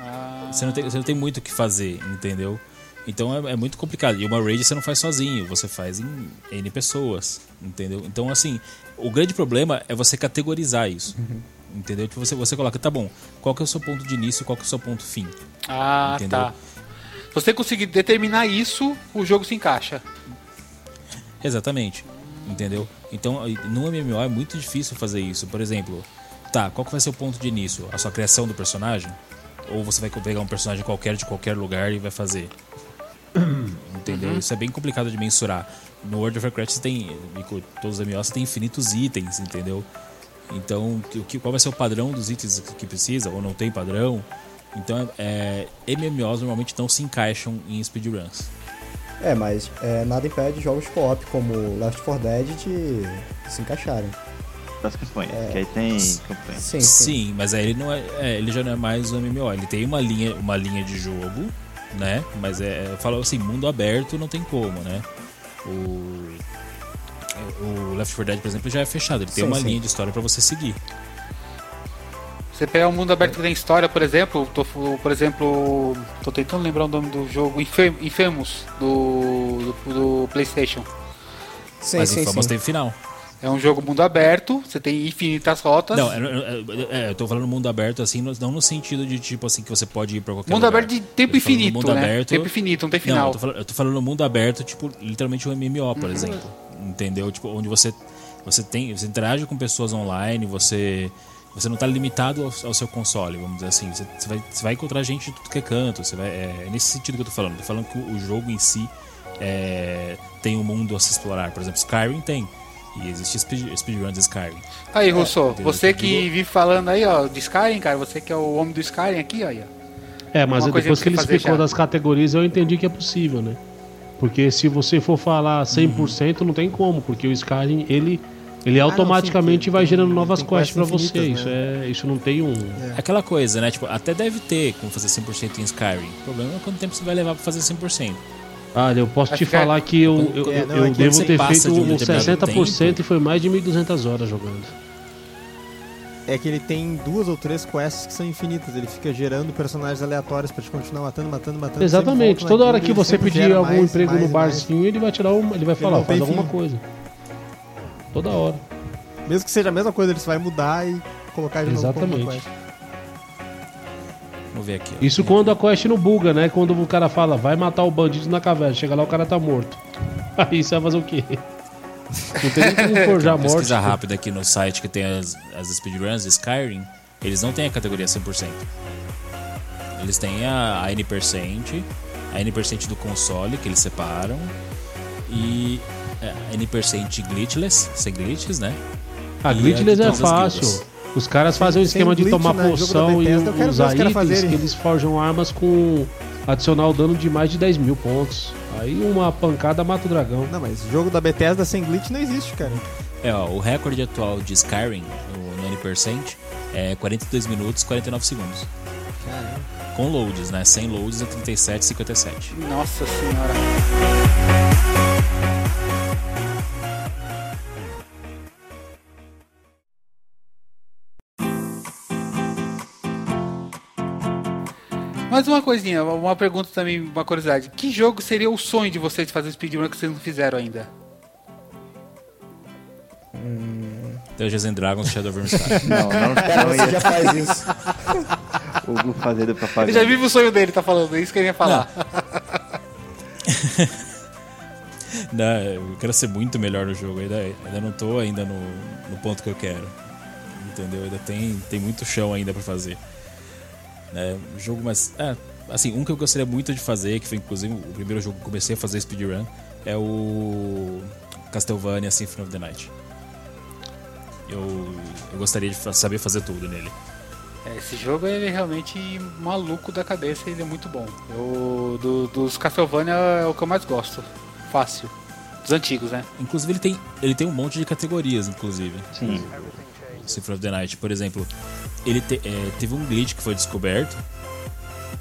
Speaker 1: Ah,
Speaker 3: Você não tem, você não tem muito o que fazer, entendeu? Então é, é muito complicado. E uma raid você não faz sozinho, você faz em N pessoas, entendeu? Então, assim, o grande problema é você categorizar isso. Entendeu? Tipo, você, você coloca, tá bom, qual que é o seu ponto de início e qual que é o seu ponto fim?
Speaker 1: ah
Speaker 3: Entendeu?
Speaker 1: tá. Se você conseguir determinar isso, o jogo se encaixa.
Speaker 3: Exatamente. Entendeu? Então, no MMO é muito difícil fazer isso. Por exemplo, tá, qual que vai ser o ponto de início? A sua criação do personagem? Ou você vai pegar um personagem qualquer de qualquer lugar e vai fazer? Entendeu? Isso é bem complicado de mensurar. No World of Warcraft você tem, com todos os MMOs, você tem infinitos itens, entendeu? Então, que- o que, qual vai ser o padrão dos itens que precisa, ou não tem padrão? Então, é, MMOs normalmente não se encaixam em speedruns.
Speaker 4: É, mas é, nada impede jogos co-op como Left 4 Dead de se encaixarem.
Speaker 5: Das campanhas. Que aí tem campanha.
Speaker 4: Sim, sim.
Speaker 3: Sim, mas aí ele não é, é, ele já não é mais um MMO. Ele tem uma linha, uma linha de jogo, né? Mas é, eu falo assim, mundo aberto não tem como, né? O o Left 4 Dead, por exemplo, já é fechado. Ele tem
Speaker 4: Sim,
Speaker 3: uma
Speaker 4: sim.
Speaker 3: linha de história pra você seguir.
Speaker 1: Você pegar um mundo aberto que tem história, por exemplo, tô, por exemplo, tô tentando lembrar o nome do jogo, Infam- Infamous, do, do, do PlayStation.
Speaker 4: Sim,
Speaker 3: mas
Speaker 4: sim,
Speaker 3: Infamous
Speaker 4: sim.
Speaker 3: tem final.
Speaker 1: É um jogo mundo aberto, você tem infinitas rotas.
Speaker 3: Não, é, é, é, eu tô falando mundo aberto assim, não no sentido de tipo assim que você pode ir pra qualquer
Speaker 1: mundo
Speaker 3: lugar.
Speaker 1: aberto de tempo infinito,
Speaker 3: mundo
Speaker 1: né?
Speaker 3: aberto-
Speaker 1: Tempo infinito, não tem
Speaker 3: Não,
Speaker 1: final.
Speaker 3: eu tô, falando, eu tô falando mundo aberto, tipo, literalmente um MMO,
Speaker 1: Uhum.
Speaker 3: por exemplo. Entendeu? Tipo, onde você, você tem. Você interage com pessoas online, você. Você não tá limitado ao, ao seu console, vamos dizer assim. Você, você vai, você vai encontrar gente de tudo que é canto. Você vai, é, é nesse sentido que eu tô falando. Tô falando que o, o jogo em si é, tem um mundo a se explorar. Por exemplo, Skyrim tem. E existe speed, speedrun de Skyrim.
Speaker 1: Aí, Russo,
Speaker 3: entendeu?
Speaker 1: você que vive falando aí, ó, de Skyrim, cara, você que é o homem do Skyrim aqui, ó.
Speaker 6: É, mas
Speaker 1: coisa
Speaker 6: depois que ele explicou
Speaker 1: já.
Speaker 6: das categorias, eu entendi que é possível, né? Porque se você for falar 100%, não tem como, porque o Skyrim, ele, ele
Speaker 2: não,
Speaker 6: automaticamente
Speaker 2: sim,
Speaker 6: vai
Speaker 2: tem-
Speaker 6: gerando novas
Speaker 2: tem
Speaker 6: quests pra
Speaker 2: quests
Speaker 6: você.
Speaker 2: infinitas,
Speaker 6: Isso,
Speaker 2: né?
Speaker 6: é, isso não tem um.
Speaker 3: Aquela coisa, né? Tipo, até deve ter como fazer 100% em Skyrim. O problema é quanto tempo você vai levar pra fazer 100%.
Speaker 6: Ah, eu posso
Speaker 1: Acho
Speaker 6: te
Speaker 1: que é-
Speaker 6: falar que eu, eu,
Speaker 2: É, não,
Speaker 6: eu
Speaker 2: é que
Speaker 6: devo ter feito
Speaker 3: de um
Speaker 6: uns
Speaker 3: determinado
Speaker 6: 60%
Speaker 3: tempo.
Speaker 6: e foi mais de 1.200 horas jogando.
Speaker 2: É que ele tem duas ou três quests que são infinitas. Ele fica gerando personagens aleatórios pra te continuar matando, matando, matando.
Speaker 6: Exatamente. Toda hora que
Speaker 2: ele
Speaker 6: você pedir algum
Speaker 2: mais,
Speaker 6: emprego
Speaker 2: mais
Speaker 6: no
Speaker 2: mais.
Speaker 6: barzinho, ele vai tirar uma, ele vai falar,
Speaker 2: não
Speaker 6: faz alguma
Speaker 2: fim.
Speaker 6: coisa. Toda hora.
Speaker 2: Mesmo que seja a mesma coisa, ele vai mudar e colocar de novo como uma
Speaker 6: Exatamente.
Speaker 3: Vamos ver aqui. ó.
Speaker 6: Isso quando a quest não buga, né? Quando o cara fala, vai matar o bandido na caverna, chega lá o cara tá morto. Aí você vai fazer o quê? Não tem nem como forjar morte.
Speaker 3: pesquisa rápida aqui no site que tem as, as speedruns Skyrim, eles não têm a categoria 100%. Eles têm a, a N%, a N% do console, que eles separam, e é, a N% glitchless, sem glitches, né?
Speaker 6: A glitchless
Speaker 3: a de
Speaker 6: é fácil. Os caras fazem um esquema de tomar
Speaker 2: né?
Speaker 6: Poção e usar itens que eles forjam armas com adicional dano de mais de 10 mil pontos. Aí uma pancada mata o dragão.
Speaker 2: Não, mas jogo da Bethesda sem glitch não existe, cara.
Speaker 3: É, ó, o recorde atual de Skyrim, no, no N%, é 42 minutos e 49 segundos. Com loads, né? Sem loads é 37 e 57.
Speaker 1: Nossa senhora. Mais uma coisinha, uma pergunta também, uma curiosidade. Que jogo seria o sonho de vocês de fazer speedrun que vocês não fizeram ainda?
Speaker 3: Dungeons and Dragons Shadow of Vermintide.
Speaker 5: Não, não,
Speaker 4: Cara,
Speaker 5: não ia
Speaker 4: já faz isso.
Speaker 5: o Google fazer do
Speaker 1: Ele já vive o sonho dele, tá falando, é isso que ele ia falar.
Speaker 3: Não, eu quero ser muito melhor no jogo. Ainda, ainda não tô ainda no, no ponto que eu quero. Entendeu? Ainda tem, tem muito chão ainda pra fazer. Né? O jogo, mas. É, assim, um que eu gostaria muito de fazer, que foi inclusive o primeiro jogo que eu comecei a fazer speedrun, é o Castlevania Symphony of the Night. Eu, eu gostaria de saber fazer tudo nele.
Speaker 1: É, Esse jogo ele é realmente maluco da cabeça, ele é muito bom. Eu, do- dos Castlevania é o que eu mais gosto. Fácil. Dos antigos, né?
Speaker 3: Inclusive, ele tem, ele tem um monte de categorias, inclusive.
Speaker 5: Sim.
Speaker 3: O Symphony of the Night, por exemplo, ele te- é, teve um glitch que foi descoberto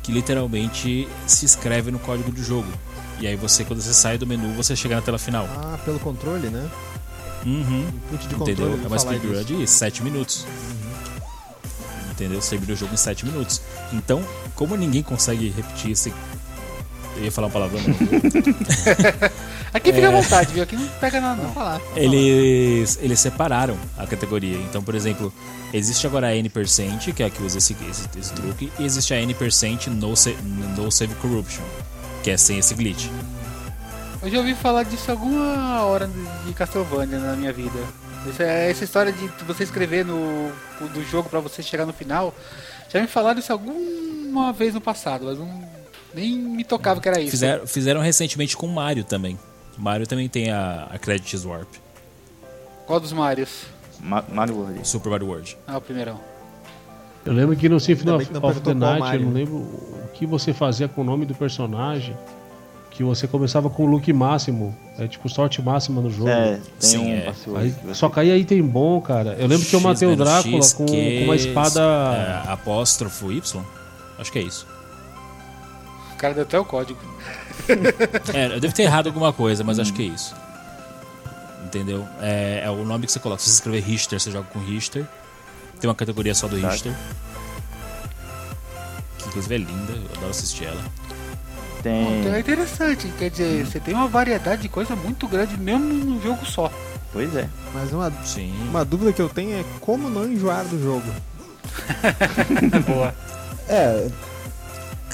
Speaker 3: que literalmente se escreve no código do jogo. E aí você, quando você sai do menu, você chega na tela final.
Speaker 2: Ah, pelo controle, né?
Speaker 3: Uhum.
Speaker 2: Input de controle.
Speaker 3: Entendeu? É uma speedrun de 7 minutos. Entendeu? Você termina o jogo em 7 minutos. Então, como ninguém consegue repetir esse. Eu ia falar uma palavrão, vou.
Speaker 1: Aqui
Speaker 3: É.
Speaker 1: fica à vontade, viu? Aqui não pega nada, não.
Speaker 2: Falar.
Speaker 3: eles, eles separaram a categoria. Então, por exemplo, existe agora a N%, que é a que usa esse, esse, esse truque, e existe a N% no, no Save Corruption, que é sem esse glitch.
Speaker 1: Eu já ouvi falar disso alguma hora de de Castlevania na minha vida. Essa, essa história de você escrever no do jogo pra você chegar no final, já me falaram isso alguma vez no passado, mas não, nem me tocava que era isso.
Speaker 3: Fizeram, fizeram recentemente com o Mario também. O Mario também tem a, a Credits Warp.
Speaker 1: Qual dos Marios?
Speaker 5: Ma- Mario World.
Speaker 3: Super Mario World.
Speaker 1: Ah, o primeirão.
Speaker 6: Eu lembro que no Symphony of, of the Night, eu não lembro o que você fazia com o nome do personagem. Que você começava com o look máximo. É tipo sorte máxima no jogo.
Speaker 5: É, tem
Speaker 3: Sim,
Speaker 5: um
Speaker 3: é.
Speaker 6: Aí,
Speaker 5: que você-
Speaker 6: só caía item bom, cara. Eu lembro que eu matei o
Speaker 3: X
Speaker 6: Drácula
Speaker 3: X,
Speaker 6: com,
Speaker 3: Q,
Speaker 6: com uma espada.
Speaker 3: é, apóstrofo Y. Acho que é isso.
Speaker 1: O cara deu até o código.
Speaker 3: É, eu devo ter errado alguma coisa, mas acho que é isso. Entendeu? É, é o nome que você coloca. Se você escrever Richter, você joga com Richter. Tem uma categoria só do
Speaker 5: Tá.
Speaker 3: Richter. Que inclusive é linda, eu adoro assistir ela.
Speaker 1: Então é
Speaker 5: Tem.
Speaker 1: interessante, quer dizer, você tem uma variedade de coisa muito grande mesmo num jogo só.
Speaker 5: Pois é.
Speaker 2: Mas uma,
Speaker 3: Sim.
Speaker 2: uma dúvida que eu tenho é como não enjoar do jogo.
Speaker 1: Boa.
Speaker 4: É,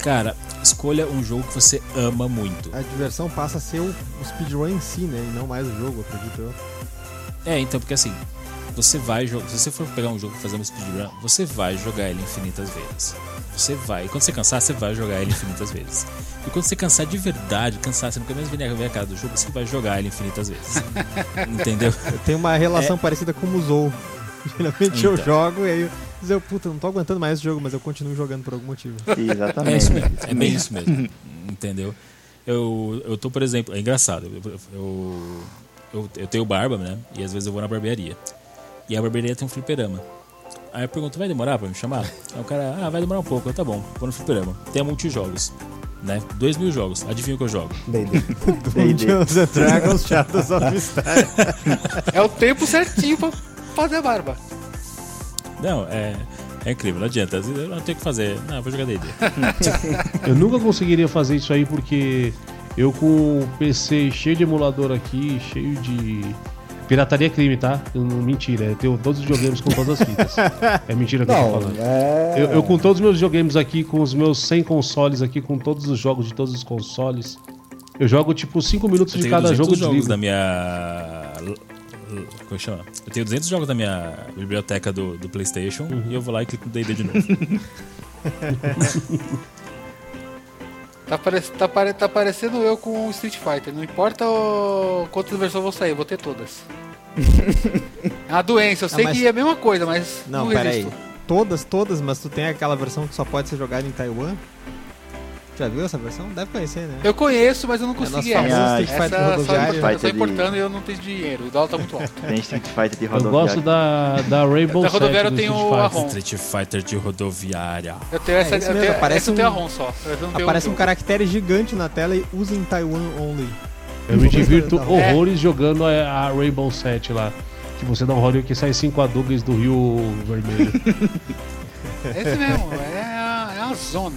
Speaker 3: Cara, escolha um jogo que você ama muito.
Speaker 2: A diversão passa a ser o, speedrun em si, né? E não mais o jogo, acredito eu.
Speaker 3: É, então, porque assim, você vai jogar. Se você for pegar um jogo e fazer um speedrun, você vai jogar ele infinitas vezes. Você vai. E quando você cansar, você vai jogar ele infinitas vezes. E quando você cansar de verdade, cansar, você nunca mais vir ver a cara do jogo, você vai jogar ele infinitas vezes. Entendeu?
Speaker 2: Eu tenho uma relação parecida com o Musou. Geralmente eu
Speaker 3: Então.
Speaker 2: jogo e aí eu dizer, eu, puta, não tô aguentando mais esse jogo, mas eu continuo jogando por algum motivo.
Speaker 3: É
Speaker 5: Exatamente.
Speaker 3: isso mesmo. É bem isso mesmo. Entendeu? Eu, eu tô, por exemplo, é engraçado. Eu, eu, eu, eu tenho barba, né? E às vezes eu vou na barbearia. E a barbearia tem um fliperama. Aí eu pergunto, vai demorar pra me chamar? Aí o cara, ah, vai demorar um pouco. Eu, tá bom, vou no fliperama. Tem multijogos, né? Dois mil jogos. Adivinha o que eu jogo?
Speaker 2: Dungeons and Dragons Shadows of Mystery.
Speaker 1: É o tempo certinho pra fazer a barba.
Speaker 3: Não, é, é incrível, não adianta. Eu não tenho o que fazer. Não, eu vou jogar D&D.
Speaker 6: Eu nunca conseguiria fazer isso aí porque eu com o PC cheio de emulador aqui, cheio de. Pirataria é crime, tá? Eu não- mentira, eu tenho todos os videogames com todas as fitas. É mentira que eu tô
Speaker 4: Não,
Speaker 6: falando.
Speaker 4: é...
Speaker 6: Eu, eu com todos os meus videogames aqui, com os meus 100 consoles aqui, com todos os jogos de todos os consoles, eu jogo tipo 5 minutos
Speaker 3: Eu
Speaker 6: de
Speaker 3: tenho
Speaker 6: cada
Speaker 3: 200
Speaker 6: jogo de
Speaker 3: jogos da minha. Como é que chama? Eu tenho 200 jogos da minha biblioteca do, do PlayStation e eu vou lá e clico no DD de novo.
Speaker 1: Tá, pare... tá, pare... tá parecendo eu com o Street Fighter. Não importa o... quantas versões vão sair, eu vou ter todas. é uma doença, eu sei
Speaker 2: mas-
Speaker 1: que é a mesma coisa, mas.
Speaker 2: Não,
Speaker 1: não
Speaker 2: pera aí.
Speaker 1: resisto.
Speaker 2: Todas, todas, mas tu tem aquela versão que só pode ser jogada em Taiwan? Já viu essa versão? Deve conhecer, né?
Speaker 1: Eu conheço, mas eu não
Speaker 2: É
Speaker 1: consegui
Speaker 2: famoso
Speaker 1: essa.
Speaker 2: Street Fighter
Speaker 1: Essa só
Speaker 2: rodoviário.
Speaker 1: importando, eu tô importando e eu não tenho dinheiro. O dólar tá muito alto.
Speaker 5: Tem Street Fighter de
Speaker 6: Eu
Speaker 5: rodoviária.
Speaker 6: gosto da, da Rainbow
Speaker 1: Da rodoviária eu tenho
Speaker 6: Street
Speaker 1: a
Speaker 6: Fighter.
Speaker 1: ROM.
Speaker 3: Street Fighter de rodoviária.
Speaker 1: Eu tenho essa,
Speaker 2: É,
Speaker 1: eu tenho,
Speaker 2: aparece
Speaker 1: essa eu tenho a
Speaker 2: um-
Speaker 1: ROM só. Eu
Speaker 2: Aparece
Speaker 1: o
Speaker 2: um
Speaker 1: jogo.
Speaker 2: caractere gigante na tela e usa em Taiwan only.
Speaker 6: Eu me divirto
Speaker 2: É.
Speaker 6: horrores jogando a, a Rainbow 7 lá. Que você dá um rolê que sai 5 Adugas do Rio Vermelho.
Speaker 1: É esse mesmo, é a, é a zona.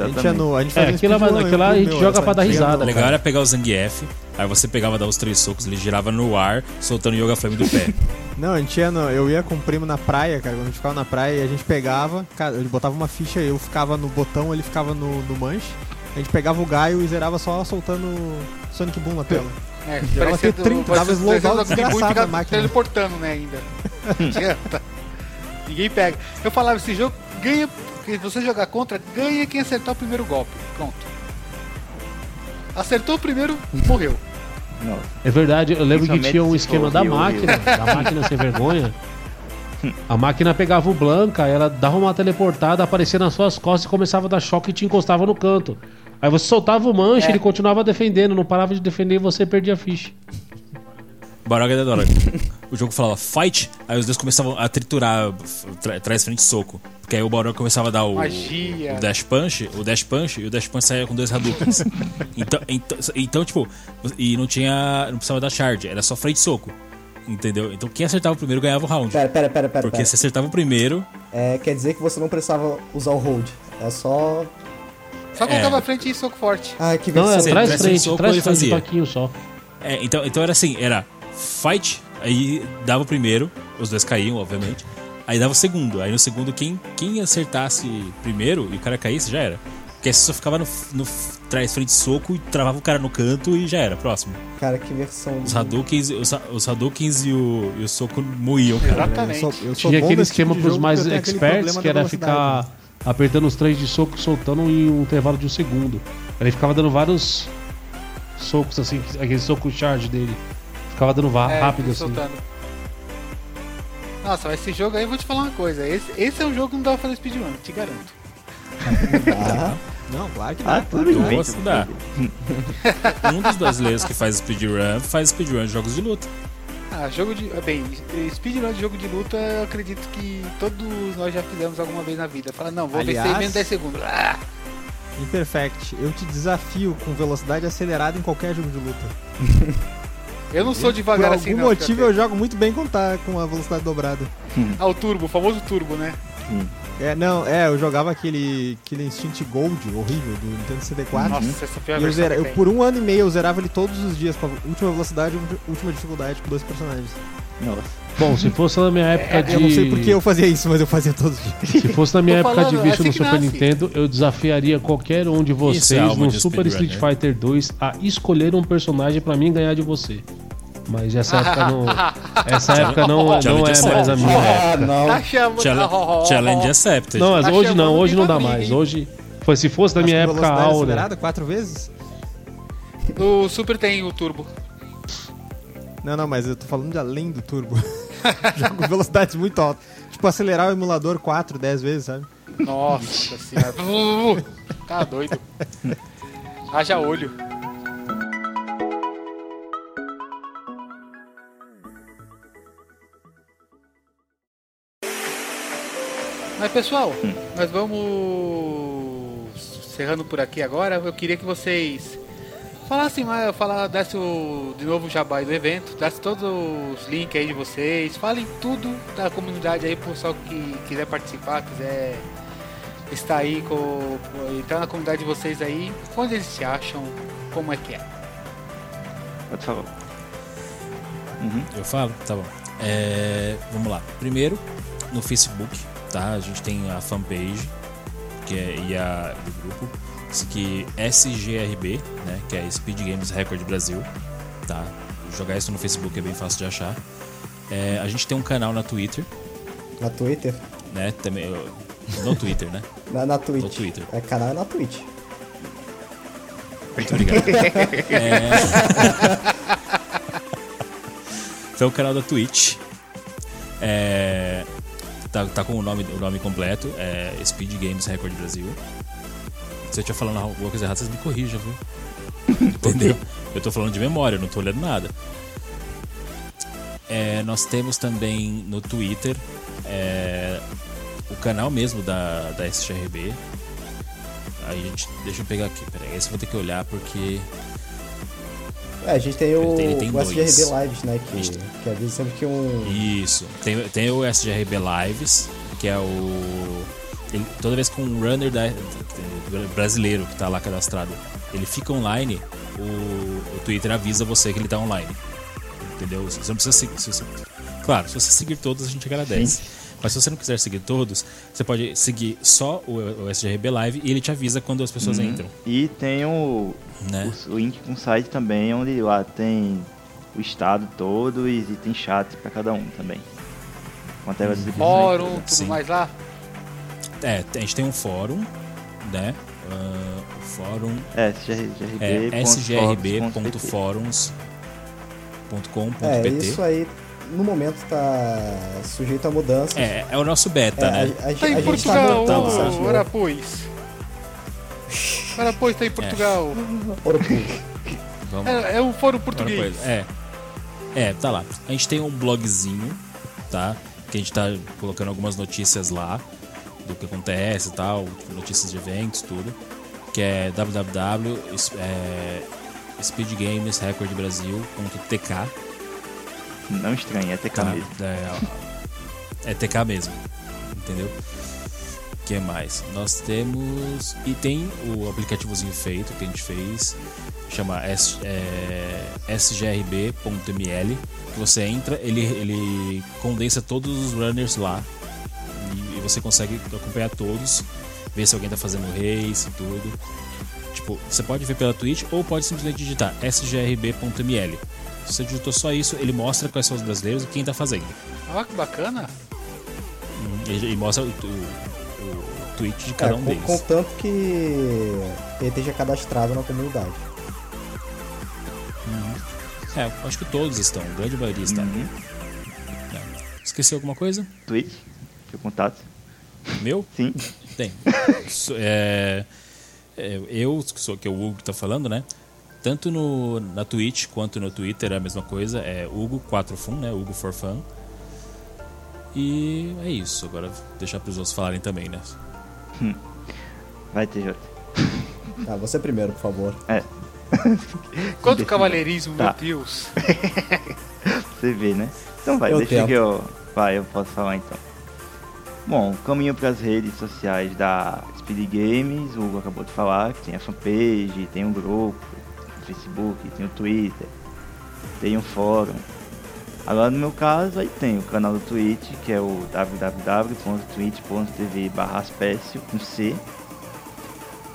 Speaker 2: A gente,
Speaker 5: Exatamente.
Speaker 2: no, a gente
Speaker 6: É,
Speaker 2: fazia
Speaker 6: aquilo, é-
Speaker 2: speedrun,
Speaker 6: aquilo lá a
Speaker 2: eu-
Speaker 6: gente
Speaker 2: meu,
Speaker 6: joga pra dar risada,
Speaker 3: O legal era pegar o Zangief, aí você pegava, dava os três socos, ele girava no ar, soltando o Yoga Flame do pé.
Speaker 2: Não, a gente ia no, eu ia com o primo na praia, cara. Quando a gente ficava na praia, a gente pegava, cara, ele botava uma ficha, eu ficava no botão, ele ficava no, no manche. A gente pegava o Gaio e zerava só soltando Sonic Boom na tela.
Speaker 1: É,
Speaker 2: Gerava T30,
Speaker 1: do-
Speaker 2: dava
Speaker 1: parecia
Speaker 2: slowdown
Speaker 1: e
Speaker 2: desgraçado na máquina.
Speaker 1: teleportando, né, ainda. Não adianta. Ninguém pega. Eu falava, esse jogo ganha, se você jogar contra, ganha quem acertar o primeiro golpe. Pronto. Acertou o primeiro, morreu.
Speaker 5: Nossa.
Speaker 6: É verdade, eu lembro que tinha um esquema da máquina, da máquina sem vergonha. A máquina pegava o Blanca, ela dava uma teleportada, aparecia nas suas costas e começava a dar choque e te encostava no canto. Aí você soltava o manche,
Speaker 1: É.
Speaker 6: ele continuava defendendo, não parava de defender e você perdia a ficha.
Speaker 3: Baroga da hora. O jogo falava fight, aí os dois começavam a triturar tra- trás, frente, soco. Porque aí o Baroga começava a dar o,
Speaker 1: Magia.
Speaker 3: o dash punch, o dash punch, e o dash punch saía com dois Hadoukens. então, então, então, tipo, e não tinha. Não precisava dar shard, era só frente e soco. Entendeu? Então quem acertava o primeiro ganhava o round.
Speaker 4: Pera, pera, pera, pera.
Speaker 3: Porque
Speaker 4: pera.
Speaker 3: se acertava o primeiro,
Speaker 4: É, quer dizer que você não precisava usar o hold. É só.
Speaker 1: Só
Speaker 3: É.
Speaker 1: colocava a frente e soco forte.
Speaker 4: Ah, que
Speaker 6: Não, é traz
Speaker 3: um
Speaker 6: frente,
Speaker 3: soco,
Speaker 6: traz
Speaker 3: ele
Speaker 6: frente,
Speaker 3: fazia.
Speaker 6: toquinho só.
Speaker 3: É, então, então era assim, era fight, aí dava o primeiro, os dois caíam, obviamente. Aí dava o segundo. Aí no segundo, quem, quem acertasse primeiro e o cara caísse, já era. Porque aí você só ficava no, no trás frente soco e travava o cara no canto e já era, próximo.
Speaker 4: Cara, que versão.
Speaker 3: Os Hadoukens, os, os Hadoukens e o, e o soco moíam, cara.
Speaker 1: Exatamente.
Speaker 2: Eu sou, eu sou
Speaker 6: Tinha
Speaker 2: bom
Speaker 6: aquele esquema
Speaker 2: tipo
Speaker 6: pros mais experts, que era ficar apertando os três de soco e soltando em um intervalo de um segundo. Ele ficava dando vários socos assim, aquele soco charge dele. Ficava dando va-
Speaker 1: É,
Speaker 6: rápido assim.
Speaker 1: soltando. Nossa, mas esse jogo aí eu vou te falar uma coisa. Esse, esse é um jogo que não dá pra fazer speedrun, te garanto.
Speaker 4: Ah,
Speaker 2: Não, claro que dá.
Speaker 5: Ah, tudo
Speaker 3: Eu
Speaker 5: bem.
Speaker 3: gosto da- Um dos brasileiros que faz speedrun faz speedrun de jogos de luta.
Speaker 1: Ah, jogo de. ah, Bem, speedrun de jogo de luta, eu acredito que todos nós já fizemos alguma vez na vida. Fala, não, vou vencer em
Speaker 2: Aliás-
Speaker 1: menos 10 segundos. Ah,
Speaker 2: Imperfect. Eu te desafio com velocidade acelerada em qualquer jogo de luta.
Speaker 1: eu não sou
Speaker 2: Por
Speaker 1: devagar
Speaker 2: algum
Speaker 1: assim, não.
Speaker 2: motivo eu jogo muito bem quando tá com a velocidade dobrada.
Speaker 1: que- Ah, o turbo, o famoso turbo, né?
Speaker 2: É, não, é, eu jogava aquele, aquele Instinct Gold horrível do Nintendo 64.
Speaker 1: Nossa, essa foi a
Speaker 2: E eu, zera, eu por um ano e meio eu zerava ele todos os dias com a última velocidade e última dificuldade com dois personagens.
Speaker 5: Nossa.
Speaker 6: Bom, se fosse na minha época de.
Speaker 2: É, Eu não sei porque eu fazia isso, mas eu fazia todos os dias.
Speaker 6: Se fosse na minha
Speaker 1: Tô
Speaker 6: época de
Speaker 1: falando,
Speaker 6: vício
Speaker 1: é
Speaker 6: no
Speaker 1: assim
Speaker 6: Super
Speaker 1: nasce.
Speaker 6: Nintendo, eu desafiaria qualquer um de
Speaker 3: é
Speaker 6: vocês
Speaker 3: alma
Speaker 6: no
Speaker 3: de
Speaker 6: Super. Street Fighter 2 a escolher um personagem pra mim ganhar de você. Mas essa época não. Essa época não, não
Speaker 3: Challenge
Speaker 6: é mais a minha
Speaker 4: ah,
Speaker 6: época.
Speaker 4: não.
Speaker 1: Tá chamando.
Speaker 3: Challenge, accepted.
Speaker 6: Não, mas
Speaker 1: Tá
Speaker 6: hoje não, hoje não dá mais. Hoje. Foi, se fosse na
Speaker 2: Mas
Speaker 6: minha época áurea.
Speaker 2: quatro vezes?
Speaker 1: No Super tem o turbo.
Speaker 2: Não, não, mas eu tô falando de além do turbo. Jogo com velocidades muito altas. Tipo, acelerar o emulador 4, 10 vezes, sabe?
Speaker 1: Nossa senhora. tá doido. Haja olho. Mas pessoal, nós vamos encerrando por aqui agora. Eu queria que vocês falassem mais, falar, desse o, de novo o jabá do evento, desse todos os links aí de vocês, falem tudo da comunidade aí pro pessoal que quiser participar, quiser estar aí, com, entrar na comunidade de vocês aí, onde eles se acham, como é que é.
Speaker 5: Pode falar. Uhum.
Speaker 3: Eu falo? Tá bom. É, vamos lá. Primeiro, no Facebook, tá? A gente tem a fanpage que é, e a do grupo, aqui SGRB, né? Que é Speed Games Record Brasil, tá? Jogar isso no Facebook é bem fácil de achar. É, a gente tem um canal na Twitter,
Speaker 4: Na Twitter?
Speaker 3: né? Também, no Twitter, né?
Speaker 4: Na, na Twitch.
Speaker 3: No Twitter.
Speaker 4: É canal é na Twitch.
Speaker 3: Muito obrigado. É... Foi o canal da Twitch. É... Tá, tá com o nome, o nome completo, é Speed Games Record Brasil. Se eu estiver falando alguma coisa errada, vocês me corrijam, viu? Entendeu? Eu tô falando de memória, eu não tô olhando nada. É, nós temos também no Twitter é, o canal mesmo da, da SGRB. Aí a gente. Deixa eu pegar aqui, peraí. Esse eu vou ter que olhar porque.
Speaker 4: É, a gente tem o,
Speaker 3: tem- tem
Speaker 4: o. SGRB Lives, né? Que, que avisa sempre que um.
Speaker 3: Isso. Tem, tem o SGRB Lives, que é o. ele- toda vez que um runner da- do brasileiro que tá lá cadastrado, ele fica online, o, o Twitter avisa você que ele tá online. Entendeu? Você não precisa seguir. se você- claro, se você seguir todos, a gente agradece. Mas se você não quiser seguir todos, você pode seguir só o, o SGRB Live e ele te avisa quando as pessoas entram.
Speaker 5: E tem o,
Speaker 3: Né?
Speaker 5: o, o link com o site também, onde lá tem o estado todo e, e tem chat pra cada um também. Com a tela de exibição e
Speaker 1: Fórum,
Speaker 5: tudo.
Speaker 1: tudo
Speaker 3: Sim.
Speaker 1: mais lá.
Speaker 3: É, a gente tem um fórum, né? Ah, o fórum
Speaker 5: É, sgrb.
Speaker 3: é sgrb.forums.com.pt.
Speaker 4: É, isso aí no momento tá sujeito a mudanças.
Speaker 3: É, é o nosso beta,
Speaker 4: É,
Speaker 3: né?
Speaker 4: a, a,
Speaker 1: Tá
Speaker 4: a
Speaker 1: em
Speaker 4: gente
Speaker 1: Portugal,
Speaker 4: tá
Speaker 3: tá
Speaker 4: montando o
Speaker 1: ô,
Speaker 4: novo.
Speaker 1: Arapuis. Arapuis tá em Portugal.
Speaker 4: Puro.
Speaker 3: Vamos
Speaker 1: É, é um fórum português.
Speaker 3: É. É, tá lá. A gente tem um blogzinho, tá? Que a gente tá colocando algumas notícias lá do que acontece e tal, notícias de eventos, tudo. Que é www. É,
Speaker 5: Não estranha, é TK
Speaker 3: Tá,
Speaker 5: mesmo.
Speaker 3: É, é TK mesmo. Entendeu? O que mais? Nós temos. E tem o aplicativozinho feito que a gente fez. Chama S, é, sgrb.ml. Que você entra, ele, ele condensa todos os runners lá. E, você consegue acompanhar todos. ver se alguém tá fazendo race e tudo. Tipo, você pode ver pela Twitch ou pode simplesmente digitar sgrb.ml. Se você digitou só isso, ele mostra quais são os brasileiros e quem tá fazendo.
Speaker 1: Olha que bacana.
Speaker 3: E, e mostra o, o, o tweet de
Speaker 4: É,
Speaker 3: cada um
Speaker 4: com-
Speaker 3: deles.
Speaker 4: contanto que ele esteja cadastrado na comunidade.
Speaker 3: É, eu acho que todos estão, a grande maioria está.
Speaker 5: Uhum.
Speaker 3: É. Esqueceu alguma coisa?
Speaker 5: Twitch, seu contato.
Speaker 3: Meu?
Speaker 5: Sim.
Speaker 3: Tem. É, é, eu, que sou que é o Hugo que tá falando, né? Tanto no, na Twitch quanto no Twitter é a mesma coisa. É Hugo4Fun, né? Hugo for Fun. E é isso. Agora deixar pros outros falarem também, né?
Speaker 5: Vai, TJ.
Speaker 4: Tá, você primeiro, por favor.
Speaker 5: É.
Speaker 1: Quanto
Speaker 5: Defina.
Speaker 1: cavalheirismo,
Speaker 5: Tá.
Speaker 1: meu Deus.
Speaker 5: Você vê, né? Então vai,
Speaker 4: Eu
Speaker 5: deixa
Speaker 4: tento.
Speaker 5: que eu. Vai, eu posso falar então. Bom, caminho para as redes sociais da Speed Games, o Hugo acabou de falar, que tem a fanpage, tem um grupo, no Facebook, tem o Twitter, tem um fórum. Agora no meu caso aí tem o canal do Twitch, que é o www.twitch.tv Aspécio, com C.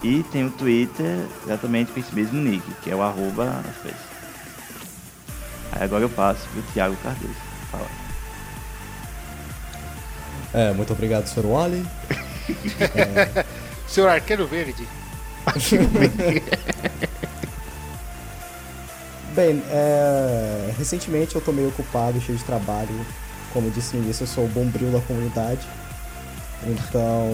Speaker 5: E tem o Twitter exatamente com esse mesmo nick, que é o arroba Aspécio. Aí agora eu passo pro Thiago Cardoso. Fala.
Speaker 4: É, muito obrigado, Sr. Wally.
Speaker 1: Senhor Arqueiro Verde.
Speaker 4: Bem, é, recentemente eu tô meio ocupado, cheio de trabalho. Como eu disse no início, eu sou o bombril da comunidade. Então.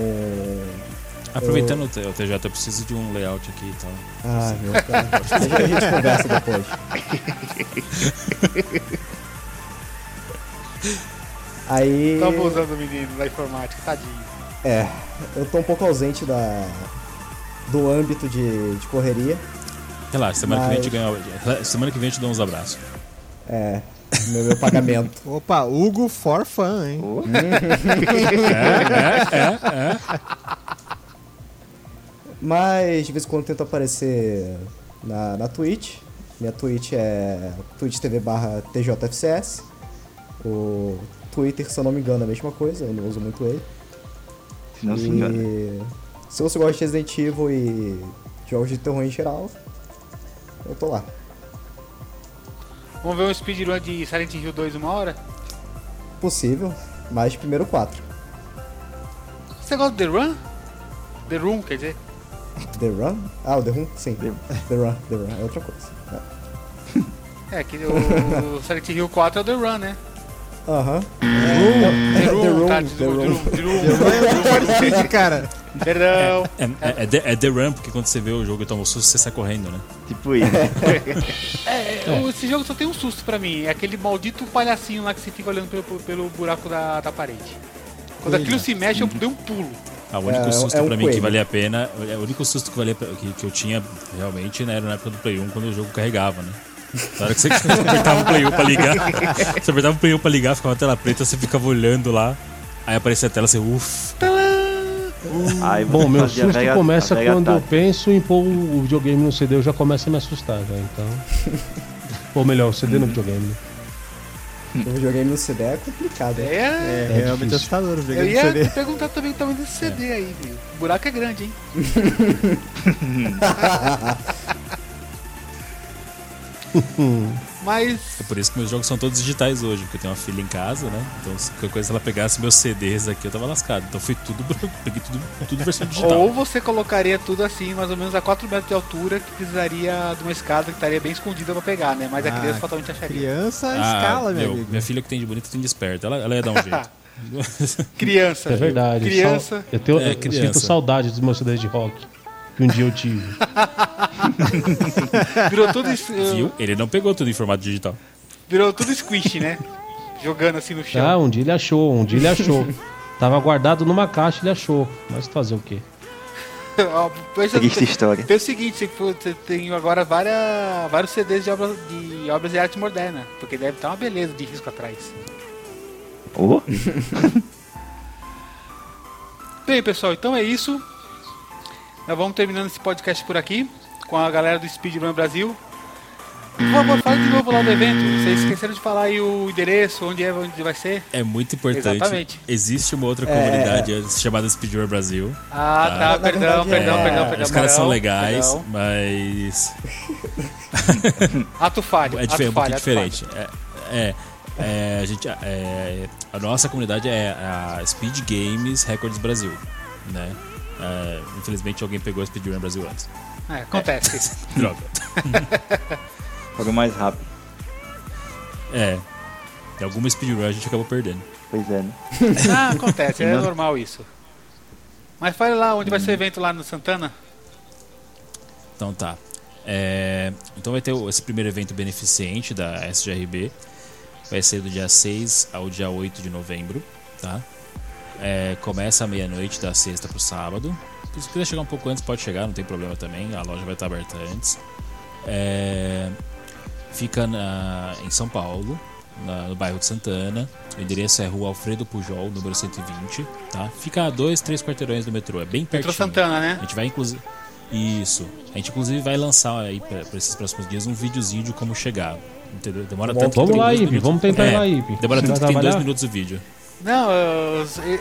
Speaker 3: Aproveitando o T- o TJ, eu preciso de um layout aqui e tal.
Speaker 4: Ah, meu Deus. A gente conversa depois. Aí.
Speaker 1: Tô abusando do menino da informática, tadinho.
Speaker 4: É, eu tô um pouco ausente da, do âmbito de, de correria.
Speaker 3: Relaxa, semana que vem a gente
Speaker 4: Mas-
Speaker 3: ganha. Semana que vem eu te dou uns abraços.
Speaker 4: É, meu, meu pagamento.
Speaker 2: Opa, Hugo for fun, hein?
Speaker 4: Mas de vez em quando eu tento aparecer na, na Twitch. Minha Twitch é twitch TV barra TJFCS. O Twitter, se eu não me engano, é a mesma coisa, eu não uso muito ele.
Speaker 5: Se não se engana.
Speaker 4: E se você gosta de Resident Evil e jogos de terror em geral, eu tô lá.
Speaker 1: Vamos ver um speedrun de Silent Hill 2 uma hora?
Speaker 4: Possível, mas primeiro quatro.
Speaker 1: Você gosta do The Run? The Room, quer dizer?
Speaker 4: The Run? Ah, o The Run? Sim. The, Run, The Run, é outra coisa. É.
Speaker 1: É, que o Silent Hill 4 é o The Run, né?
Speaker 4: Aham.
Speaker 1: The
Speaker 4: The
Speaker 1: Room, tá,
Speaker 4: The Room.
Speaker 1: The Room, The Room.
Speaker 2: cara.
Speaker 1: Perdão.
Speaker 3: É, é, é, the, é The Run, porque quando você vê o jogo e toma um susto, você sai correndo, né?
Speaker 5: Tipo isso.
Speaker 1: É, esse jogo só tem um susto pra mim. É aquele maldito palhacinho lá que você fica olhando pelo, pelo buraco da, da parede. Quando
Speaker 2: Coelho.
Speaker 1: aquilo se mexe, eu dei um pulo.
Speaker 3: Ah, o único
Speaker 4: É,
Speaker 3: susto
Speaker 4: é um
Speaker 3: pra mim que
Speaker 4: coelho.
Speaker 3: valia a pena, é, o único susto que, valia, que, que eu tinha realmente né, era na época do Play 1, quando o jogo carregava, né? Na hora que você apertava o Play 1 pra ligar, você apertava o Play 1 pra ligar, ficava a tela preta, você ficava olhando lá, aí aparecia a tela, você, uff,
Speaker 5: você
Speaker 6: Bom, meu susto
Speaker 5: velha-
Speaker 6: começa quando eu
Speaker 5: tática.
Speaker 6: penso em pôr o videogame no CD, eu já começo a me assustar, já, então. Ou melhor, o CD no videogame. né?
Speaker 4: O videogame no CD é complicado.
Speaker 1: É,
Speaker 4: hein?
Speaker 2: É, realmente assustador o
Speaker 1: eu ia
Speaker 2: CD.
Speaker 1: perguntar também o tamanho desse CD aí, viu? O buraco é grande, hein? Mas
Speaker 3: é por isso que meus jogos são todos digitais hoje, porque eu tenho uma filha em casa, né? Então se qualquer coisa ela pegasse meus CDs aqui, eu tava lascado. Então foi tudo, peguei tudo, tudo versão digital.
Speaker 1: Ou você colocaria tudo assim, mais ou menos a 4 metros de altura, que precisaria de uma escada que estaria bem escondida pra pegar, né? Mas a
Speaker 2: Ah,
Speaker 1: criança fatalmente acharia.
Speaker 2: Criança
Speaker 3: Ah,
Speaker 2: escala, meu
Speaker 3: meu,
Speaker 2: amigo.
Speaker 3: minha filha que tem de bonita tem de esperta, ela, ela ia dar um jeito.
Speaker 1: Criança.
Speaker 6: É verdade.
Speaker 1: Criança.
Speaker 6: Eu, tenho,
Speaker 3: É,
Speaker 6: eu
Speaker 3: criança.
Speaker 6: sinto saudade dos meus CDs de rock. Que um dia eu tive.
Speaker 1: Virou tudo, es-
Speaker 3: Viu? Ele não pegou tudo em formato digital.
Speaker 1: virou tudo squish, né? Jogando assim no
Speaker 6: Ah,
Speaker 1: chão.
Speaker 6: um dia ele achou, um dia ele achou. Tava guardado numa caixa, ele achou. Mas fazer o quê?
Speaker 1: Ó, pensa-
Speaker 5: Triste história.
Speaker 1: Pensa o seguinte, você, você tem agora várias, vários CDs de obras de, obras de arte moderna, porque deve estar uma beleza de risco atrás.
Speaker 5: Oh,
Speaker 1: Bem, pessoal, então é isso. Nós vamos terminando esse podcast por aqui com a galera do Speedrun Brasil. Por favor, fale de novo lá do evento. Vocês esqueceram de falar aí o endereço, onde é, onde vai ser.
Speaker 3: É muito importante.
Speaker 1: Exatamente.
Speaker 3: Existe uma outra
Speaker 4: É.
Speaker 3: comunidade chamada Speedrun Brasil.
Speaker 1: Ah,
Speaker 3: Tá.
Speaker 1: tá, perdão,
Speaker 4: verdade,
Speaker 1: perdão,
Speaker 4: é-
Speaker 1: perdão, perdão.
Speaker 3: Os caras são legais,
Speaker 1: perdão.
Speaker 3: mas
Speaker 1: Ato falho,
Speaker 3: é,
Speaker 1: ato
Speaker 3: difer- um pouquinho diferente. É, é, é, a, gente, é, a nossa comunidade é a Speed Games Records Brasil, né? É, infelizmente alguém pegou a Speedrun Brasil antes.
Speaker 1: É, acontece.
Speaker 3: Droga.
Speaker 5: Joga mais rápido.
Speaker 3: É. Em alguma speedrun a gente acabou perdendo.
Speaker 5: Pois é, né?
Speaker 1: Ah, acontece, é normal isso. Mas fale lá, onde vai ser o evento lá no Santana?
Speaker 3: Então tá. É, então vai ter esse primeiro evento beneficente da SGRB. Vai ser do dia 6 ao dia 8 de novembro, tá? É, começa à meia-noite da sexta pro sábado. Se quiser chegar um pouco antes, pode chegar, não tem problema também. A loja vai estar aberta antes. É, fica na- em São Paulo, na- no bairro de Santana. O endereço é Rua Alfredo Pujol, número 120, tá? Fica a dois, três quarteirões do metrô, é bem pertinho.
Speaker 1: Metrô Santana,
Speaker 3: A
Speaker 1: né?
Speaker 3: gente vai inclusive. Isso. A gente inclusive vai lançar aí pra esses próximos dias um videozinho de como chegar. Entendeu? Demora
Speaker 4: Bom,
Speaker 3: tanto que
Speaker 6: Vamos lá, Ipe, vamos tentar
Speaker 3: É,
Speaker 6: ir lá, Ipe.
Speaker 3: Demora
Speaker 6: Você
Speaker 3: tanto que tem dois minutos o vídeo.
Speaker 1: Não,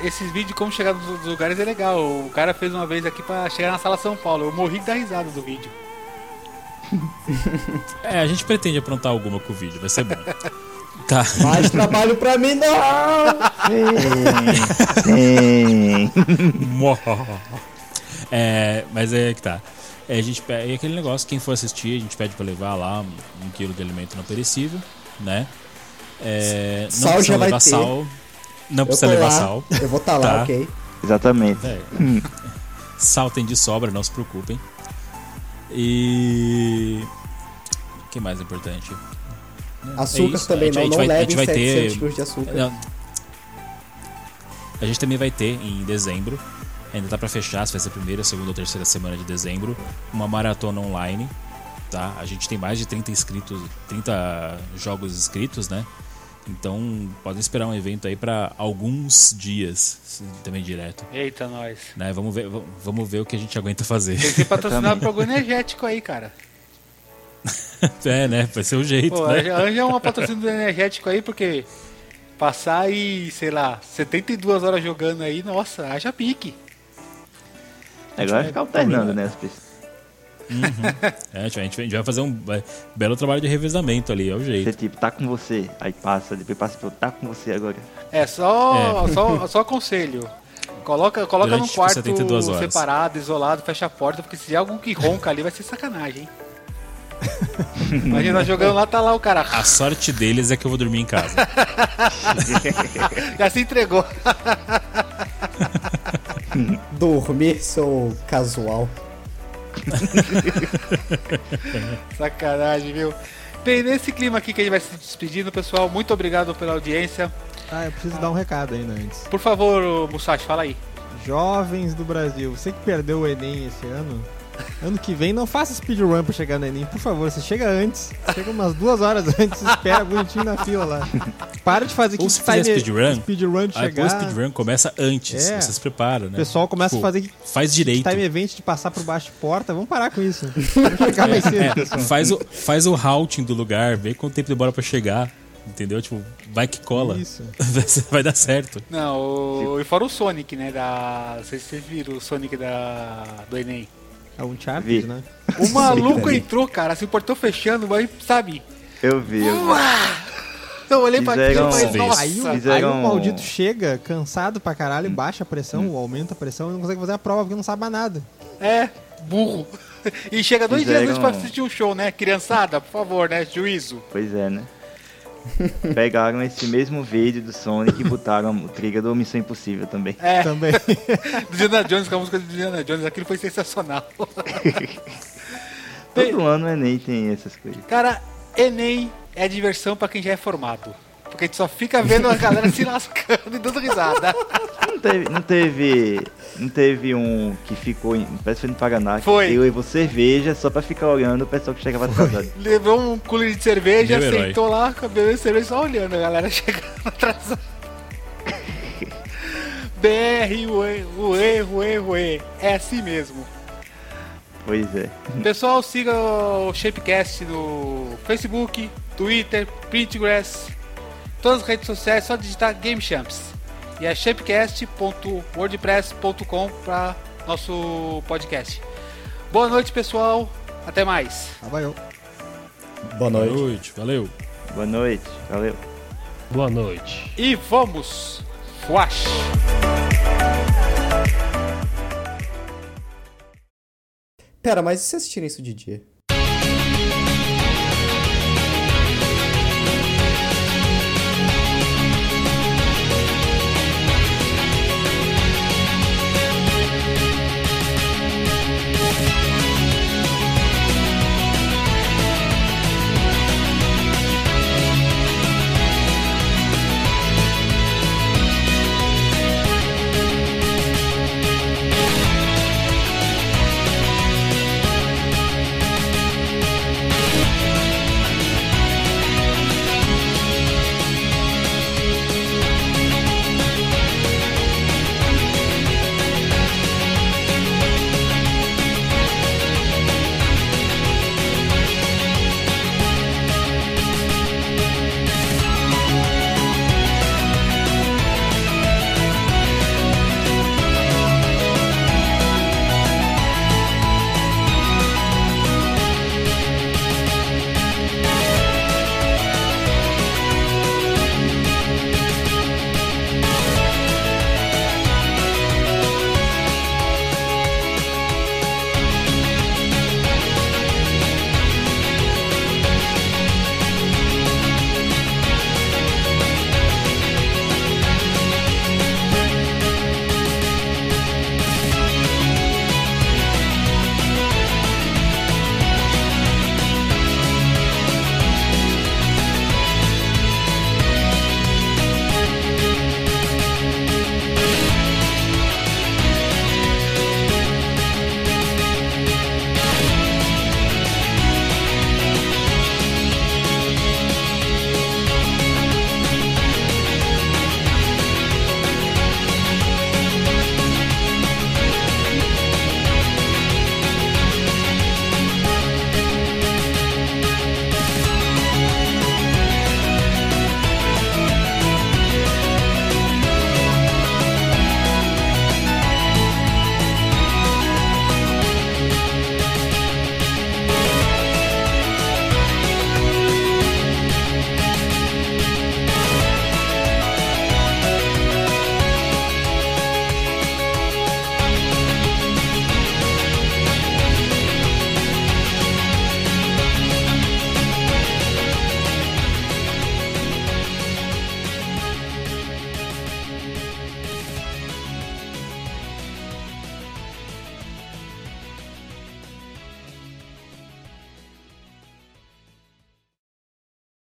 Speaker 1: esses vídeos de como chegar nos lugares é legal. O cara fez uma vez aqui pra chegar na sala São Paulo. Eu morri da risada do vídeo.
Speaker 3: É, a gente pretende aprontar alguma com o vídeo, vai ser bom. tá.
Speaker 4: Mais trabalho pra mim, não!
Speaker 5: Sim.
Speaker 3: É, mas é que tá. É, a gente pede, é aquele negócio, quem for assistir, a gente pede pra levar lá um, um quilo de alimento não perecível, né? É, não
Speaker 4: Sal
Speaker 3: precisa
Speaker 4: já vai
Speaker 3: levar
Speaker 4: ter.
Speaker 3: sal. Não
Speaker 4: Eu
Speaker 3: precisa levar
Speaker 4: lá,
Speaker 3: sal.
Speaker 4: eu vou estar lá,
Speaker 3: Tá.
Speaker 4: ok?
Speaker 5: Exatamente.
Speaker 3: É. Sal tem de sobra, não se preocupem. E. O que mais é importante?
Speaker 4: Açúcar
Speaker 3: isso,
Speaker 4: também
Speaker 3: gente-
Speaker 4: não,
Speaker 3: a gente
Speaker 4: não
Speaker 3: vai- a
Speaker 4: levem
Speaker 3: gente vai
Speaker 4: 700
Speaker 3: ter-
Speaker 4: quilos de açúcar.
Speaker 3: Não. A gente também vai ter em dezembro, ainda tá pra fechar, se vai ser a primeira, segunda ou terceira semana de dezembro, uma maratona online. Tá? A gente tem mais de 30 inscritos, 30 jogos inscritos, né? Então podem esperar um evento aí pra alguns dias, também direto.
Speaker 1: Eita, nós.
Speaker 3: Né? Vamos, ver, vamos ver o que a gente aguenta fazer.
Speaker 1: Tem que ser patrocinado por algum energético aí, cara.
Speaker 3: é, né? Vai ser o jeito,
Speaker 1: Pô,
Speaker 3: né?
Speaker 1: anja anja uma patrocínio do energético aí, porque passar aí, sei lá, 72 horas jogando aí, nossa, haja pique.
Speaker 5: Agora vai ficar alternando, né? As pessoas.
Speaker 3: É, a, gente vai, a gente fazer um é, belo trabalho de revezamento ali, é o
Speaker 5: Você
Speaker 3: jeito.
Speaker 5: tipo, tá com você, aí passa, depois passa pro tá com você agora.
Speaker 1: É, só, só, só aconselho. Coloca, coloca
Speaker 3: Durante,
Speaker 1: num
Speaker 3: tipo,
Speaker 1: quarto
Speaker 3: 72 horas.
Speaker 1: separado, isolado, fecha a porta, porque se tiver algum que ronca ali vai ser sacanagem, hein? Imagina, nós jogando lá, tá lá o cara.
Speaker 3: A sorte deles é que eu vou dormir em casa.
Speaker 1: Já se entregou.
Speaker 4: Dormir sou casual.
Speaker 1: Sacanagem, viu? Bem, nesse clima aqui que a gente vai se despedindo, pessoal, muito obrigado pela audiência.
Speaker 2: Ah, eu preciso dar um recado ainda antes.
Speaker 1: Por favor, Musashi, fala aí.
Speaker 2: Jovens do Brasil, você que perdeu o Enem esse ano, ano que vem não faça speedrun pra chegar no Enem, por favor, você chega antes, chega umas duas horas antes, espera bonitinho na fila lá. Para de fazer
Speaker 3: Ou
Speaker 2: que
Speaker 3: se fizer speedrun,
Speaker 2: speedrun de
Speaker 3: Aí depois o
Speaker 2: chegar.
Speaker 3: speedrun começa antes,
Speaker 2: É.
Speaker 3: você se prepara, né?
Speaker 2: O pessoal começa
Speaker 3: Tipo,
Speaker 2: a fazer
Speaker 3: Faz direito.
Speaker 2: time event de passar por baixo de porta, vamos parar com isso. Vamos chegar mais cedo, pessoal.
Speaker 3: Faz o, faz o routing do lugar, vê quanto tempo demora pra chegar. Entendeu? Tipo, vai que cola.
Speaker 2: Isso.
Speaker 3: Vai dar certo.
Speaker 1: Não, o... e fora o Sonic, né? Da. Não sei se vocês viram o Sonic da... do Enem.
Speaker 2: É um Uncharted,
Speaker 5: Vi.
Speaker 2: né?
Speaker 1: O maluco entrou, cara, se o portão fechando, mas sabe?
Speaker 5: Eu vi, eu vi.
Speaker 1: Eu olhei pra aquilo e falei, nossa.
Speaker 2: Aí, o- aí o maldito chega, cansado pra caralho, baixa a pressão, ou aumenta a pressão e não consegue fazer a prova porque não sabe nada.
Speaker 1: É, burro. E chega dois dias
Speaker 5: Fizeram-
Speaker 1: antes pra assistir um show, né? Criançada, por favor, né? Juízo.
Speaker 5: Pois é, né? Pegaram esse mesmo vídeo do Sonic e botaram o trigger do Missão Impossível também.
Speaker 1: É,
Speaker 2: Também.
Speaker 1: do Diana Jones, com a música do Diana Jones, aquilo foi sensacional.
Speaker 5: Todo ano o Enem tem essas coisas.
Speaker 1: Cara, Enem é diversão pra quem já é formado. Porque a gente só fica vendo a galera se lascando e dando risada.
Speaker 5: Não teve, não teve, não teve um que ficou, em, parece que foi no Paraná, que
Speaker 1: Foi.
Speaker 5: eu e você cerveja só pra ficar olhando o pessoal que chegava atrasado.
Speaker 1: Levou um cooler de cerveja,
Speaker 3: Meu herói.
Speaker 1: sentou lá, bebendo cerveja só olhando a galera chegando atrasada. BR, ué, ué, ué, ué. É assim mesmo.
Speaker 5: Pois é.
Speaker 1: Pessoal, siga o Shapecast no Facebook, Twitter, Pinterest, todas as redes sociais, só digitar Game Champs. E é shapecast.wordpress.com para nosso podcast. Boa noite, pessoal. Até mais.
Speaker 2: Ah, valeu.
Speaker 4: Boa
Speaker 3: Boa
Speaker 4: noite.
Speaker 3: noite, valeu.
Speaker 5: Boa noite. Valeu.
Speaker 6: Boa noite.
Speaker 1: E vamos! Flash!
Speaker 4: Pera, mas e se assistirem isso de dia?